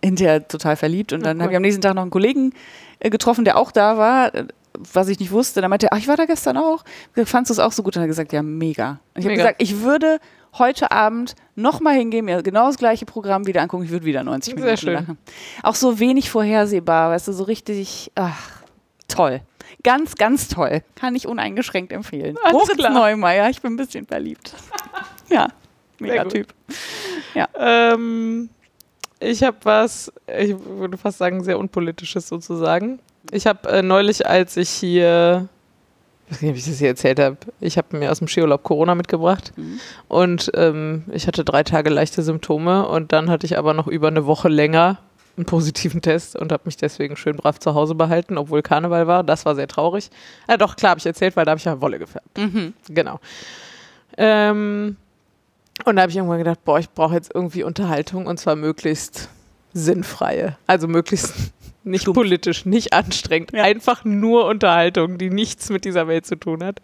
hinterher total verliebt und dann cool. habe ich am nächsten Tag noch einen Kollegen äh, getroffen, der auch da war, äh, was ich nicht wusste. Dann meinte er, ach, ich war da gestern auch. Fandst du es auch so gut? Und er hat gesagt, ja, mega. Und ich habe gesagt, ich würde heute Abend nochmal hingehen, mir genau das gleiche Programm wieder angucken. Ich würde wieder 90 Sehr Minuten schön. lachen. Auch so wenig vorhersehbar, weißt du, so richtig, ach, toll. Ganz, ganz toll. Kann ich uneingeschränkt empfehlen. Alles Moritz klar. Neumeier, ich bin ein bisschen verliebt. ja, mega. Typ. Ähm, ich habe was, ich würde fast sagen, sehr unpolitisches sozusagen. Ich habe äh, neulich, als ich hier, ich weiß nicht, ob ich das hier erzählt habe, ich habe mir aus dem Skiurlaub Corona mitgebracht Mhm. und ähm, ich hatte drei Tage leichte Symptome und dann hatte ich aber noch über eine Woche länger einen positiven Test und habe mich deswegen schön brav zu Hause behalten, obwohl Karneval war. Das war sehr traurig. Ja, doch, klar, habe ich erzählt, weil da habe ich ja Wolle gefärbt. Mhm. Genau. Ähm, und da habe ich irgendwann gedacht, boah, ich brauche jetzt irgendwie Unterhaltung und zwar möglichst sinnfreie. Also möglichst nicht Stumpf. politisch, nicht anstrengend. Ja. Einfach nur Unterhaltung, die nichts mit dieser Welt zu tun hat.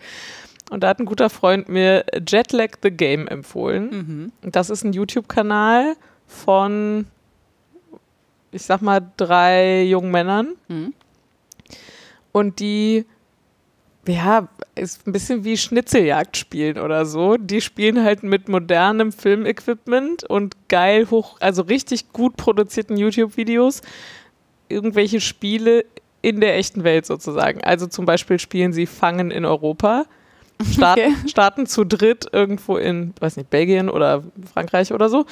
Und da hat ein guter Freund mir Jetlag the Game empfohlen. Mhm. Das ist ein YouTube-Kanal von, ich sag mal, drei jungen Männern. Mhm. Und die ja, ist ein bisschen wie Schnitzeljagd spielen oder so. Die spielen halt mit modernem Filmequipment und geil hoch, also richtig gut produzierten YouTube-Videos irgendwelche Spiele in der echten Welt sozusagen. Also zum Beispiel spielen sie Fangen in Europa, starten, okay. starten zu dritt irgendwo in, weiß nicht, Belgien oder Frankreich oder so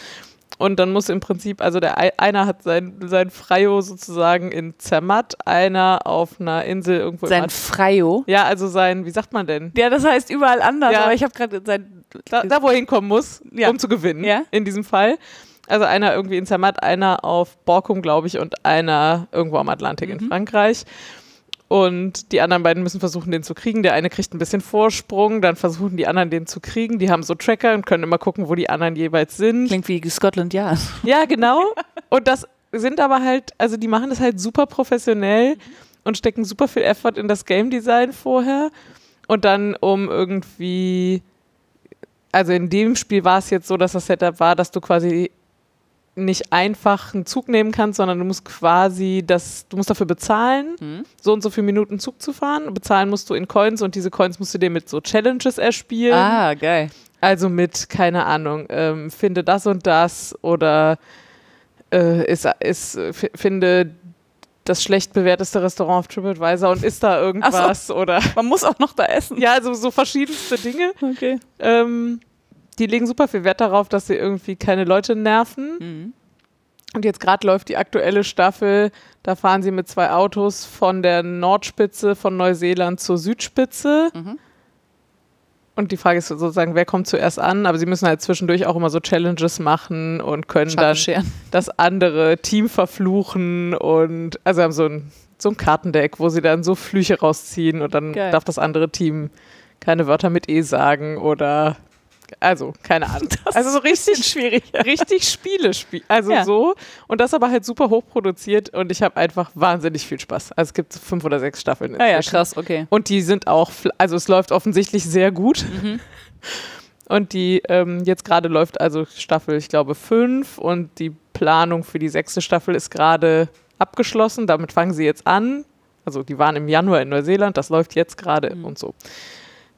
und dann muss im Prinzip, also der einer hat sein, sein Freio sozusagen in Zermatt, einer auf einer Insel irgendwo. Sein Freio? Ja, also sein, wie sagt man denn? Ja, das heißt überall anders, ja. aber ich habe gerade sein. Da, da, wo er hinkommen muss, ja. um zu gewinnen, ja. in diesem Fall. Also einer irgendwie in Zermatt, einer auf Borkum, glaube ich, und einer irgendwo am Atlantik mhm. in Frankreich. Und die anderen beiden müssen versuchen, den zu kriegen. Der eine kriegt ein bisschen Vorsprung, dann versuchen die anderen, den zu kriegen. Die haben so Tracker und können immer gucken, wo die anderen jeweils sind. Klingt wie Scotland Yard. Ja, genau. Und das sind aber halt, also die machen das halt super professionell und stecken super viel Effort in das Game Design vorher. Und dann, um irgendwie, also in dem Spiel war es jetzt so, dass das Setup war, dass du quasi nicht einfach einen Zug nehmen kannst, sondern du musst quasi das, du musst dafür bezahlen, mhm. so und so viele Minuten Zug zu fahren. Bezahlen musst du in Coins und diese Coins musst du dir mit so Challenges erspielen. Ah, geil. Also mit, keine Ahnung, ähm, finde das und das oder äh, ist, ist, finde das schlecht bewerteste Restaurant auf TripAdvisor und isst da irgendwas so. oder. Man muss auch noch da essen. Ja, also so verschiedenste Dinge. Okay. Ähm, die legen super viel Wert darauf, dass sie irgendwie keine Leute nerven. Mhm. Und jetzt gerade läuft die aktuelle Staffel, da fahren sie mit zwei Autos von der Nordspitze von Neuseeland zur Südspitze. Mhm. Und die Frage ist sozusagen, wer kommt zuerst an? Aber sie müssen halt zwischendurch auch immer so Challenges machen und können dann das andere Team verfluchen und also haben so ein, so ein Kartendeck, wo sie dann so Flüche rausziehen und dann Geil. darf das andere Team keine Wörter mit E sagen oder also, keine Ahnung. Das also so richtig schwierig. Richtig Spiele spielen. Also ja. so. Und das aber halt super hoch produziert und ich habe einfach wahnsinnig viel Spaß. Also es gibt fünf oder sechs Staffeln. Ah ja, ja, krass, okay. Und die sind auch, also es läuft offensichtlich sehr gut. Mhm. Und die, ähm, jetzt gerade läuft also Staffel, ich glaube, fünf und die Planung für die sechste Staffel ist gerade abgeschlossen. Damit fangen sie jetzt an. Also die waren im Januar in Neuseeland, das läuft jetzt gerade mhm. und so.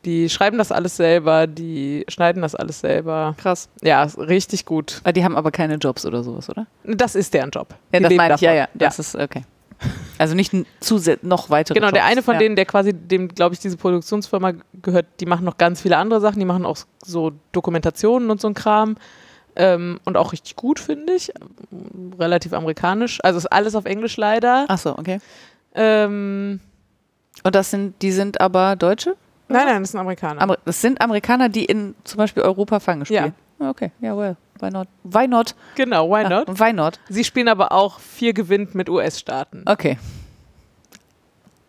Die schreiben das alles selber, die schneiden das alles selber. Krass. Ja, richtig gut. Ah, die haben aber keine Jobs oder sowas, oder? Das ist deren Job. Ja, das meine ich, ja, ja. Das ja. ist okay. Also nicht noch weitere. Genau, Jobs. der eine von ja. denen, der quasi dem, glaube ich, diese Produktionsfirma gehört, die machen noch ganz viele andere Sachen. Die machen auch so Dokumentationen und so ein Kram. Ähm, und auch richtig gut, finde ich. Relativ amerikanisch. Also ist alles auf Englisch leider. Ach so, okay. Ähm, und das sind, die sind aber Deutsche? Nein, nein, das sind Amerikaner. Amer das sind Amerikaner, die in zum Beispiel Europa Fangen spielen. Ja. Okay, ja, well. Why not? Why not? Genau, why not? Ah, why not? Sie spielen aber auch vier gewinnt mit US-Staaten. Okay.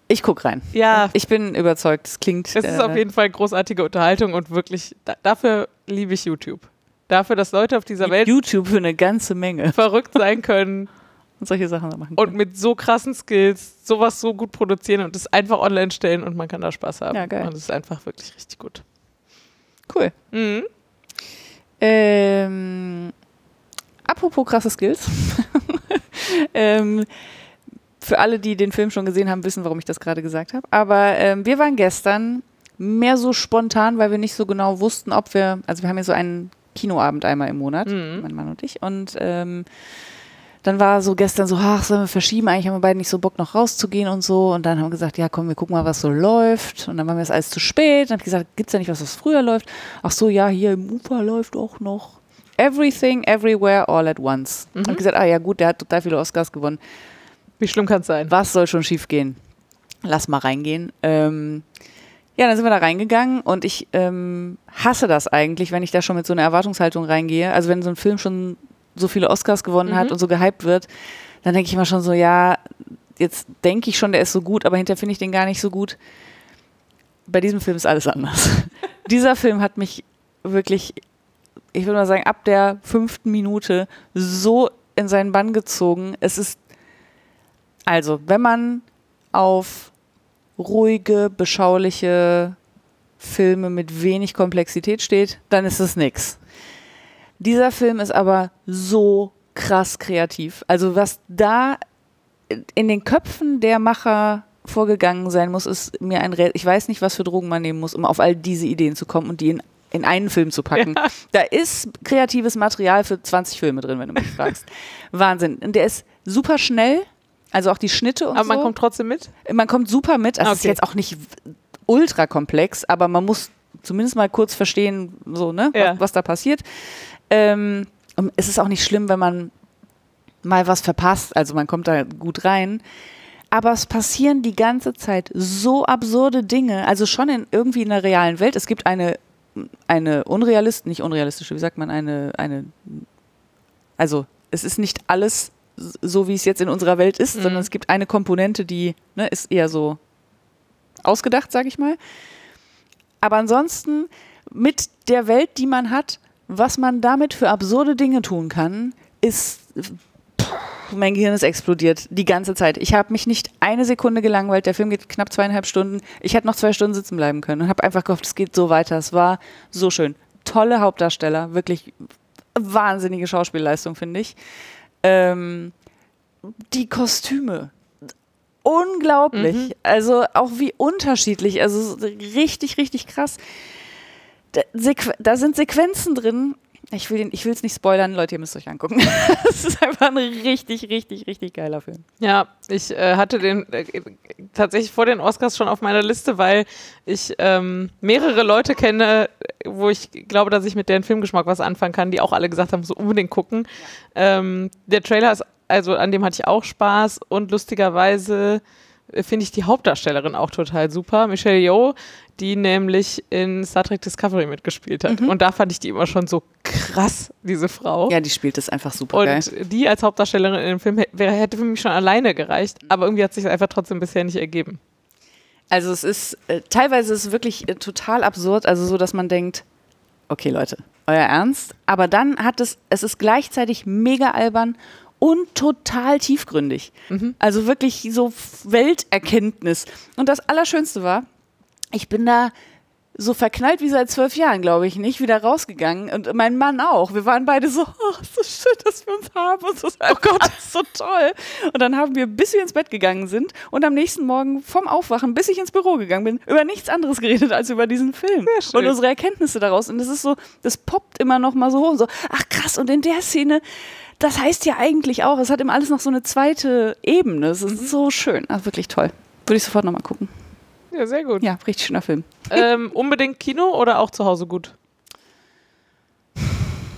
Ich guck rein. Ja. Ich bin überzeugt. Es klingt. Es ist äh, auf jeden Fall großartige Unterhaltung und wirklich, da, dafür liebe ich YouTube. Dafür, dass Leute auf dieser Welt. YouTube für eine ganze Menge. Verrückt sein können. Und solche Sachen machen. Und mit so krassen Skills sowas so gut produzieren und es einfach online stellen und man kann da Spaß haben. Ja, geil. Und es ist einfach wirklich richtig gut. Cool. Mhm. Ähm, apropos krasse Skills. ähm, für alle, die den Film schon gesehen haben, wissen, warum ich das gerade gesagt habe. Aber ähm, wir waren gestern mehr so spontan, weil wir nicht so genau wussten, ob wir, also wir haben ja so einen Kinoabend einmal im Monat, mhm. mein Mann und ich, und ähm, dann war so gestern so, ach, sollen wir verschieben? Eigentlich haben wir beide nicht so Bock, noch rauszugehen und so. Und dann haben wir gesagt, ja, komm, wir gucken mal, was so läuft. Und dann waren wir es alles zu spät. Dann habe ich gesagt, gibt es ja nicht was, was früher läuft? Ach so, ja, hier im Ufer läuft auch noch Everything, Everywhere, All at Once. Mhm. Habe gesagt, ah ja, gut, der hat total viele Oscars gewonnen. Wie schlimm kann es sein? Was soll schon schief gehen? Lass mal reingehen. Ähm, ja, dann sind wir da reingegangen und ich ähm, hasse das eigentlich, wenn ich da schon mit so einer Erwartungshaltung reingehe. Also wenn so ein Film schon so viele Oscars gewonnen mhm. hat und so gehypt wird, dann denke ich immer schon so, ja, jetzt denke ich schon, der ist so gut, aber hinterher finde ich den gar nicht so gut. Bei diesem Film ist alles anders. Dieser Film hat mich wirklich, ich würde mal sagen, ab der fünften Minute so in seinen Bann gezogen. Es ist, also, wenn man auf ruhige, beschauliche Filme mit wenig Komplexität steht, dann ist es nix. Dieser Film ist aber so krass kreativ. Also was da in den Köpfen der Macher vorgegangen sein muss, ist mir ein Rätsel. Ich weiß nicht, was für Drogen man nehmen muss, um auf all diese Ideen zu kommen und die in, in einen Film zu packen. Ja. Da ist kreatives Material für 20 Filme drin, wenn du mich fragst. Wahnsinn. Und der ist super schnell, also auch die Schnitte und Aber so. man kommt trotzdem mit. Man kommt super mit. Also es ist Okay. jetzt auch nicht ultra komplex, aber man muss zumindest mal kurz verstehen, so, ne, Ja. was, was da passiert. Ähm, es ist auch nicht schlimm, wenn man mal was verpasst. Also man kommt da gut rein. Aber es passieren die ganze Zeit so absurde Dinge. Also schon in irgendwie in der realen Welt. Es gibt eine, eine unrealist, nicht unrealistische, wie sagt man, eine, eine, also es ist nicht alles so, wie es jetzt in unserer Welt ist, Mhm. sondern es gibt eine Komponente, die ne, ist eher so ausgedacht, sage ich mal. Aber ansonsten mit der Welt, die man hat, was man damit für absurde Dinge tun kann, ist pff, mein Gehirn ist explodiert die ganze Zeit. Ich habe mich nicht eine Sekunde gelangweilt. Der Film geht knapp zweieinhalb Stunden. Ich hätte noch zwei Stunden sitzen bleiben können und habe einfach gehofft, es geht so weiter. Es war so schön. Tolle Hauptdarsteller, wirklich wahnsinnige Schauspielleistung, finde ich. Ähm, die Kostüme. Unglaublich. Mhm. Also auch wie unterschiedlich. Also so richtig, richtig krass. Da, sind Sequenzen drin. Ich will es nicht spoilern, Leute, ihr müsst euch angucken. Es ist einfach ein richtig, richtig, richtig geiler Film. Ja, ich äh, hatte den äh, tatsächlich vor den Oscars schon auf meiner Liste, weil ich ähm, mehrere Leute kenne, wo ich glaube, dass ich mit deren Filmgeschmack was anfangen kann, die auch alle gesagt haben, so unbedingt gucken. Ähm, der Trailer ist, also an dem hatte ich auch Spaß und lustigerweise äh, finde ich die Hauptdarstellerin auch total super, Michelle Yeoh, die nämlich in Star Trek Discovery mitgespielt hat. Und da fand ich die immer schon so krass, diese Frau. Ja, die spielt es einfach super geil. Und die als Hauptdarstellerin in dem Film hätte für mich schon alleine gereicht, aber irgendwie hat sich einfach trotzdem bisher nicht ergeben. Also es ist, äh, teilweise ist es wirklich äh, total absurd, also so, dass man denkt, okay Leute, euer Ernst? Aber dann hat es, es ist gleichzeitig mega albern und total tiefgründig. Also wirklich so Welterkenntnis. Und das Allerschönste war, ich bin da so verknallt wie seit zwölf Jahren, glaube ich, nicht, wieder rausgegangen. Und mein Mann auch. Wir waren beide so, oh, so schön, dass wir uns haben. Und so, oh Gott, das ist so toll. Und dann haben wir, bis wir ins Bett gegangen sind und am nächsten Morgen vom Aufwachen, bis ich ins Büro gegangen bin, über nichts anderes geredet als über diesen Film. Und unsere Erkenntnisse daraus. Und das ist so, das poppt immer noch mal so hoch. Und so, ach krass, und in der Szene, das heißt ja eigentlich auch, es hat immer alles noch so eine zweite Ebene. Es ist so schön. Ach, wirklich toll. Würde ich sofort nochmal gucken. Ja, sehr gut. Ja, richtig schöner Film. Ähm, unbedingt Kino oder auch zu Hause gut?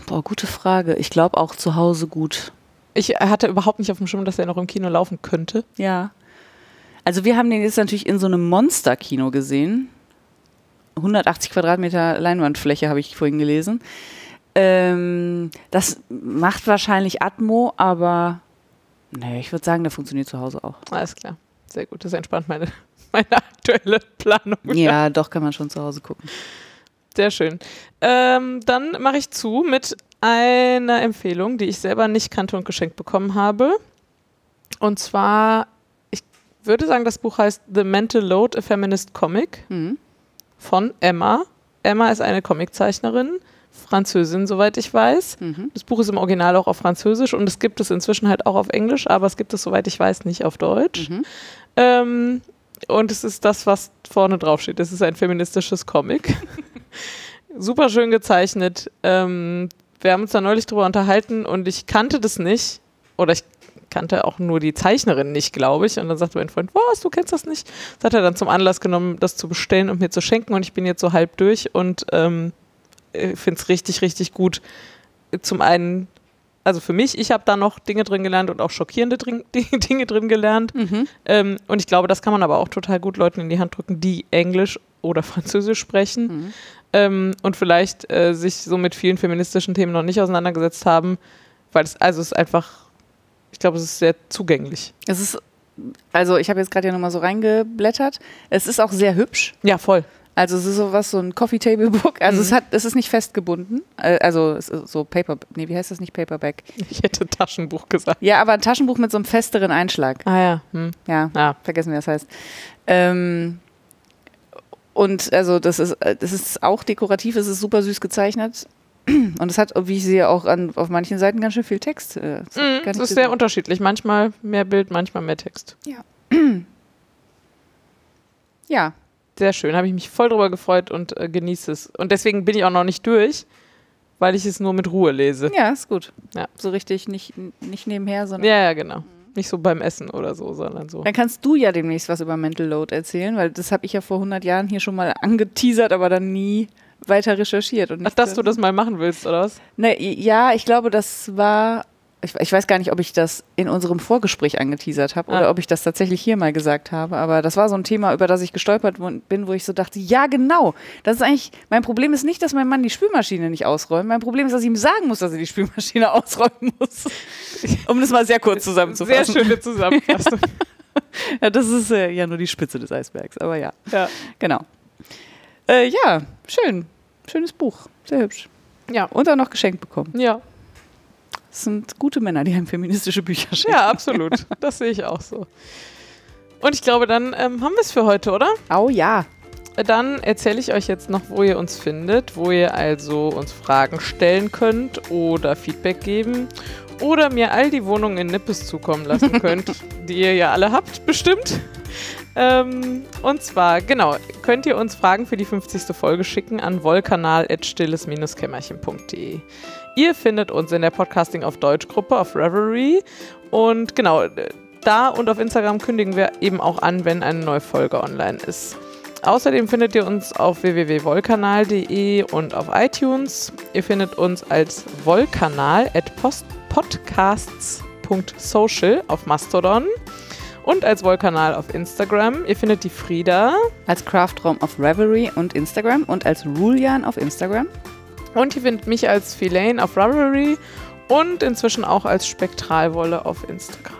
Boah, gute Frage. Ich glaube auch zu Hause gut. Ich hatte überhaupt nicht auf dem Schirm, dass er noch im Kino laufen könnte. Ja. Also wir haben den jetzt natürlich in so einem Monster-Kino gesehen. 180 Quadratmeter Leinwandfläche habe ich vorhin gelesen. Ähm, das macht wahrscheinlich Atmo, aber nee, ich würde sagen, der funktioniert zu Hause auch. Alles klar. Sehr gut. Das entspannt meine, meine aktuelle Planung. Ja, doch kann man schon zu Hause gucken. Sehr schön. Ähm, dann mache ich zu mit einer Empfehlung, die ich selber nicht kannte und geschenkt bekommen habe. Und zwar, ich würde sagen, das Buch heißt The Mental Load, a Feminist Comic Mhm. von Emma. Emma ist eine Comiczeichnerin, Französin, soweit ich weiß. Mhm. Das Buch ist im Original auch auf Französisch und es gibt es inzwischen halt auch auf Englisch, aber es gibt es, soweit ich weiß, nicht auf Deutsch. Mhm. Ähm, und es ist das, was vorne drauf steht. Es ist ein feministisches Comic. Super schön gezeichnet. Ähm, wir haben uns da neulich drüber unterhalten und ich kannte das nicht. Oder ich kannte auch nur die Zeichnerin nicht, glaube ich. Und dann sagte mein Freund, was, du kennst das nicht? Das hat er dann zum Anlass genommen, das zu bestellen und mir zu schenken. Und ich bin jetzt so halb durch und ähm, finde es richtig, richtig gut. Zum einen, also für mich, ich habe da noch Dinge drin gelernt und auch schockierende drin, Dinge drin gelernt. Mhm. Ähm, und ich glaube, das kann man aber auch total gut Leuten in die Hand drücken, die Englisch oder Französisch sprechen Mhm. ähm, und vielleicht äh, sich so mit vielen feministischen Themen noch nicht auseinandergesetzt haben, weil es also es ist einfach, ich glaube, es ist sehr zugänglich. Es ist, also ich habe jetzt gerade ja nochmal so reingeblättert. Es ist auch sehr hübsch. Ja, voll. Also es ist sowas, so ein Coffee Table Book. Also Mhm. es hat, es ist nicht festgebunden. Äh, Also es ist so Paper, nee, wie heißt das nicht Paperback? Ich hätte Taschenbuch gesagt. Ja, aber ein Taschenbuch mit so einem festeren Einschlag. Ah ja. Hm. Ja, Ja. vergessen wie das heißt. Ähm, und also das ist, äh, das ist auch dekorativ, es ist super süß gezeichnet. Und es hat, wie ich sehe, auch an, auf manchen Seiten ganz schön viel Text. äh, es Mhm, nicht ist so- sehr unterschiedlich. Manchmal mehr Bild, manchmal mehr Text. Ja, Sehr schön, habe ich mich voll drüber gefreut und äh, genieße es. Und deswegen bin ich auch noch nicht durch, weil ich es nur mit Ruhe lese. ja, ist gut. Ja. So richtig nicht, nicht nebenher, sondern. Ja, ja, genau. Nicht so beim Essen oder so, sondern so. Dann kannst du ja demnächst was über Mental Load erzählen, weil das habe ich ja vor 100 Jahren hier schon mal angeteasert, aber dann nie weiter recherchiert. Und Ach, dass du das mal machen willst, oder was? Ne, ja, ich glaube, das war. Ich, ich weiß gar nicht, ob ich das in unserem Vorgespräch angeteasert habe oder Ah. ob ich das tatsächlich hier mal gesagt habe. Aber das war so ein Thema, über das ich gestolpert bin, wo ich so dachte, ja, genau. Das ist eigentlich, mein Problem ist nicht, dass mein Mann die Spülmaschine nicht ausräumt. Mein Problem ist, dass ich ihm sagen muss, dass er die Spülmaschine ausräumen muss. Um das mal sehr kurz Sehr zusammenzufassen. schöne Zusammenfassung. Ja, das ist äh, ja nur die Spitze des Eisbergs, aber ja, ja. genau. Äh, ja, schön. Schönes Buch. Sehr hübsch. Ja. Und auch noch geschenkt bekommen. Ja. Das sind gute Männer, die einem feministische Bücher schenken. Ja, absolut. Das sehe ich auch so. Und ich glaube, dann ähm, haben wir es für heute, oder? Oh ja. Dann erzähle ich euch jetzt noch, wo ihr uns findet, wo ihr also uns Fragen stellen könnt oder Feedback geben oder mir all die Wohnungen in Nippes zukommen lassen könnt, die ihr ja alle habt, bestimmt. Ähm, und zwar, genau, könnt ihr uns Fragen für die 50. Folge schicken an wollkanal.stilles-kämmerchen.de. Ihr findet uns in der Podcasting auf Deutsch Gruppe auf Reverie und genau, da und auf Instagram kündigen wir eben auch an, wenn eine neue Folge online ist. Außerdem findet ihr uns auf www.wollkanal.de und auf iTunes. Ihr findet uns als Wollkanal at podcasts.social auf Mastodon und als Wollkanal auf Instagram. Ihr findet die Frieda Als Craftraum auf Reverie und Instagram und als Rulian auf Instagram. Und ihr findet mich als Filane auf Ravelry und inzwischen auch als Spektralwolle auf Instagram.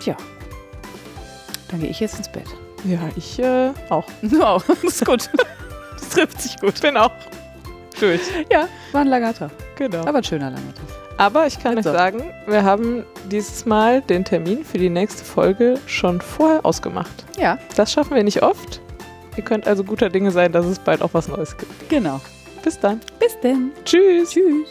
Tja. Dann gehe ich jetzt ins Bett. Ja, ich äh, auch. Wow, das ist gut. Das trifft sich gut. Bin auch durch. Ja, war ein langer Tag. Genau. Aber ein schöner langer Tag. Aber ich kann Also. euch sagen, wir haben dieses Mal den Termin für die nächste Folge schon vorher ausgemacht. Ja, Das schaffen wir nicht oft. Ihr könnt also guter Dinge sein, dass es bald auch was Neues gibt. genau. Bis dann. Bis dann. Tschüss. Tschüss.